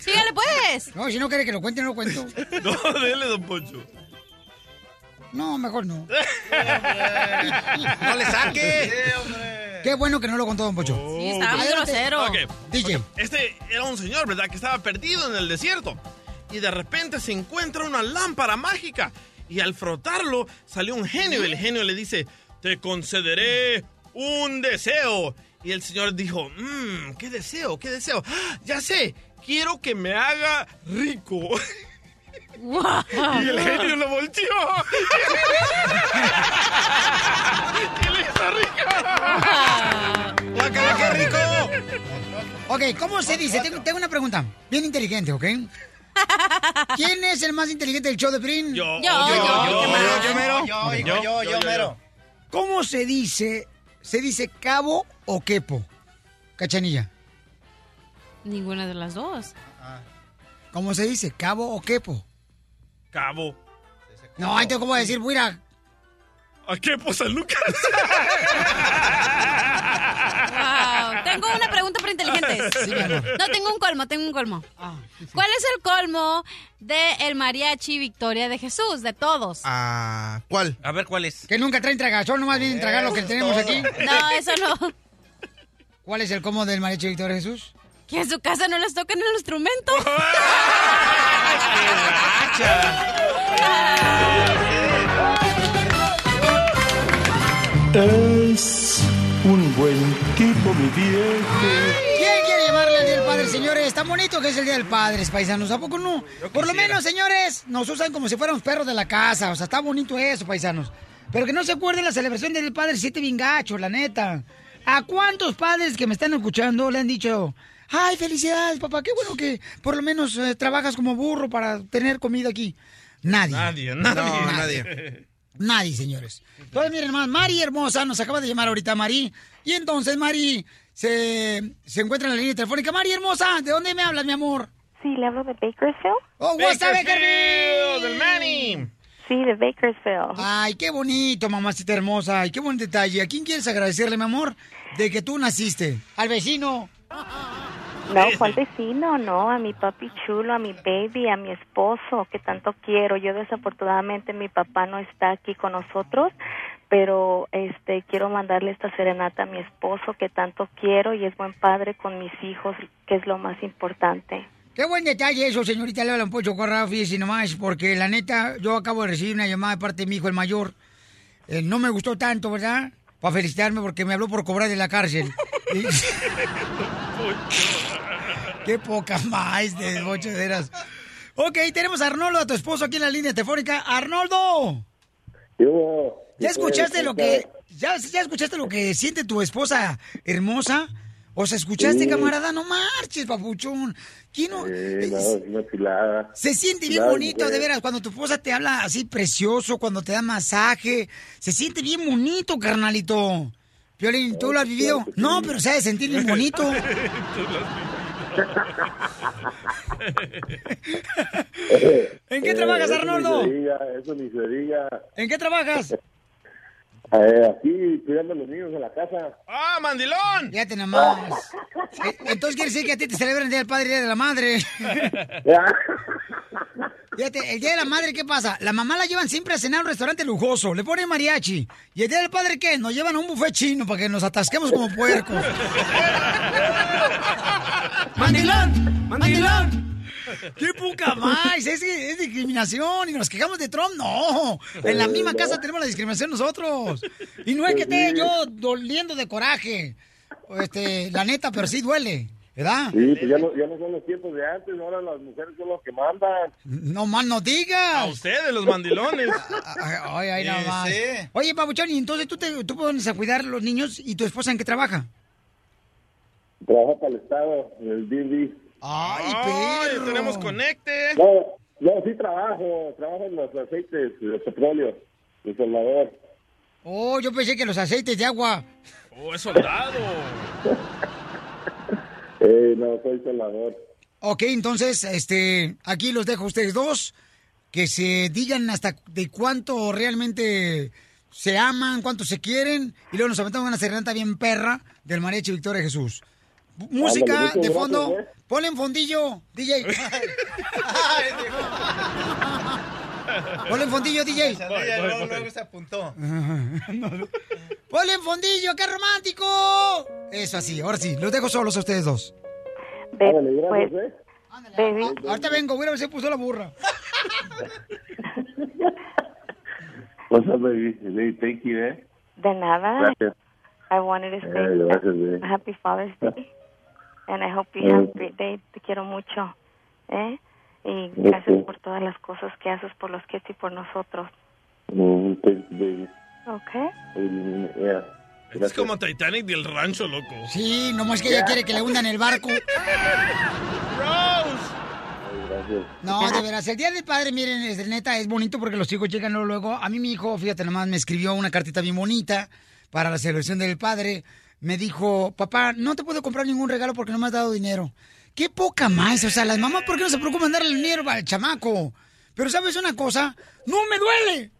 Sígale, pues. No, si no quiere que lo cuente, no lo cuento. [laughs] No, dele, don Poncho. No, mejor no. No le saque. Qué bueno que no lo contó Don Pocho. Sí, estaba muy grosero. Ok. DJ. Este era un señor, ¿verdad? Que estaba perdido en el desierto. Y de repente se encuentra una lámpara mágica. Y al frotarlo salió un genio. Y el genio le dice, te concederé un deseo. Y el señor dijo, mmm, ¿qué deseo? ¿Qué deseo? ¡Ah! Ya sé, quiero que me haga rico. [laughs] Y el genio lo volteó. [laughs] y le hizo rico. ¡Guácala, qué rico! Ok, ¿cómo se dice? Tengo, tengo una pregunta. Bien inteligente, ¿ok? ¿Quién es el más inteligente del show de Prin? Yo, Yo, yo, yo, yo, yo, yo, mero. Yo, hijo, yo, yo, mero. ¿Cómo se dice? ¿Se dice cabo o quepo? Cachanilla. Ninguna de las dos. ¿Cómo se dice? ¿Cabo o quepo? Cabo. No, ahí te cómo decir, mira. ¿A qué posa Lucas? Wow. Tengo una pregunta para inteligentes. Sí. No, tengo un colmo, tengo un colmo. Ah, ¿Cuál es el colmo de el mariachi Victoria de Jesús, de todos? Ah, ¿cuál? A ver, ¿cuál es? Que nunca traen tragazón, nomás vienen a tragar lo que tenemos aquí. No, eso no. ¿Cuál es el cómo del mariachi Victoria Jesús? Que en su casa no les toquen el instrumento. [laughs] Es un buen tipo, mi viejo. ¿Quién quiere llamarle al Día del Padre, señores? Está bonito que es el Día del Padre, paisanos. ¿A poco no? Por lo menos, señores, nos usan como si fuéramos perros de la casa. O sea, está bonito eso, paisanos. Pero que no se acuerden la celebración del Padre siete bien gacho, la neta. ¿A cuántos padres que me están escuchando le han dicho, ay, felicidades, papá, qué bueno que por lo menos eh, trabajas como burro para tener comida aquí? Nadie. Nadie, nadie. No, nadie. Nadie, [laughs] señores. Entonces, miren más, Mari hermosa nos acaba de llamar ahorita Mari. Y entonces Mari se, se encuentra en la línea telefónica. Mari hermosa, ¿de dónde me hablas, mi amor? Sí, le hablo de Bakersfield. Oh, what's up, Bakersfield? del Manny. Sí, de Bakersfield. Ay, qué bonito, mamacita hermosa. Ay, qué buen detalle. ¿A quién quieres agradecerle, mi amor, de que tú naciste? ¿Al vecino? No, fue al vecino, no, a mi papi chulo, a mi baby, a mi esposo, que tanto quiero. Yo desafortunadamente mi papá no está aquí con nosotros, pero este quiero mandarle esta serenata a mi esposo, que tanto quiero y es buen padre con mis hijos, que es lo más importante. Qué buen detalle eso, señorita. Un pocho corrado, fíjese nomás, porque la neta, yo acabo de recibir una llamada de parte de mi hijo, el mayor. Eh, no me gustó tanto, ¿verdad? Para felicitarme porque me habló por cobrar de la cárcel. [laughs] Qué poca más de ocho de veras. Ok, tenemos a Arnoldo, a tu esposo, aquí en la línea telefónica. ¡Arnoldo! ¿Ya escuchaste lo que ya, ya escuchaste lo que siente tu esposa hermosa? O sea, ¿escuchaste, Sí. camarada? No marches, papuchón. ¿Quién no? Eh, no, es una chulada. Se siente bien bonito, mujer. de veras, cuando tu esposa te habla así precioso, cuando te da masaje. Se siente bien bonito, carnalito. Piolín, ¿tú lo has vivido? No, pero se ha de sentir bien bonito. [laughs] [laughs] ¿En qué trabajas, Eh, Arnoldo? Eso ni se diga. ¿En qué trabajas? [laughs] Eh, aquí cuidando a los niños en la casa. ¡Ah, mandilón! Fíjate nomás. Eh, Entonces quiere decir que a ti te celebran el Día del Padre y el Día de la Madre. [laughs] Fíjate, el Día de la Madre, ¿qué pasa? La mamá la llevan siempre a cenar a un restaurante lujoso, le ponen mariachi. ¿Y el Día del Padre qué? Nos llevan a un buffet chino para que nos atasquemos como puercos. ¡Mandilón! ¡Mandilón! [laughs] ¡Qué poca más! Es, es discriminación y nos quejamos de Trump. No, en la misma casa tenemos la discriminación nosotros. Y no es que esté yo doliendo de coraje, este, la neta, pero sí duele, ¿verdad? Sí, pues ya no, ya no son los tiempos de antes, ahora las mujeres son los que mandan. No más no digas. A ustedes, los mandilones. [laughs] Ay, ay, nada más. Oye, Pabuchón, y entonces tú te tú pones a cuidar a los niños y tu esposa en qué trabaja? Trabaja para el Estado, en el DD. ¡Ay, perro! tenemos conecte. No, no, sí trabajo, trabajo en los aceites de petróleo, de Salvador. Oh, yo pensé que los aceites de agua. Oh, es soldado. [laughs] Eh, no, soy Salvador. Ok, entonces, este, aquí los dejo a ustedes dos, que se digan hasta de cuánto realmente se aman, cuánto se quieren, y luego nos aventamos una serenata bien perra del mariachi Victoria Jesús. Música Ándale, de fondo, gracias, ¿eh? ponle en fondillo, DJ. [laughs] ponle en fondillo, DJ. Luego, luego se apuntó. [laughs] Ponle en fondillo, qué romántico. Eso así, ahora sí, los dejo solos a ustedes dos. Ándale, gracias, ¿eh? Baby. Ahorita vengo, voy a ver si puso la burra. [laughs] What's up, baby? Hey, thank you, eh? De nada. Gracias. I wanted to say Eh, gracias, baby. Happy Father's Day. And I hope you Eh. have a great day. Te quiero mucho. ¿eh? Y gracias por todas las cosas que haces por los kids y por nosotros. Mm, baby. Okay? Mm, Yeah. Es como Titanic del rancho, loco. Sí, nomás que ella quiere que le hundan el barco. No, de veras, el Día del Padre, miren, es, neta, es bonito porque los hijos llegan luego, luego. A mí mi hijo, fíjate, nomás me escribió una cartita bien bonita para la celebración del Padre. Me dijo, papá, no te puedo comprar ningún regalo porque no me has dado dinero. Qué poca más, o sea, las mamás, ¿por qué no se preocupan darle el dinero al chamaco? Pero ¿sabes una cosa? ¡No me duele!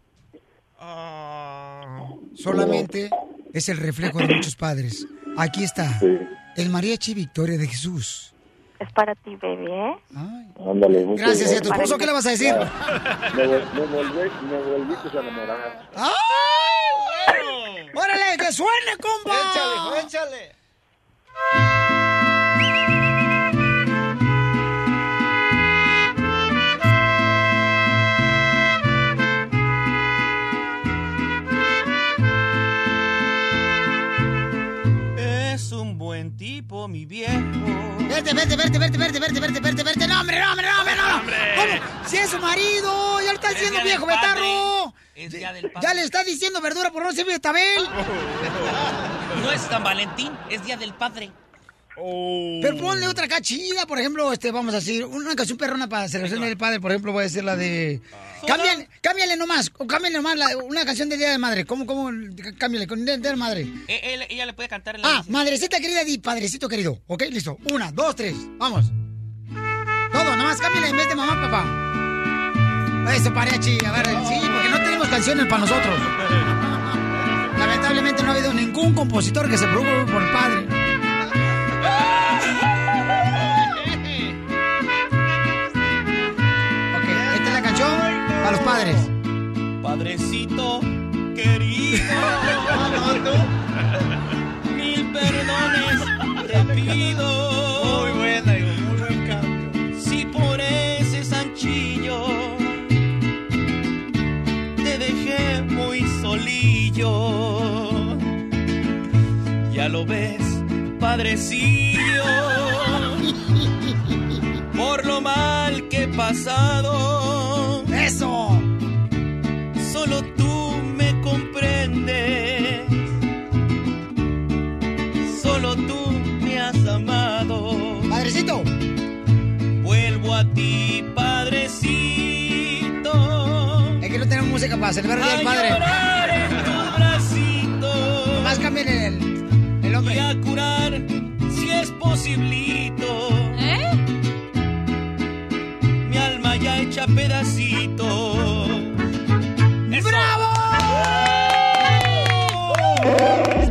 Solamente es el reflejo de muchos padres. Aquí está, el mariachi Victoria de Jesús. Es para ti, baby, ¿eh? Ándale, Gracias, ¿y a tu esposo qué le vas a decir? Me, me, volví- me volviste a enamorar. ¡Ay! ¡Órale, que suene, compa! Échale, échale. Es un buen tipo, mi viejo. Verte, verte, verte, verte, verte, verte, verte, verte, verte. No, hombre, no, hombre, no, hombre, no. ¿Cómo? Si es su marido, ya lo está diciendo viejo, padre. betarro. Es día del padre. Ya le está diciendo verdura por no ser betabel. [laughs] No es San Valentín, es día del padre. Pero ponle otra acá chida, por ejemplo, este, vamos a decir, una canción perrona para la celebración del padre, por ejemplo, voy a decir la de... Cámbiale, cámbiale nomás, o cámbiale nomás la- una canción del Día de Madre. ¿Cómo, cómo? Cámbiale, con Día de Madre. E- él- ella le puede cantar la Ah, madrecita querida y padrecito querido. ¿Ok? Listo. Una, dos, tres. Vamos. Todo, nomás cámbiale en vez de mamá, papá. Eso, parechi. A ver, sí, porque no tenemos canciones para nosotros. Lamentablemente no ha habido ningún compositor que se preocupe por el padre. Ok, esta es la canción para los padres. Padrecito querido. Mil perdones te pido. Lo ves, padrecillo. Por lo mal que he pasado. ¡Eso! Solo tú me comprendes. Solo tú me has amado. Padrecito. Vuelvo a ti, padrecito. Es que no tenemos música para celebrar el Día del Padre. en tus bracitos. Nomás cambien el, el hombre. Y a curar si es posiblito. ¿Eh? Mi alma ya hecha pedacito.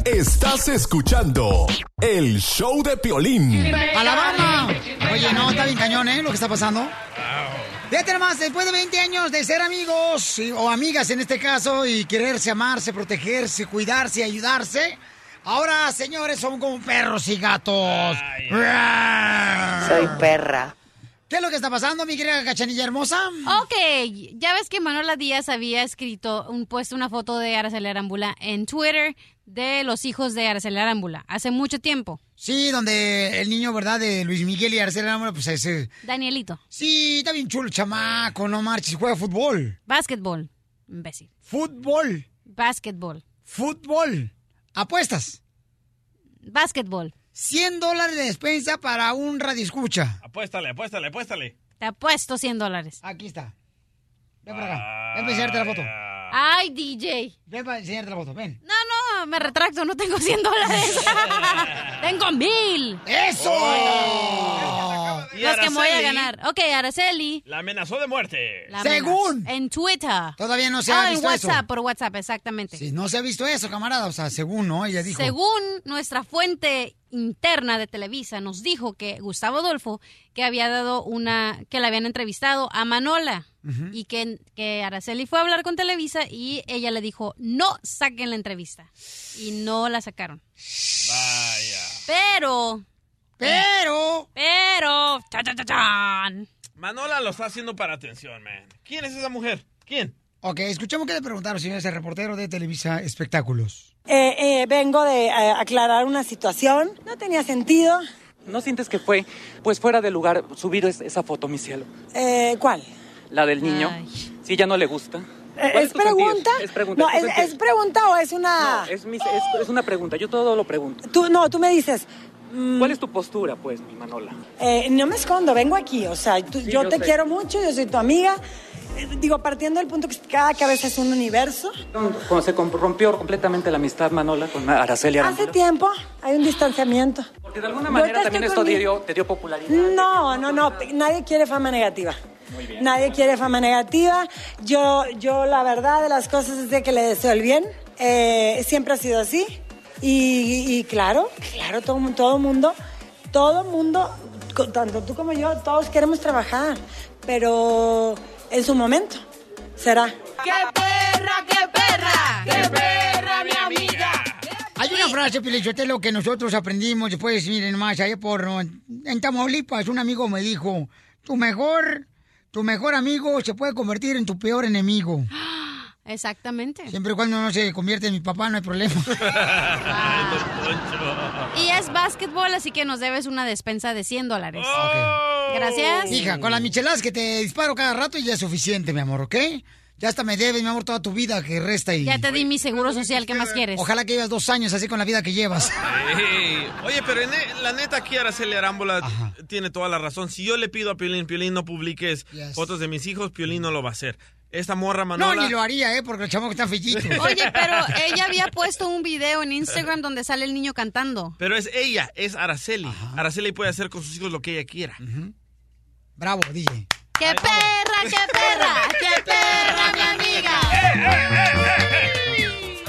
Estás escuchando el show de Piolín. ¡Alabama! Oye, no, está bien cañón, ¿eh? Lo que está pasando. Fíjate nomás, después de 20 años de ser amigos o amigas en este caso y quererse, amarse, protegerse, cuidarse y ayudarse, ahora, señores, son como perros y gatos. Soy perra. ¿Qué es lo que está pasando, mi querida cachanilla hermosa? Ok, ya ves que Manuela Díaz había escrito, un, puesto una foto de Araceli Arámbula en Twitter de los hijos de Araceli Arámbula, hace mucho tiempo. Sí, donde el niño, ¿verdad? De Luis Miguel y Arcela Arámbula, pues ese... Danielito. Sí, está bien chulo chamaco, no marches, juega fútbol. Básquetbol, imbécil. Fútbol. Básquetbol. Fútbol. Apuestas. Básquetbol. 100 dólares de despensa para un radio escucha. Apuéstale, apuéstale, apuéstale. Te apuesto 100 dólares. Aquí está. Ven para acá. Ven para enseñarte la foto. Ay, DJ. Ven para enseñarte la foto, ven. No, no, me retracto, no tengo 100 dólares. [laughs] tengo mil. ¡Eso! Y Los que me voy a ganar. Ok, Araceli. La amenazó de muerte. la amenaza. En Twitter. Todavía no se ha Ah, en visto eso. WhatsApp, por WhatsApp, exactamente. Sí, no se ha visto eso, camarada. O sea, según, ¿no? Ella dijo. Según nuestra fuente interna de Televisa nos dijo que Gustavo Adolfo que había dado una que le habían entrevistado a Manola y que, que Araceli fue a hablar con Televisa y ella le dijo no saquen la entrevista y no la sacaron. Vaya. Pero pero pero cha, cha, cha, chan. Manola lo está haciendo para atención, man. ¿Quién es esa mujer? ¿Quién? Ok, escuchemos qué le preguntaron, señor, ese reportero de Televisa Espectáculos. Eh, eh, vengo de eh, aclarar una situación. No tenía sentido. ¿No sientes que fue, pues fuera de lugar, subir es- esa foto, mi cielo? Eh, ¿Cuál? La del niño. Si ya no le gusta. ¿Cuál ¿Es pregunta? Es pregunta. No, ¿tu ¿es, pregunta o es una...? No, es, mi- es- es una pregunta. Yo todo lo pregunto. Tú, no, tú me dices... ¿Cuál es tu postura, pues, mi Manola? eh, no me escondo, vengo aquí. O sea, tú- Sí, yo, yo te sé. quiero mucho, yo soy tu amiga. Eh, Digo, partiendo del punto que cada cabeza es un universo. Cuando se rompió completamente la amistad, Manola, con Araceli Hace Arámbula. tiempo hay un distanciamiento. Porque de alguna manera también esto te dio, te dio popularidad. No, no, no. Nadie quiere fama negativa. Nadie quiere fama negativa. Yo, yo la verdad de las cosas es de que le deseo el bien. Eh, siempre ha sido así. Y, y claro, claro, todo, todo mundo, todo mundo, tanto tú como yo, todos queremos trabajar. Pero en su momento será. ¡Qué perra, qué perra! ¡Qué perra, mi amiga! Hay una frase, Pilichotelo, que nosotros aprendimos después, miren más, allá por... En Tamaulipas, un amigo me dijo, tu mejor, tu mejor amigo se puede convertir en tu peor enemigo. [gasps] [gasps] Exactamente. Siempre y cuando no se convierte en mi papá, no hay problema. [laughs] Y es básquetbol, así que nos debes una despensa de 100 dólares. Oh. Gracias. Hija, con las micheladas que te disparo cada rato ya es suficiente, mi amor, ¿ok? Ya hasta me debes, mi amor, toda tu vida que resta y... Ya te di mi seguro social, ¿qué más quieres? Ojalá que llevas dos años así con la vida que llevas. Oye, pero ne- la neta aquí Araceli Arámbula tiene toda la razón. Si yo le pido a Piolín, Piolín, no publiques Yes. fotos de mis hijos, Piolín no lo va a hacer. Esta morra No, Manola... ni lo haría, ¿eh? Porque el chamo que está fellito. [laughs] Oye, pero ella había puesto un video en Instagram donde sale el niño cantando. Pero es ella, es Araceli. Araceli puede hacer con sus hijos lo que ella quiera. Bravo, DJ. ¡Qué perra, qué perra! ¡Qué [laughs] perra, mi amiga!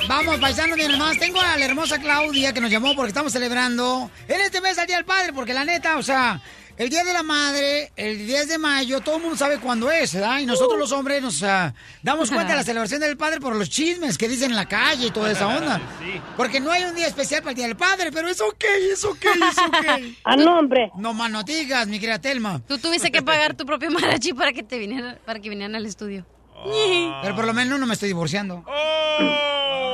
Vamos, paisanos, miren más. Tengo a la hermosa Claudia que nos llamó porque estamos celebrando en este mes al Día del Padre, porque la neta, o sea, el Día de la Madre, el 10 de mayo, todo el mundo sabe cuándo es, ¿verdad? Y nosotros los hombres nos ah, damos cuenta de la [laughs] celebración del Padre por los chismes que dicen en la calle y toda esa onda. [laughs] Porque no hay un día especial para el Día del Padre, pero es ok, es ok, es ok. [laughs] Ah, no, hombre. No más no digas, mi querida Telma. Tú tuviste que pagar tu propio mariachi para que te vinieran, para que vinieran al estudio. Pero por lo menos no me estoy divorciando. Ay,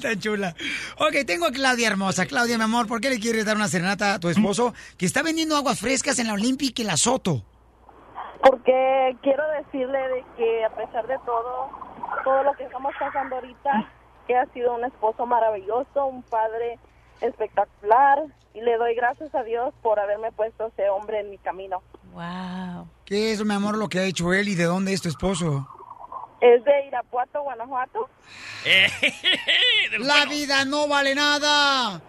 tan chula. Ok, tengo a Claudia hermosa. Claudia, mi amor, ¿por qué le quieres dar una serenata a tu esposo que está vendiendo aguas frescas en la Olympic y la Soto? porque quiero decirle de que a pesar de todo, todo lo que estamos pasando ahorita, que ha sido un esposo maravilloso, un padre espectacular y le doy gracias a Dios por haberme puesto ese hombre en mi camino. Wow. ¿Qué es, mi amor, lo que ha hecho él y de dónde es tu esposo? Es de Irapuato, Guanajuato. [laughs] La vida no vale nada.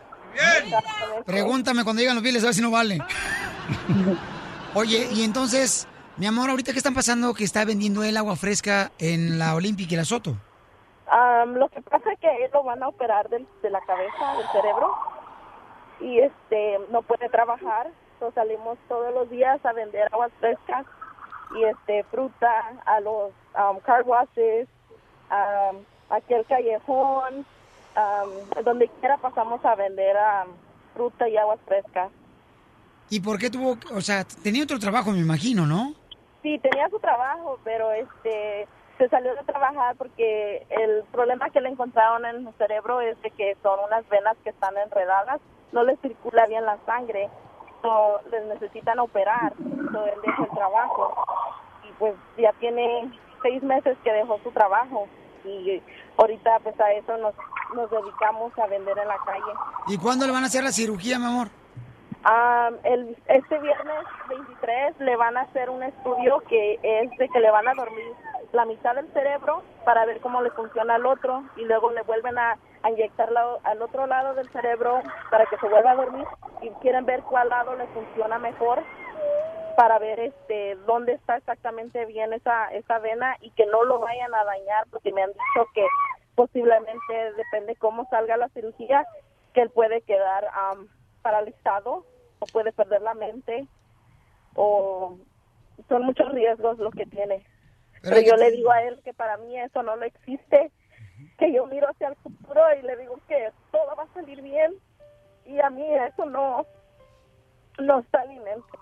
Pregúntame cuando llegan los biles a ver si no vale. [laughs] Oye, y entonces, mi amor, ahorita qué están pasando que está vendiendo el agua fresca en la Olympic y la Soto. Am, lo que pasa es que lo van a operar del- de la cabeza, del cerebro, y este no puede trabajar. Entonces salimos todos los días a vender aguas frescas y este fruta a los um, car washes, um, aquí al callejón, um, donde quiera pasamos a vender um, fruta y aguas frescas. ¿Y por qué tuvo, o sea, tenía otro trabajo, me imagino, ¿no? Sí, tenía su trabajo, pero este se salió de trabajar porque el problema que le encontraron en su cerebro es de que son unas venas que están enredadas, no le circula bien la sangre, les necesitan operar, so, él deja el trabajo y pues ya tiene seis meses que dejó su trabajo y ahorita pues a eso nos, nos dedicamos a vender en la calle. ¿Y cuándo le van a hacer la cirugía, mi amor? Am, el, este viernes 23 le van a hacer un estudio que es de que le van a dormir la mitad del cerebro para ver cómo le funciona al otro y luego le vuelven a, a inyectar la- al otro lado del cerebro para que se vuelva a dormir y quieren ver cuál lado le funciona mejor para ver este dónde está exactamente bien esa esa vena y que no lo vayan a dañar porque me han dicho que posiblemente depende cómo salga la cirugía que él puede quedar am, paralizado o puede perder la mente o son muchos riesgos lo que tiene. Pero, yo le digo a él que para mí eso no lo existe que yo miro hacia el futuro y le digo que todo va a salir bien y a mí eso no no está mente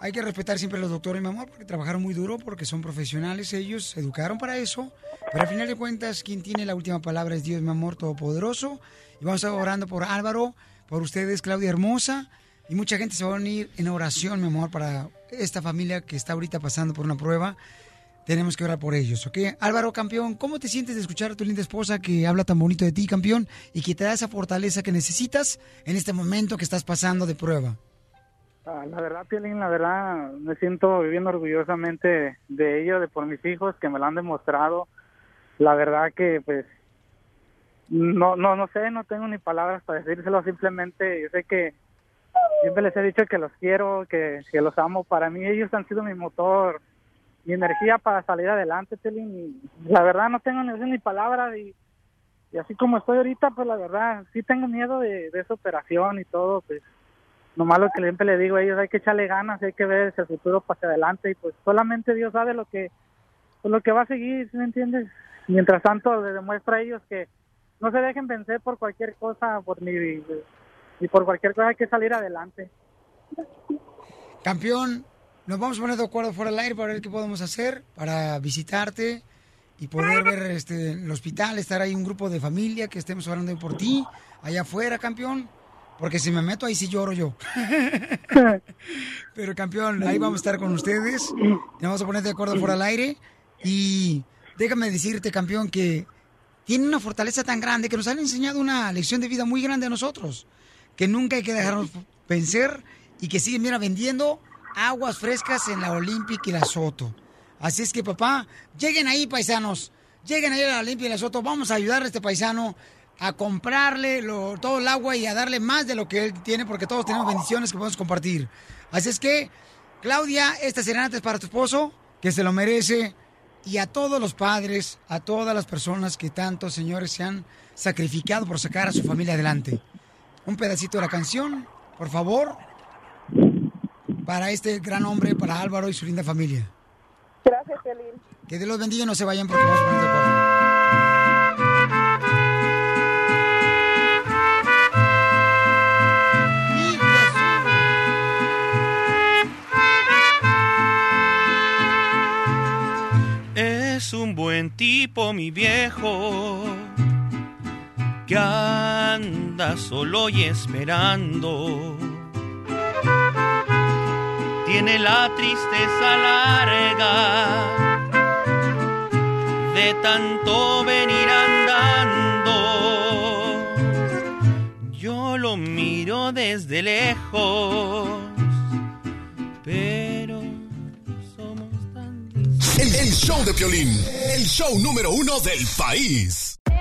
Hay que respetar siempre a los doctores, mi amor, porque trabajaron muy duro, porque son profesionales, ellos se educaron para eso. Pero al final de cuentas, quien tiene la última palabra es Dios, mi amor, todopoderoso. Y vamos a estar orando por Álvaro, por ustedes, Claudia Hermosa. Y mucha gente se va a unir en oración, mi amor, para esta familia que está ahorita pasando por una prueba, tenemos que orar por ellos, ¿ok? Álvaro, campeón, ¿cómo te sientes de escuchar a tu linda esposa que habla tan bonito de ti, campeón, y que te da esa fortaleza que necesitas en este momento que estás pasando de prueba? Ah, la verdad, Piolín, la verdad, me siento viviendo orgullosamente de ello, de por mis hijos que me lo han demostrado. La verdad que, pues, no, no, no sé, no tengo ni palabras para decírselo. Simplemente, yo sé que siempre les he dicho que los quiero, que, que los amo. Para mí, ellos han sido mi motor, mi energía para salir adelante. Y la verdad, no tengo ni, ni palabras y, y así como estoy ahorita, pues la verdad, sí tengo miedo de, de esa operación y todo, pues nomás lo que siempre le digo a ellos, hay que echarle ganas, hay que ver ese futuro hacia adelante y pues solamente Dios sabe lo que pues, lo que va a seguir, ¿sí me entiendes? Mientras tanto le demuestra a ellos que no se dejen vencer por cualquier cosa, por ni, ni por cualquier cosa hay que salir adelante. Campeón, nos vamos a poner de acuerdo fuera del aire para ver qué podemos hacer para visitarte y poder ver este, el hospital, estar ahí un grupo de familia que estemos orando por ti, allá afuera, campeón. Porque si me meto ahí sí lloro yo. [laughs] Pero campeón, ahí vamos a estar con ustedes. Nos vamos a poner de acuerdo fuera del aire. Y déjame decirte, campeón, que tiene una fortaleza tan grande que nos han enseñado una lección de vida muy grande a nosotros. Que nunca hay que dejarnos vencer y que siguen, mira, vendiendo aguas frescas en la Olympic y la Soto. Así es que, papá, lleguen ahí, paisanos. Lleguen ahí a la Olympic y la Soto. Vamos a ayudar a este paisano a comprarle todo el agua y a darle más de lo que él tiene, porque todos tenemos bendiciones que podemos compartir. Así es que, Claudia, esta serenata es para tu esposo, que se lo merece, y a todos los padres, a todas las personas que tanto, señores, se han sacrificado por sacar a su familia adelante. Un pedacito de la canción, por favor, para este gran hombre, para Álvaro y su linda familia. Gracias, Piolín. Que Dios los bendiga y no se vayan porque vamos a poner de acuerdo. Es un buen tipo, mi viejo, que anda solo y esperando. Tiene la tristeza larga de tanto venir andando. Yo lo miro desde lejos, pero El, el show de Piolín, el show número uno del país.